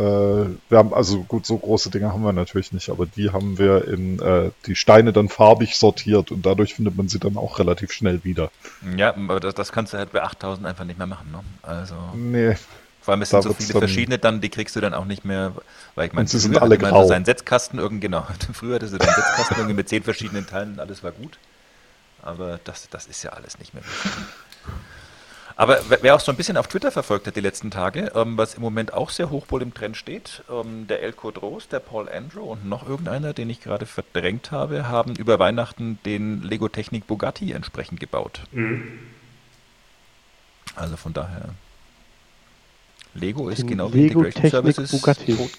wir haben, also gut, so große Dinge haben wir natürlich nicht, aber die haben wir in äh, die Steine dann farbig sortiert und dadurch findet man sie dann auch relativ schnell wieder. Ja, aber das, das kannst du halt bei 8000 einfach nicht mehr machen. Ne? Also, Nee, vor allem es sind so viele dann- verschiedene dann, die kriegst du dann auch nicht mehr, weil ich meine, sie sind alle grau. seinen Setzkasten irgendwie, genau, früher hatte sie deinen Setzkasten irgendwie mit zehn verschiedenen Teilen und alles war gut. Aber das, das ist ja alles nicht mehr. Aber wer auch so ein bisschen auf Twitter verfolgt hat die letzten Tage, ähm, was im Moment auch sehr hoch wohl im Trend steht, ähm, der Elko Dros, der Paul Andrew und noch irgendeiner, den ich gerade verdrängt habe, haben über Weihnachten den Lego Technik Bugatti entsprechend gebaut. Also von daher. Lego ist Den genau wie Lego Integration Technik Services Bugatti. tot,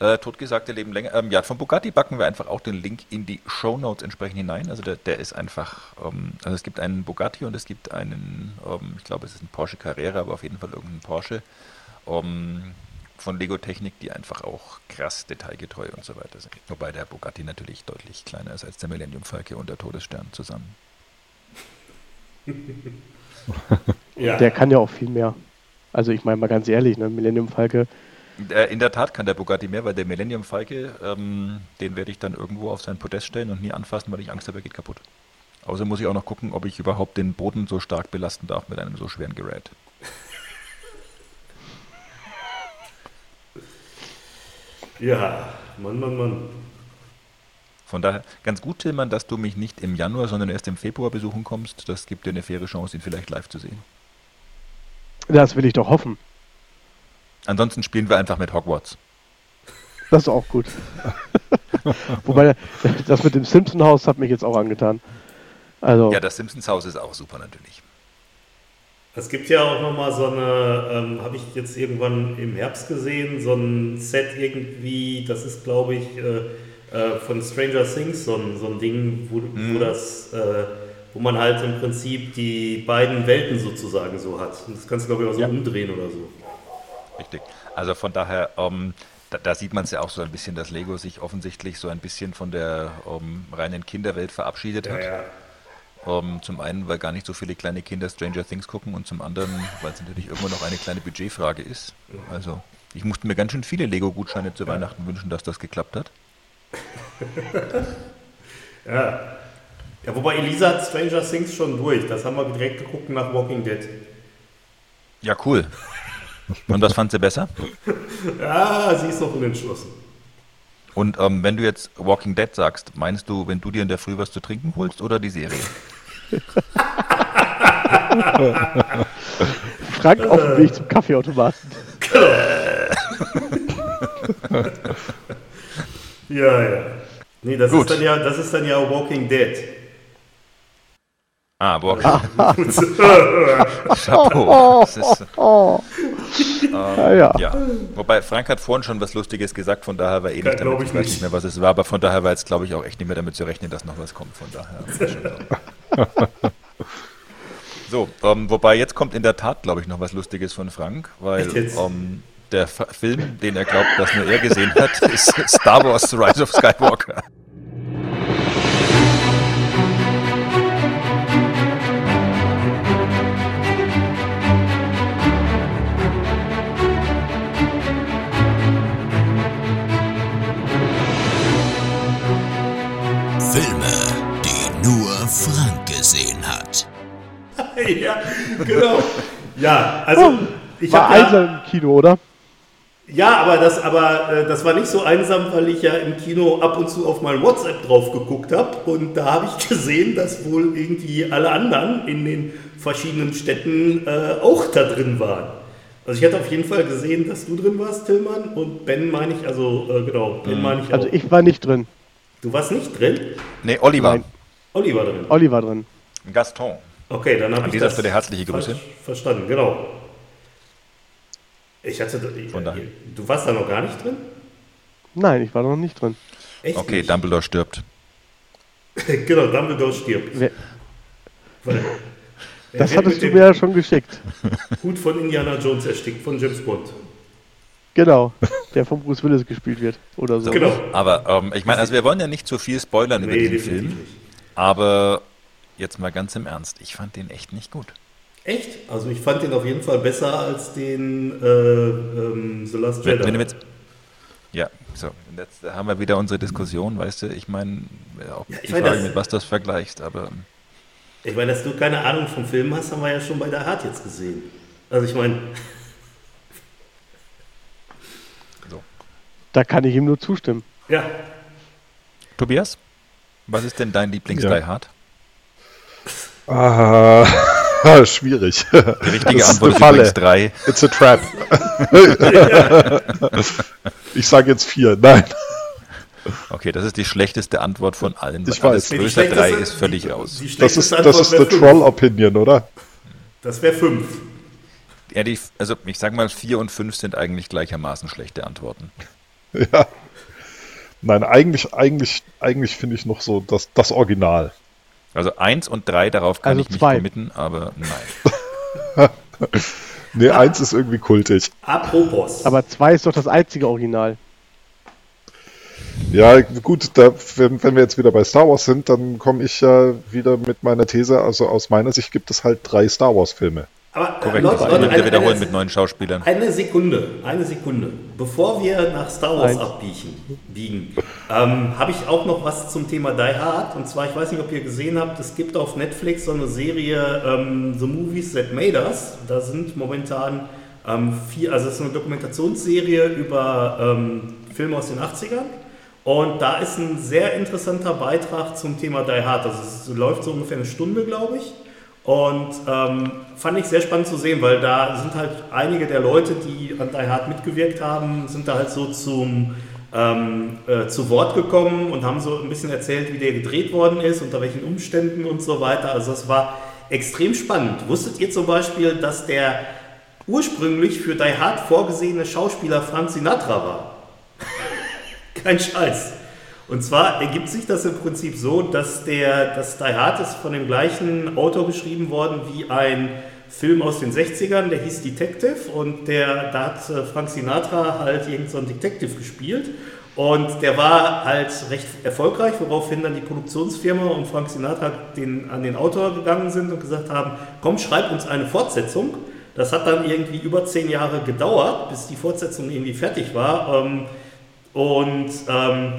äh, totgesagte Leben länger. Ähm, ja, von Bugatti packen wir einfach auch den Link in die Show Notes entsprechend hinein. Also der, der ist einfach, ähm, also es gibt einen Bugatti und es gibt einen, ähm, ich glaube es ist ein Porsche Carrera, aber auf jeden Fall irgendein Porsche ähm, von Lego Technik, die einfach auch krass detailgetreu und so weiter sind. Wobei der Bugatti natürlich deutlich kleiner ist als der Millennium Falke und der Todesstern zusammen. Ja. Der kann ja auch viel mehr. Also ich meine mal ganz ehrlich, ne, Millennium Falke, In der Tat kann der Bugatti mehr, weil der Millennium Falke, ähm, den werde ich dann irgendwo auf sein Podest stellen und nie anfassen, weil ich Angst habe, er geht kaputt. Außer muss ich auch noch gucken, ob ich überhaupt den Boden so stark belasten darf mit einem so schweren Gerät. ja, Mann, Mann, Mann. Von daher ganz gut, Tillmann, dass du mich nicht im Januar, sondern erst im Februar besuchen kommst. Das gibt dir eine faire Chance, ihn vielleicht live zu sehen. das will ich doch hoffen. Ansonsten spielen wir einfach mit Hogwarts. Das ist auch gut. Wobei, das mit dem Simpson-Haus hat mich jetzt auch angetan. Also, Ja, das Simpsons Haus ist auch super natürlich. Es gibt ja auch nochmal so eine, ähm, habe ich jetzt irgendwann im Herbst gesehen, so ein Set irgendwie, das ist glaube ich äh, äh, von Stranger Things so ein, so ein Ding, wo, wo das, äh, wo man halt im Prinzip die beiden Welten sozusagen so hat. Und das kannst du glaube ich auch so Ja. umdrehen oder so. Richtig. Also von daher, ähm, da, da sieht man es ja auch so ein bisschen, dass Lego sich offensichtlich so ein bisschen von der ähm, reinen Kinderwelt verabschiedet Ja, hat. ja. Ähm, zum einen, weil gar nicht so viele kleine Kinder Stranger Things gucken und zum anderen, weil es natürlich irgendwo noch eine kleine Budgetfrage ist. Also ich musste mir ganz schön viele Lego-Gutscheine zu Weihnachten wünschen, dass das geklappt hat. Ja. ja, wobei Elisa hat Stranger Things schon durch. Das haben wir direkt geguckt nach Walking Dead. Ja, cool. Und was fand sie besser? Ja, sie ist noch unentschlossen. Und ähm, wenn du jetzt Walking Dead sagst, meinst du, wenn du dir in der Früh was zu trinken holst oder die Serie? Frank auf dem Weg zum Kaffeeautomaten. Ja, ja. Nee, das Gut. ist dann ja, das ist dann ja Walking Dead. Ah, Walking Chapeau. Das ist, Ja, ja. ja. Wobei Frank hat vorhin schon was Lustiges gesagt, von daher war eh nicht damit, ich ich weiß nicht. mehr, was es war, aber von daher war jetzt, glaube ich, auch echt nicht mehr damit zu rechnen, dass noch was kommt. Von daher. so, ähm, wobei jetzt kommt in der Tat, glaube ich, noch was Lustiges von Frank, weil ähm, der F Film, den er glaubt, dass nur er gesehen hat, ist Star Wars The Rise of Skywalker. Frank gesehen hat. ja, genau. Ja, also ich War habe ja, einsam im Kino, oder? ja, aber das, aber äh, das war nicht so einsam, weil ich ja im Kino ab und zu auf mein WhatsApp drauf geguckt habe und da habe ich gesehen, dass wohl irgendwie alle anderen in den verschiedenen Städten äh, auch da drin waren. Also ich hatte auf jeden Fall gesehen, dass du drin warst, Tillmann, und Ben meine ich, also äh, genau, Ben meine ich auch. Also ich war nicht drin. du warst nicht drin? Nee, Oliver. Nein. Olli war drin. Olli war drin. Gaston. Okay, dann habe An ich dieser das Stelle herzliche Grüße. verstanden, genau. Ich hatte, Von daher. du warst da noch gar nicht drin? Nein, ich war noch nicht drin. Echt Okay, nicht? Dumbledore stirbt. genau, Dumbledore stirbt. Wer- Weil, er Das hattest du mir ja schon geschickt. Hut von Indiana Jones erstickt, von James Bond. Genau. Der von Bruce Willis gespielt wird. Oder so. Genau. Aber ähm, ich meine, also wir wollen ja nicht zu viel spoilern über Nee, diesen definitiv Film, nicht. Aber jetzt mal ganz im Ernst, ich fand den echt nicht gut. Echt? Also ich fand den auf jeden Fall besser als den äh, ähm, The Last Wenn, Jedi. wenn du jetzt, ja, so, jetzt haben wir wieder unsere Diskussion, weißt du, ich meine, ja, auch Ja, ich die meine, Frage, das- mit was das vergleichst, aber ich meine, dass du keine Ahnung vom Film hast, haben wir ja schon bei der Hart jetzt gesehen. Also ich meine, Da kann ich ihm nur zustimmen. ja, Tobias, was ist denn dein Lieblings Ja. Ah, schwierig. Die richtige Das ist Antwort ist Falle. übrigens drei. It's a trap. ich sage jetzt vier. Nein. Okay, das ist die schlechteste Antwort von allen. Ich alles weiß. Größer drei schlechteste- ist völlig die, raus. Die Das ist, das ist eine. Troll-Opinion, oder? Das wäre fünf. Ja, die, also ich sag mal, vier und fünf sind eigentlich gleichermaßen schlechte Antworten. Ja. Nein, eigentlich, eigentlich, eigentlich finde ich noch so das, das Original. Also eins und drei, darauf kann Also ich mich zwei. committen, aber nein. Nee, eins ist irgendwie kultig. Apropos. Aber zwei ist doch das einzige Original. Ja, gut, da, wenn, wenn wir jetzt wieder bei Star Wars sind, dann komme ich ja wieder mit meiner These. Also aus meiner Sicht gibt es halt drei Star Wars-Filme. Aber äh, Korrekt, Leute, Leute, eine, wiederholen eine, mit neuen Schauspielern. eine Sekunde, eine Sekunde. Bevor wir nach Star Wars Eins. abbiegen, biegen, ähm, habe ich auch noch was zum Thema Die Hard. Und zwar, ich weiß nicht, ob ihr gesehen habt, es gibt auf Netflix so eine Serie ähm, The Movies That Made Us. Da sind momentan ähm, vier, also es ist eine Dokumentationsserie über ähm, Filme aus den 80ern. Und da ist ein sehr interessanter Beitrag zum Thema Die Hard. Also es läuft so ungefähr eine Stunde, glaube ich. Und ähm, fand ich sehr spannend zu sehen, weil da sind halt einige der Leute, die an Die Hard mitgewirkt haben, sind da halt so zum ähm, äh, zu Wort gekommen und haben so ein bisschen erzählt, wie der gedreht worden ist, unter welchen Umständen und so weiter. Also es war extrem spannend. Wusstet ihr zum Beispiel, dass der ursprünglich für Die Hard vorgesehene Schauspieler Frank Sinatra war? Kein Scheiß. Und zwar ergibt sich das im Prinzip so, dass der, das Die Hard ist von dem gleichen Autor geschrieben worden wie ein Film aus den 60ern, der hieß Detective und der, da hat äh, Frank Sinatra halt irgendeinen so Detective gespielt und der war halt recht erfolgreich, woraufhin dann die Produktionsfirma und Frank Sinatra den, an den Autor gegangen sind und gesagt haben, komm, schreib uns eine Fortsetzung. Das hat dann irgendwie über zehn Jahre gedauert, bis die Fortsetzung irgendwie fertig war. Ähm, und ähm,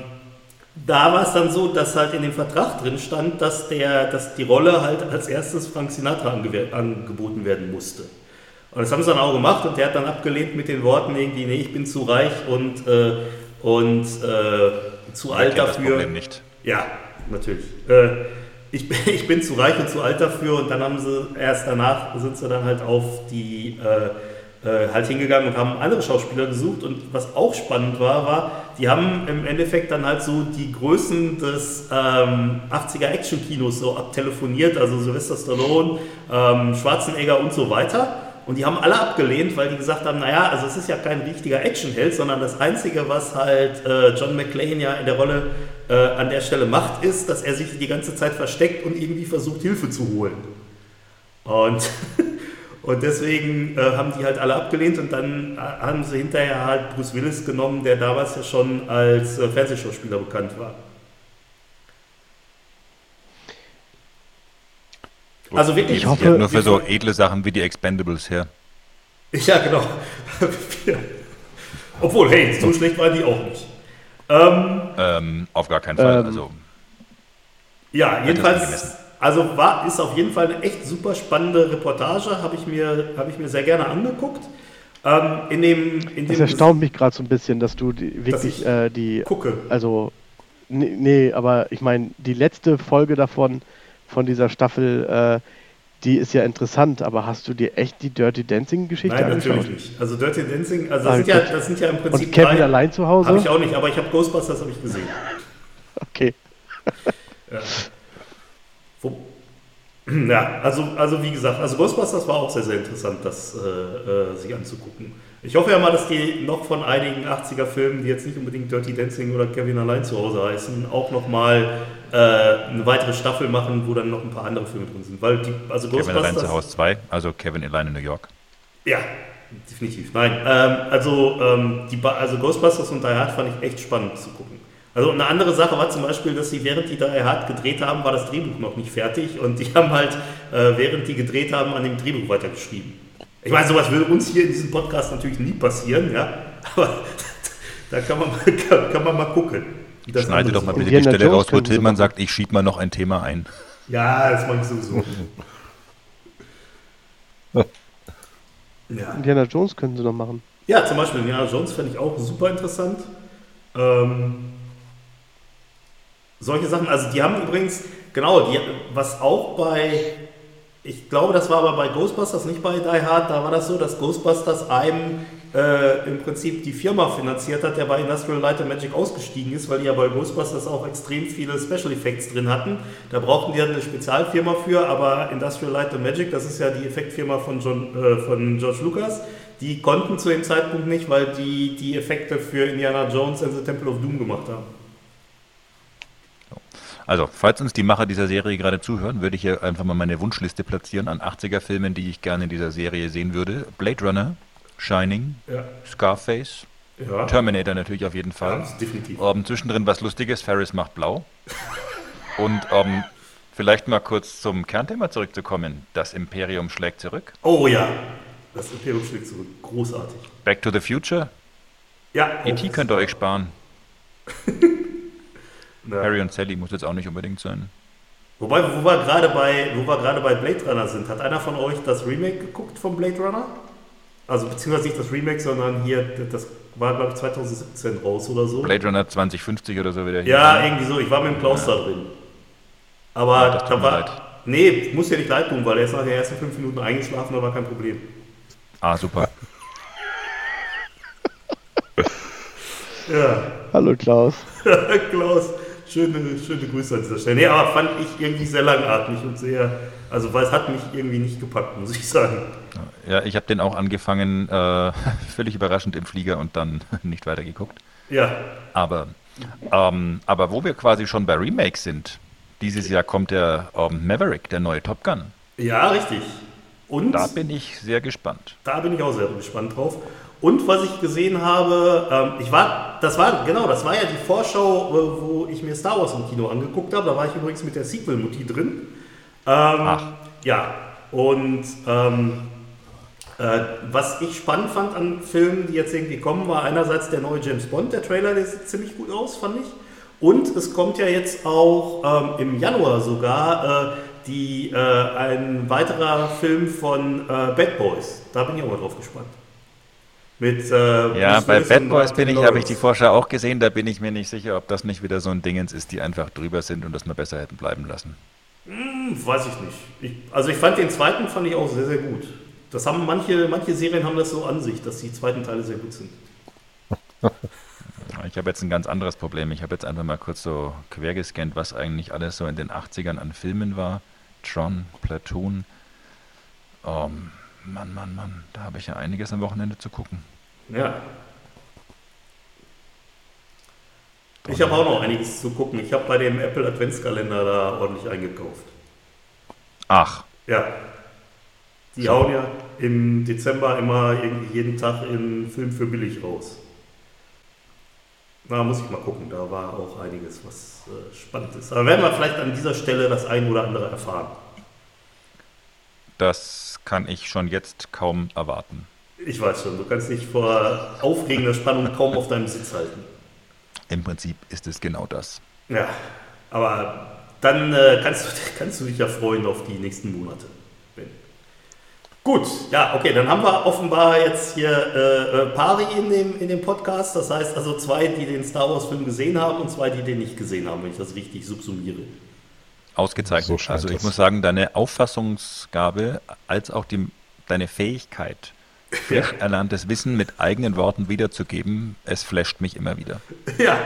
da war es dann so, dass halt in dem Vertrag drin stand, dass, der, dass die Rolle halt als erstes Frank Sinatra angeboten werden musste. Und das haben sie dann auch gemacht und der hat dann abgelehnt mit den Worten irgendwie, nee, ich bin zu reich und, äh, und äh, zu alt dafür. Das Problem nicht. Ja, natürlich. Äh, ich, ich bin zu reich und zu alt dafür und dann haben sie erst danach sind sie dann halt auf die äh, äh, halt hingegangen und haben andere Schauspieler gesucht. Und was auch spannend war, war, die haben im Endeffekt dann halt so die Größen des ähm, 80er Action-Kinos so abtelefoniert, also Sylvester Stallone, ähm, Schwarzenegger und so weiter. Und die haben alle abgelehnt, weil die gesagt haben, naja, also es ist ja kein richtiger Actionheld, sondern das Einzige, was halt äh, John McClane ja in der Rolle äh, an der Stelle macht, ist, dass er sich die ganze Zeit versteckt und irgendwie versucht, Hilfe zu holen. Und Und deswegen äh, haben die halt alle abgelehnt und dann äh, haben sie hinterher halt Bruce Willis genommen, der damals ja schon als äh, Fernsehschauspieler bekannt war. Also wirklich. Ich hoffe, nur für so edle Sachen wie die Expendables her. Ja, genau. Obwohl, hey, so schlecht waren die auch nicht. Ähm, ähm, auf gar keinen Fall. Ähm, also, ja, jedenfalls also war, ist auf jeden Fall eine echt super spannende Reportage, habe ich, mir, hab ich mir sehr gerne angeguckt. Ähm, in dem, in das erstaunt mich gerade so ein bisschen, dass du die, wirklich dass äh, die. Gucke. Also, nee, nee aber ich meine, die letzte Folge davon, von dieser Staffel, äh, die ist ja interessant, aber hast du dir echt die Dirty Dancing-Geschichte angeschaut? Nein, natürlich nicht. Also Dirty Dancing, also das, ah, sind ja, das sind ja im Prinzip. Und Kevin drei, allein zu Hause? Habe ich auch nicht, aber ich habe Ghostbusters habe ich gesehen. Okay. ja. Ja, also, also wie gesagt, also Ghostbusters war auch sehr, sehr interessant, das äh, äh, sich anzugucken. Ich hoffe ja mal, dass die noch von einigen 80er-Filmen, die jetzt nicht unbedingt Dirty Dancing oder Kevin allein zu Hause heißen, auch nochmal äh, eine weitere Staffel machen, wo dann noch ein paar andere Filme drin sind. Weil die, also Kevin allein zu Hause 2, also Kevin allein in New York. Ja, definitiv. Nein, ähm, also, ähm, die, also Ghostbusters und Die Hard fand ich echt spannend zu gucken. Also eine andere Sache war zum Beispiel, dass sie während die da hart gedreht haben, war das Drehbuch noch nicht fertig und die haben halt, äh, während die gedreht haben, an dem Drehbuch weitergeschrieben. Ich meine, sowas würde uns hier in diesem Podcast natürlich nie passieren, ja, aber da kann man mal, kann, kann man mal gucken. Schneide doch mal bitte die Stelle raus, wo Tillmann sagt, ich schiebe mal noch ein Thema ein. Ja, das mache ich sowieso. ja. Indiana Jones können sie noch machen. Ja, zum Beispiel Indiana Jones fände ich auch super interessant. Ähm, solche Sachen, also die haben übrigens, genau, die, was auch bei, ich glaube, das war aber bei Ghostbusters, nicht bei Die Hard, da war das so, dass Ghostbusters einem äh, im Prinzip die Firma finanziert hat, der bei Industrial Light and Magic ausgestiegen ist, weil die ja bei Ghostbusters auch extrem viele Special Effects drin hatten. Da brauchten die halt eine Spezialfirma für, aber Industrial Light and Magic, das ist ja die Effektfirma von, John, äh, von George Lucas, die konnten zu dem Zeitpunkt nicht, weil die die Effekte für Indiana Jones and the Temple of Doom gemacht haben. Also, falls uns die Macher dieser Serie gerade zuhören, würde ich hier einfach mal meine Wunschliste platzieren an 80er-Filmen, die ich gerne in dieser Serie sehen würde. Blade Runner, Shining, ja. Scarface, ja. Terminator natürlich auf jeden Fall. Ja, definitiv. Um, zwischendrin was Lustiges, Ferris macht blau. Und um, ähm, vielleicht mal kurz zum Kernthema zurückzukommen. Das Imperium schlägt zurück. Oh ja, das Imperium schlägt zurück. Großartig. Back to the Future. Ja. E.T. könnt ihr euch sparen. Ja. Harry und Sally muss jetzt auch nicht unbedingt sein. Wobei, wo wir gerade bei, wo wir gerade bei Blade Runner sind, hat einer von euch das Remake geguckt von Blade Runner? Also beziehungsweise nicht das Remake, sondern hier, das war glaube ich 2017 raus oder so. Blade Runner 2050 oder so wieder. Ja, hier. irgendwie so. Ich war mit dem Klaus ja. da drin. Aber ja, da war. Leid. Nee, muss ja nicht leid tun, weil er ist nach den ersten fünf Minuten eingeschlafen, da war kein Problem. Ah, super. Ja. Hallo Klaus. Klaus, schöne, schöne Grüße an dieser Stelle. Nee, aber fand ich irgendwie sehr langatmig und sehr, also weil es hat mich irgendwie nicht gepackt, muss ich sagen. Ja, ich habe den auch angefangen, äh, völlig überraschend im Flieger und dann nicht weitergeguckt. Ja. Aber, ähm, aber wo wir quasi schon bei Remakes sind, dieses Jahr kommt der ähm, Maverick, der neue Top Gun. Ja, richtig. Und Da bin ich sehr gespannt. Da bin ich auch sehr gespannt drauf. Und was ich gesehen habe, ähm, ich war, das war, genau, das war ja die Vorschau, äh, wo ich mir Star Wars im Kino angeguckt habe. Da war ich übrigens mit der Sequel-Mutti drin. Ähm, Ach. Ja, und ähm, äh, was ich spannend fand an Filmen, die jetzt irgendwie kommen, war einerseits der neue James Bond. Der Trailer, der sieht ziemlich gut aus, fand ich. Und es kommt ja jetzt auch ähm, im Januar sogar äh, die, äh, ein weiterer Film von äh, Bad Boys. Da bin ich auch mal drauf gespannt. Mit, äh, Ja, bei Bad Boys bin ich, habe ich die. Vorschau auch gesehen, da bin ich mir nicht sicher, ob das nicht wieder so ein Dingens ist, die einfach drüber sind und das mal besser hätten bleiben lassen. Hm, weiß ich nicht. Ich, also ich fand den zweiten fand ich auch sehr, sehr gut. Das haben manche, manche Serien haben das so an sich, dass die zweiten Teile sehr gut sind. Ich habe jetzt ein ganz anderes Problem. Ich habe jetzt einfach mal kurz so quer gescannt, was eigentlich alles so in den 80ern an Filmen war. Tron, Platoon. Ähm, Mann, Mann, Mann, da habe ich ja einiges am Wochenende zu gucken. Ja. Ich habe auch noch einiges zu gucken. Ich habe bei dem Apple Adventskalender da ordentlich eingekauft. Ach, Ja. Die hauen ja im Dezember immer irgendwie jeden Tag einen Film für billig raus. Da muss ich mal gucken, da war auch einiges, was äh, spannend ist. Aber werden wir vielleicht an dieser Stelle das ein oder andere erfahren. das kann ich schon jetzt kaum erwarten. Ich weiß schon, du kannst dich vor aufregender Spannung kaum auf deinem Sitz halten. Im Prinzip ist es genau das. Ja, aber dann äh, kannst, du, kannst du dich ja freuen auf die nächsten Monate. Gut, ja, okay, dann haben wir offenbar jetzt hier äh, äh, Pari in dem, in dem Podcast. Das heißt also zwei, die den Star Wars-Film gesehen haben und zwei, die den nicht gesehen haben, wenn ich das richtig subsumiere. Ausgezeichnet. So also ich es. muss sagen, deine Auffassungsgabe als auch die, deine Fähigkeit, frisch erlerntes Wissen mit eigenen Worten wiederzugeben, es flasht mich immer wieder. Ja,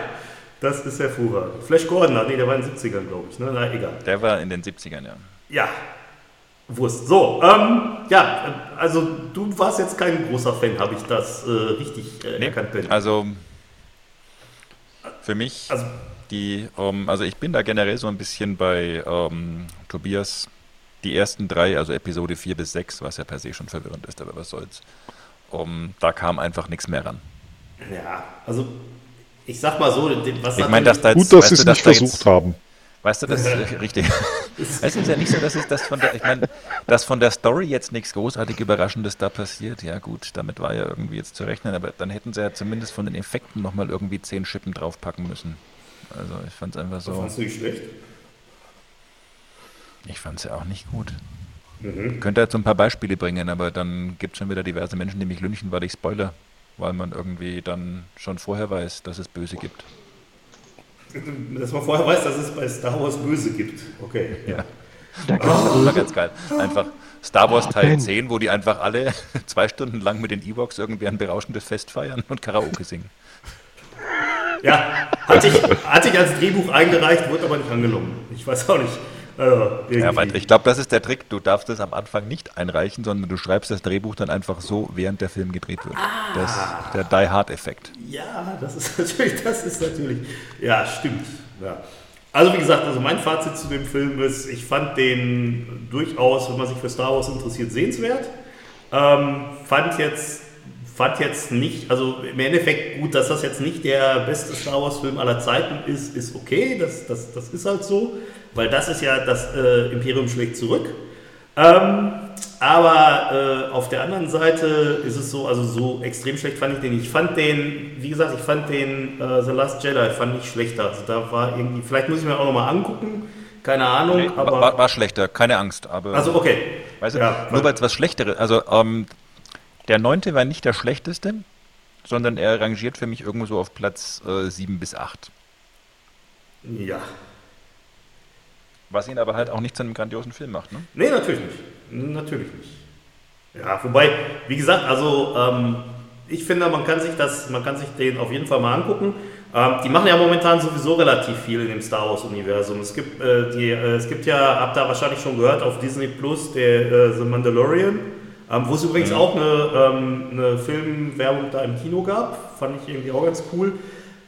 das ist hervorragend. Flash Gordon, nee, der war in den 70ern, glaube ich. Ne? Na, egal. Der war in den 70ern, ja. Ja, Wurst. So, ähm, ja, also du warst jetzt kein großer Fan, habe ich das äh, richtig äh, erkannt, Ben. Also für mich, Also- die, ähm, also ich bin da generell so ein bisschen bei ähm, Tobias, die ersten drei, also Episode 4 bis 6, was ja per se schon verwirrend ist, aber was soll's. Um, da kam einfach nichts mehr ran. Ja, also ich sag mal so, was Ich meine, dass da jetzt, Gut, dass sie es nicht da versucht jetzt, haben. Weißt du, das ist richtig. Es ist ja nicht so, dass es das von der, ich meine, dass von der Story jetzt nichts großartig Überraschendes da passiert. Ja gut, damit war ja irgendwie jetzt zu rechnen, aber dann hätten sie ja zumindest von den Effekten nochmal irgendwie zehn Schippen draufpacken müssen. Also ich fand es einfach so, Fandst du nicht schlecht? ich fand es ja auch nicht gut. Könnte jetzt so ein paar Beispiele bringen, aber dann gibt es schon wieder diverse Menschen, die mich lünchen, weil ich spoiler, weil man irgendwie dann schon vorher weiß, dass es Böse gibt. Dass man vorher weiß, dass es bei Star Wars Böse gibt. Okay. Ja. Da Das war ganz geil. Einfach Star Wars Oh, Teil Ben. 10, wo die einfach alle zwei Stunden lang mit den Ewoks irgendwie ein berauschendes Fest feiern und Karaoke singen. Ja, hatte ich, hatte ich als Drehbuch eingereicht, wurde aber nicht angenommen. Ich weiß auch nicht. Also, Ja, weil ich glaube, das ist der Trick. Du darfst es am Anfang nicht einreichen, sondern du schreibst das Drehbuch dann einfach so, während der Film gedreht wird. Das ist der Die Hard Effekt. Ja, das ist natürlich, das ist natürlich, ja, stimmt. Ja. Also wie gesagt, also mein Fazit zu dem Film ist, ich fand den durchaus, wenn man sich für Star Wars interessiert, sehenswert. Ähm, fand jetzt, fand jetzt nicht, also im Endeffekt gut, dass das jetzt nicht der beste Star Wars Film aller Zeiten ist, ist okay, das, das, das ist halt so, weil das ist ja das äh, Imperium schlägt zurück. Ähm, aber äh, auf der anderen Seite ist es so, also so extrem schlecht fand ich den. Ich fand den, wie gesagt, ich fand den äh, The Last Jedi fand ich schlechter. Also da war irgendwie, vielleicht muss ich mir auch nochmal angucken, keine Ahnung, aber. war, war, war schlechter, keine Angst. Aber also okay. weißt du, ja, nur weil es was Schlechteres, also ähm, der neunte war nicht der schlechteste, sondern er rangiert für mich irgendwo so auf Platz äh, 7 bis 8. Ja. Was ihn aber halt auch nicht zu einem grandiosen Film macht, ne? Nee, natürlich nicht. Natürlich nicht. Ja, wobei, wie gesagt, also ähm, ich finde, man kann sich das, man kann sich den auf jeden Fall mal angucken. Ähm, die machen ja momentan sowieso relativ viel in dem Star Wars-Universum. Es gibt, äh, die, äh, es gibt ja, habt ihr wahrscheinlich schon gehört, auf Disney Plus der äh, The Mandalorian, ähm, wo es übrigens auch eine, ähm, eine Filmwerbung da im Kino gab. Fand ich irgendwie auch ganz cool.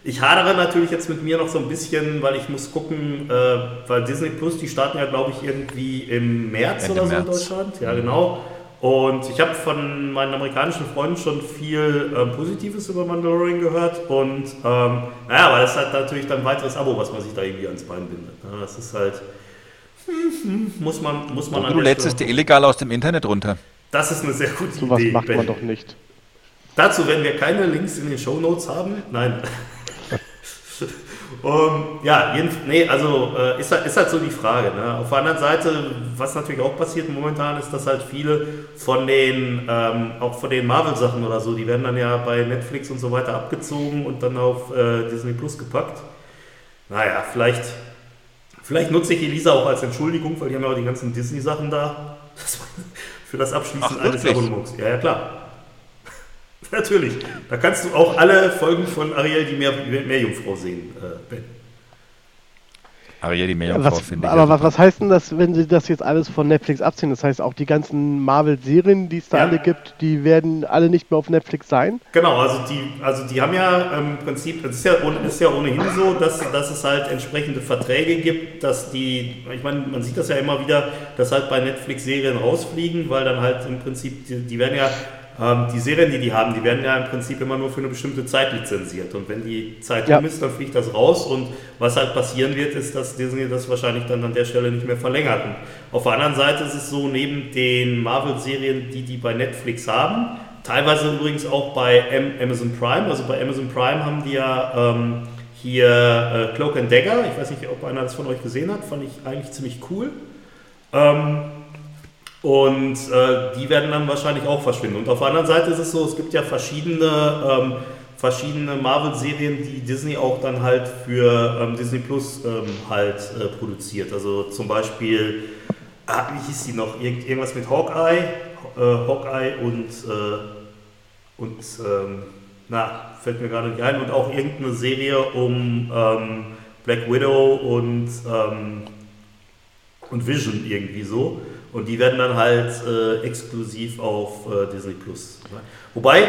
Ich hadere natürlich jetzt mit mir noch so ein bisschen, weil ich muss gucken, äh, weil Disney Plus, die starten ja, glaube ich, irgendwie im März Ende oder so in März. Deutschland. Ja, genau. Und ich habe von meinen amerikanischen Freunden schon viel ähm, Positives über Mandalorian gehört. Und ähm, naja, aber das ist halt natürlich dann ein weiteres Abo, was man sich da irgendwie ans Bein bindet. ne? Das ist halt. hm, hm, Muss man, muss man an Du lädst es dir illegal aus dem Internet runter. Das ist eine sehr gute Sowas Idee. macht man Ben. doch nicht. Dazu werden wir keine Links in den Shownotes haben. Nein. um, ja, jeden, nee, also äh, ist, halt, ist halt so die Frage. Ne? Auf der anderen Seite, was natürlich auch passiert momentan, ist, dass halt viele von den, ähm, auch von den Marvel-Sachen oder so, die werden dann ja bei Netflix und so weiter abgezogen und dann auf äh, Disney Plus gepackt. Naja, vielleicht, vielleicht nutze ich Elisa auch als Entschuldigung, weil die haben ja auch die ganzen Disney-Sachen da. Das, für das Abschließen Ach, eines? Abonnements. Ja, ja, klar. Natürlich. Da kannst du auch alle Folgen von Ariel, die Meer, Meerjungfrau sehen, äh, Ben. Ariel, die Meerjungfrau, Was, finde ich. aber ja was, was heißt denn das, wenn sie das jetzt alles von Netflix abziehen? Das heißt, auch die ganzen Marvel-Serien, die es da Ja. alle gibt, die werden alle nicht mehr auf Netflix sein? Genau, also die, also die haben ja im Prinzip, es ist ja, ist ja ohnehin so, dass, dass es halt entsprechende Verträge gibt, dass die, ich meine, man sieht das ja immer wieder, dass halt bei Netflix Serien rausfliegen, weil dann halt im Prinzip, die, die werden ja, ähm, die Serien, die die haben, die werden ja im Prinzip immer nur für eine bestimmte Zeit lizenziert und wenn die Zeit Ja. um ist, dann fliegt das raus und was halt passieren wird, ist, dass Disney das wahrscheinlich dann an der Stelle nicht mehr verlängert. Und auf der anderen Seite ist es so, neben den Marvel-Serien, die die bei Netflix haben, Teilweise übrigens auch bei Am- Amazon Prime. Also bei Amazon Prime haben die ja ähm, hier äh, Cloak and Dagger. Ich weiß nicht, ob einer das von euch gesehen hat. Fand ich eigentlich ziemlich cool. Ähm, und äh, die werden dann wahrscheinlich auch verschwinden. Und auf der anderen Seite ist es so, es gibt ja verschiedene, ähm, verschiedene Marvel-Serien, die Disney auch dann halt für ähm, Disney Plus ähm, halt äh, produziert. Also zum Beispiel, ah, wie hieß die noch? Irgend, irgendwas mit Hawkeye, äh, Hawkeye und, äh, und ähm, na, fällt mir gerade nicht ein. Und auch irgendeine Serie um ähm, Black Widow und, ähm, und Vision irgendwie so. Und die werden dann halt äh, exklusiv auf äh, Disney Plus. sein. Wobei,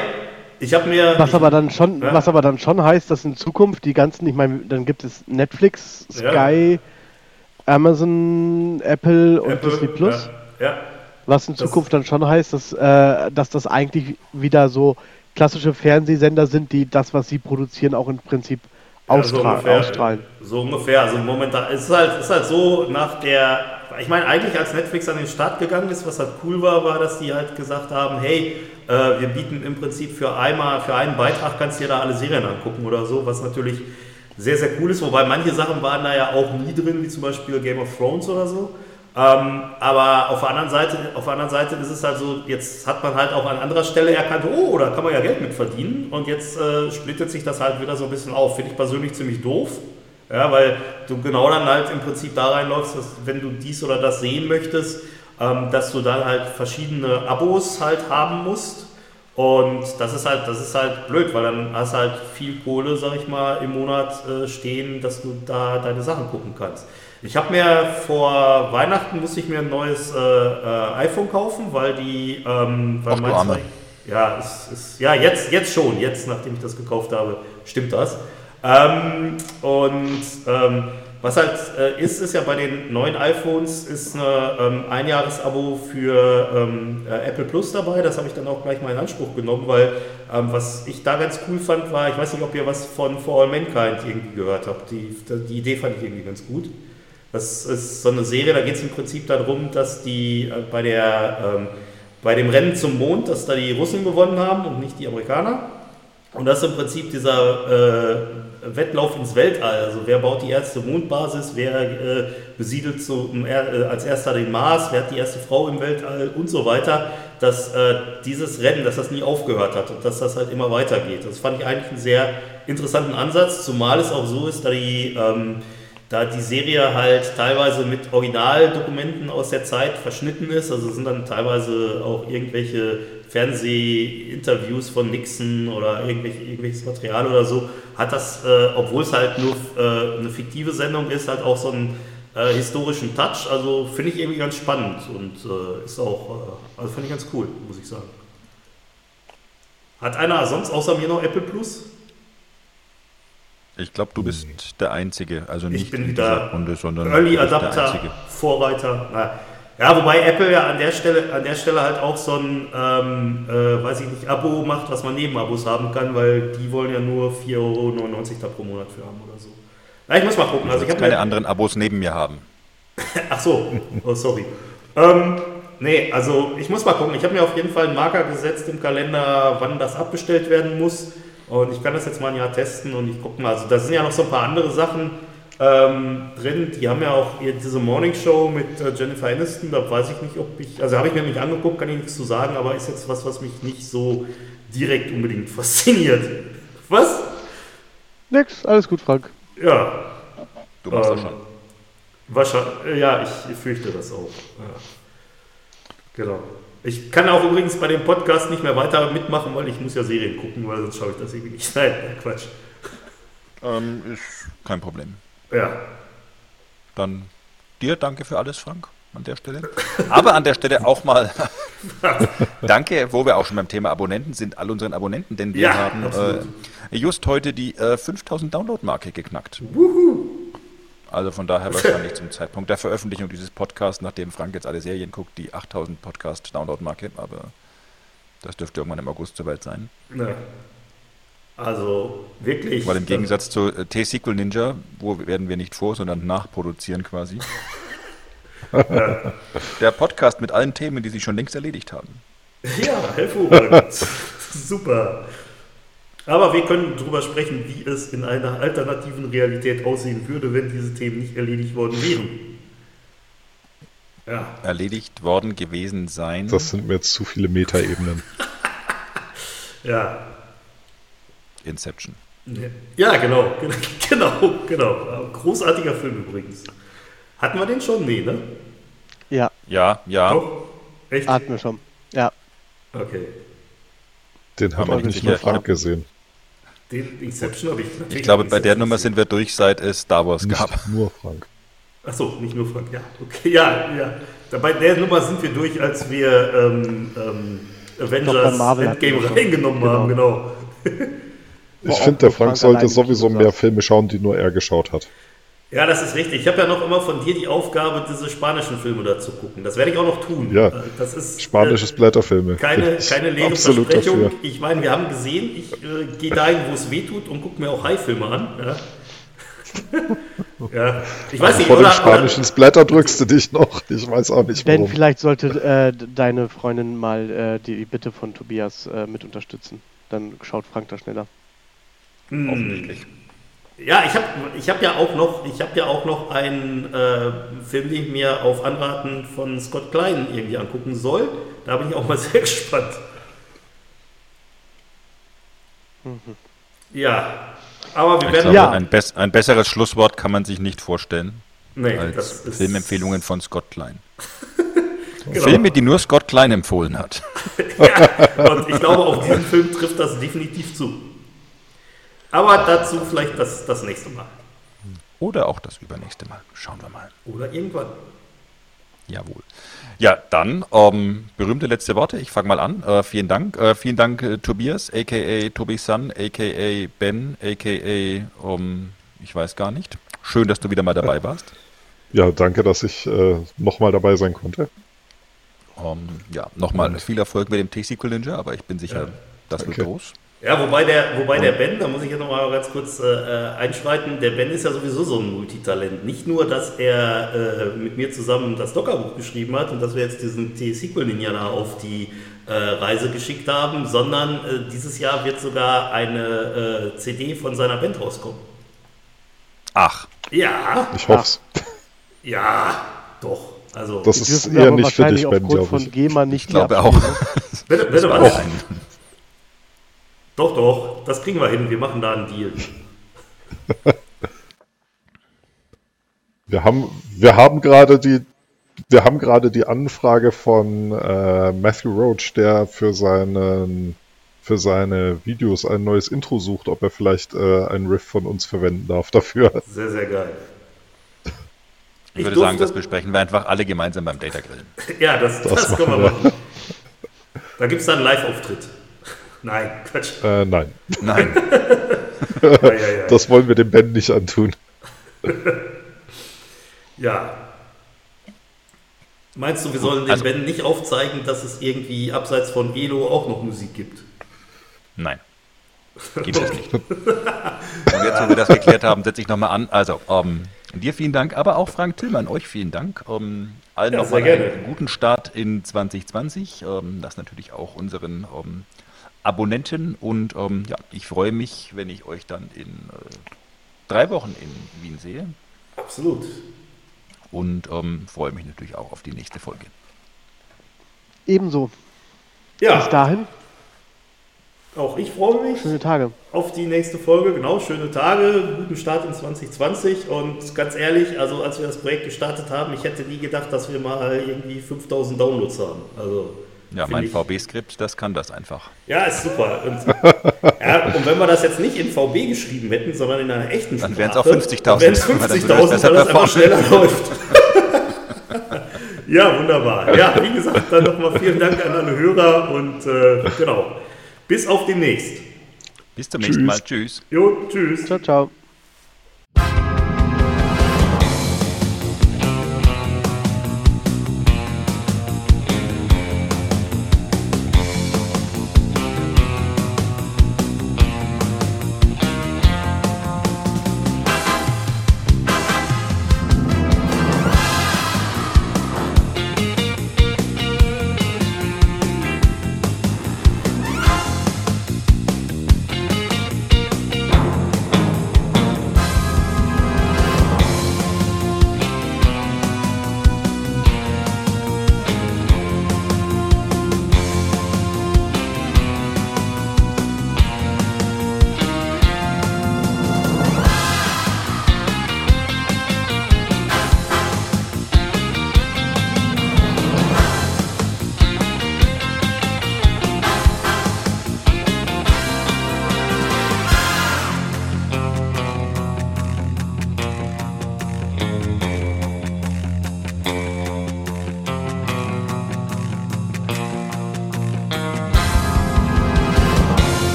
ich habe mir. Was aber dann schon, Ja. was aber dann schon heißt, dass in Zukunft die ganzen, ich meine, dann gibt es Netflix, Ja. Sky, Amazon, Apple und Apple, Disney Plus. Ja, ja. Was in Das- Zukunft dann schon heißt, dass, äh, dass das eigentlich wieder so klassische Fernsehsender sind, die das, was sie produzieren, auch im Prinzip Ja, so ungefähr. ausstrahlen. So ungefähr. Also momentan es ist halt, ist halt so nach der. Ich meine, eigentlich als Netflix an den Start gegangen ist, was halt cool war, war, dass die halt gesagt haben, hey, äh, wir bieten im Prinzip für einmal, für einen Beitrag kannst du dir da alle Serien angucken oder so, was natürlich sehr, sehr cool ist. Wobei manche Sachen waren da ja auch nie drin, wie zum Beispiel Game of Thrones oder so. Ähm, aber auf der, anderen Seite, auf der anderen Seite ist es halt so, jetzt hat man halt auch an anderer Stelle erkannt, oh, da kann man ja Geld mit verdienen. Und jetzt äh, splittet sich das halt wieder so ein bisschen auf. Finde ich persönlich ziemlich doof. Ja, weil du genau dann halt im Prinzip da reinläufst, dass wenn du dies oder das sehen möchtest, ähm, dass du dann halt verschiedene Abos halt haben musst. Und das ist halt, das ist halt blöd, weil dann hast halt viel Kohle, sag ich mal, im Monat äh, stehen, dass du da deine Sachen gucken kannst. Ich habe mir vor Weihnachten musste ich mir ein neues äh, äh, iPhone kaufen, weil die, ähm, weil Ach, meins war- ja, es ist, ja jetzt, jetzt schon, jetzt nachdem ich das gekauft habe, stimmt das. Ähm, und ähm, was halt äh, ist, ist ja bei den neuen iPhones ist eine ähm, Einjahresabo für ähm, äh, Apple Plus dabei. Das habe ich dann auch gleich mal in Anspruch genommen, weil ähm, was ich da ganz cool fand, war, ich weiß nicht, ob ihr was von For All Mankind irgendwie gehört habt. Die, die Idee fand ich irgendwie ganz gut. Das ist so eine Serie, da geht es im Prinzip darum, dass die äh, bei, der, ähm, bei dem Rennen zum Mond, dass da die Russen gewonnen haben und nicht die Amerikaner. Und das ist im Prinzip dieser äh, Wettlauf ins Weltall. Also wer baut die erste Mondbasis, wer äh, besiedelt so, äh, als erster den Mars, wer hat die erste Frau im Weltall und so weiter. Dass äh, dieses Rennen, dass das nie aufgehört hat und dass das halt immer weitergeht. Das fand ich eigentlich einen sehr interessanten Ansatz, zumal es auch so ist, da die, ähm, da die Serie halt teilweise mit Originaldokumenten aus der Zeit verschnitten ist. Also sind dann teilweise auch irgendwelche Fernsehinterviews von Nixon oder irgendwelche, irgendwelches Material oder so, hat das, äh, obwohl es halt nur äh, eine fiktive Sendung ist, halt auch so einen äh, historischen Touch. Also finde ich irgendwie ganz spannend und äh, ist auch, äh, also finde ich ganz cool, muss ich sagen. Hat einer sonst außer mir noch Apple Plus? Ich glaube, du bist der Einzige. Also nicht ich bin in wieder Runde, sondern Early Adapter, Einzige. Vorreiter. Na, ja, wobei Apple ja an der Stelle, an der Stelle halt auch so ein, ähm, äh, weiß ich nicht, Abo macht, was man Nebenabos haben kann, weil die wollen ja nur 4,99 Euro da pro Monat für haben oder so. Na, ich muss mal gucken. Also ich habe keine mir, anderen Abos neben mir haben. Ach so, oh sorry. ähm, nee, also ich muss mal gucken. Ich habe mir auf jeden Fall einen Marker gesetzt im Kalender, wann das abbestellt werden muss. Und ich kann das jetzt mal ein Jahr testen und ich gucke mal. Also da sind ja noch so ein paar andere Sachen ähm, drin. Die haben ja auch hier diese Morning Show mit äh, Jennifer Aniston. Da weiß ich nicht, ob ich, also habe ich mir nicht angeguckt, kann ich nichts zu sagen, aber ist jetzt was, was mich nicht so direkt unbedingt fasziniert. Was? Nix, alles gut, Frank. Ja, Du machst Ähm, das schon. Wahrscheinlich, ja, ich fürchte das auch. Ja. Genau. Ich kann auch übrigens bei dem Podcast nicht mehr weiter mitmachen, weil ich muss ja Serien gucken, weil sonst schaue ich das irgendwie nicht. Nein, Quatsch. Ähm, ist kein Problem. Ja. Dann dir danke für alles, Frank, an der Stelle. Aber an der Stelle auch mal danke, wo wir auch schon beim Thema Abonnenten sind, all unseren Abonnenten, denn wir Ja, haben äh, just heute die äh, 5000 Download-Marke geknackt. Also von daher wahrscheinlich zum Zeitpunkt der Veröffentlichung dieses Podcasts, nachdem Frank jetzt alle Serien guckt, die 8000 Podcast-Download-Marke, aber das dürfte irgendwann im August soweit sein. Ne. Also wirklich. Weil im Gegensatz zu äh, T-Sequel Ninja, wo werden wir nicht vor, sondern nachproduzieren quasi. Der Podcast mit allen Themen, die sich schon längst erledigt haben. Ja, hervorragend. Super. Aber wir können darüber sprechen, wie es in einer alternativen Realität aussehen würde, wenn diese Themen nicht erledigt worden wären. Ja. Erledigt worden gewesen sein. Das sind mir jetzt zu viele Metaebenen. Ja. Inception. Ja, genau, genau, genau. Großartiger Film übrigens. Hatten wir den schon? Nee, ne? Ja, Ja, ja. Doch? Echt? hatten wir schon. Ja. Okay. Den haben auch nicht nur Frank gesehen. Den Inception habe ich natürlich. Ich glaube, bei der Nummer sind wir durch, seit es Star Wars gab. Nicht nur Frank. Achso, nicht nur Frank. Ja, okay, ja, ja. Da- Bei der Nummer sind wir durch, als wir ähm, ähm, Avengers Marvel Endgame reingenommen haben, genau. Ich auch finde, der Frank Frank sollte sowieso mehr Filme schauen, die nur er geschaut hat. Ja, das ist richtig. Ich habe ja noch immer von dir die Aufgabe, diese spanischen Filme da zu gucken. Das werde ich auch noch tun. Ja. Äh, Das ist Spanisches äh, Blätterfilme. keine, keine leere Absolut Versprechung. dafür. Ich meine, wir haben gesehen, ich äh, gehe dahin, wo es weh tut und gucke mir auch High-Filme an. Ja. ja. Ich weiß nicht, Vor dem oder, spanischen Splatter drückst du dich noch. Ich weiß auch nicht Denn warum. vielleicht sollte äh, deine Freundin mal äh, die Bitte von Tobias äh, mit unterstützen. Dann schaut Frank da schneller. Hm. Offensichtlich. Ja, ich habe ich hab ja auch noch, ich habe ja auch noch einen äh, Film, den ich mir auf Anraten von Scott Klein irgendwie angucken soll. Da bin ich auch mal sehr gespannt. Ja, aber wir Ich werden glaube, Ja. ein, bess ein besseres Schlusswort kann man sich nicht vorstellen nee, als das ist, Filmempfehlungen von Scott Klein. Genau. Filme, die nur Scott Klein empfohlen hat. Ja, und ich glaube, auf diesen Film trifft das definitiv zu. Aber dazu vielleicht das, das nächste Mal. Oder auch das übernächste Mal. Schauen wir mal. Oder irgendwann. Jawohl. Ja, dann ähm, berühmte letzte Worte. Ich fange mal an. Äh, vielen Dank. Äh, vielen Dank, äh, Tobias, a.k.a. Tobi Sun, a.k.a. Ben, a.k.a. Um, ich weiß gar nicht. Schön, dass du wieder mal dabei warst. Ja, danke, dass ich äh, nochmal dabei sein konnte. Ähm, ja, nochmal viel Erfolg mit dem T-Sequel Ninja, aber ich bin sicher, das wird Danke. groß. Ja, wobei der, wobei der Ben, da muss ich jetzt noch mal ganz kurz äh, äh, einschreiten, der Ben ist ja sowieso so ein Multitalent. Nicht nur, dass er äh, mit mir zusammen das Dockerbuch geschrieben hat und dass wir jetzt diesen T-Sequel-Ninja da auf die äh, Reise geschickt haben, sondern äh, dieses Jahr wird sogar eine äh, CD von seiner Band rauskommen. Ach, Ja, Ich hoff's. ja, doch. Also, Das ist eher nicht für dich, Ben, glaube ich. von GEMA nicht ich glaube auch. bitte, bitte Auch was? Doch, doch, das kriegen wir hin. Wir machen da einen Deal. Wir haben, wir haben gerade die wir haben gerade die Anfrage von äh, Matthew Roach, der für seinen für seine Videos ein neues Intro sucht, ob er vielleicht äh, einen Riff von uns verwenden darf dafür. Sehr, sehr geil. Ich, würde sagen, das besprechen wir einfach alle gemeinsam beim Data Grillen. Ja, das, das, das können wir machen. Da gibt es dann einen Live-Auftritt. Nein, Quatsch. Äh, nein. Nein. das wollen wir dem Ben nicht antun. ja. Meinst du, wir sollen dem also, Ben nicht aufzeigen, dass es irgendwie abseits von Elo auch noch Musik gibt? Nein. Gibt es nicht. Und jetzt, wo wir das geklärt haben, setze ich nochmal an. Also, um, ähm, dir vielen Dank, aber auch Frank Tillmann, euch vielen Dank. Um, ähm, allen ja, nochmal einen guten Start in 2020. Um, ähm, das natürlich auch unseren Abonnenten. Und ja, ich freue mich, wenn ich euch dann in äh, drei Wochen in Wien sehe. Absolut. Und freue mich natürlich auch auf die nächste Folge. Ebenso. Ja. Bis dahin. Auch ich freue mich. Schöne Tage. Auf die nächste Folge, genau, schöne Tage, guten Start in 2020 und ganz ehrlich, also als wir das Projekt gestartet haben, ich hätte nie gedacht, dass wir mal irgendwie 5000 Downloads haben. Also ja, mein VB-Skript, das kann das einfach. Ja, ist super. Und, ja, und wenn wir das jetzt nicht in VB geschrieben hätten, sondern in einer echten Sprache, dann wären es auch 50.000. Dann wären es 50.000, weil das einfach schneller läuft. ja, wunderbar. Ja, wie gesagt, dann nochmal vielen Dank an alle Hörer und äh, genau. Bis auf demnächst. Bis zum nächsten Mal. Tschüss. Jo, tschüss. Ciao, ciao.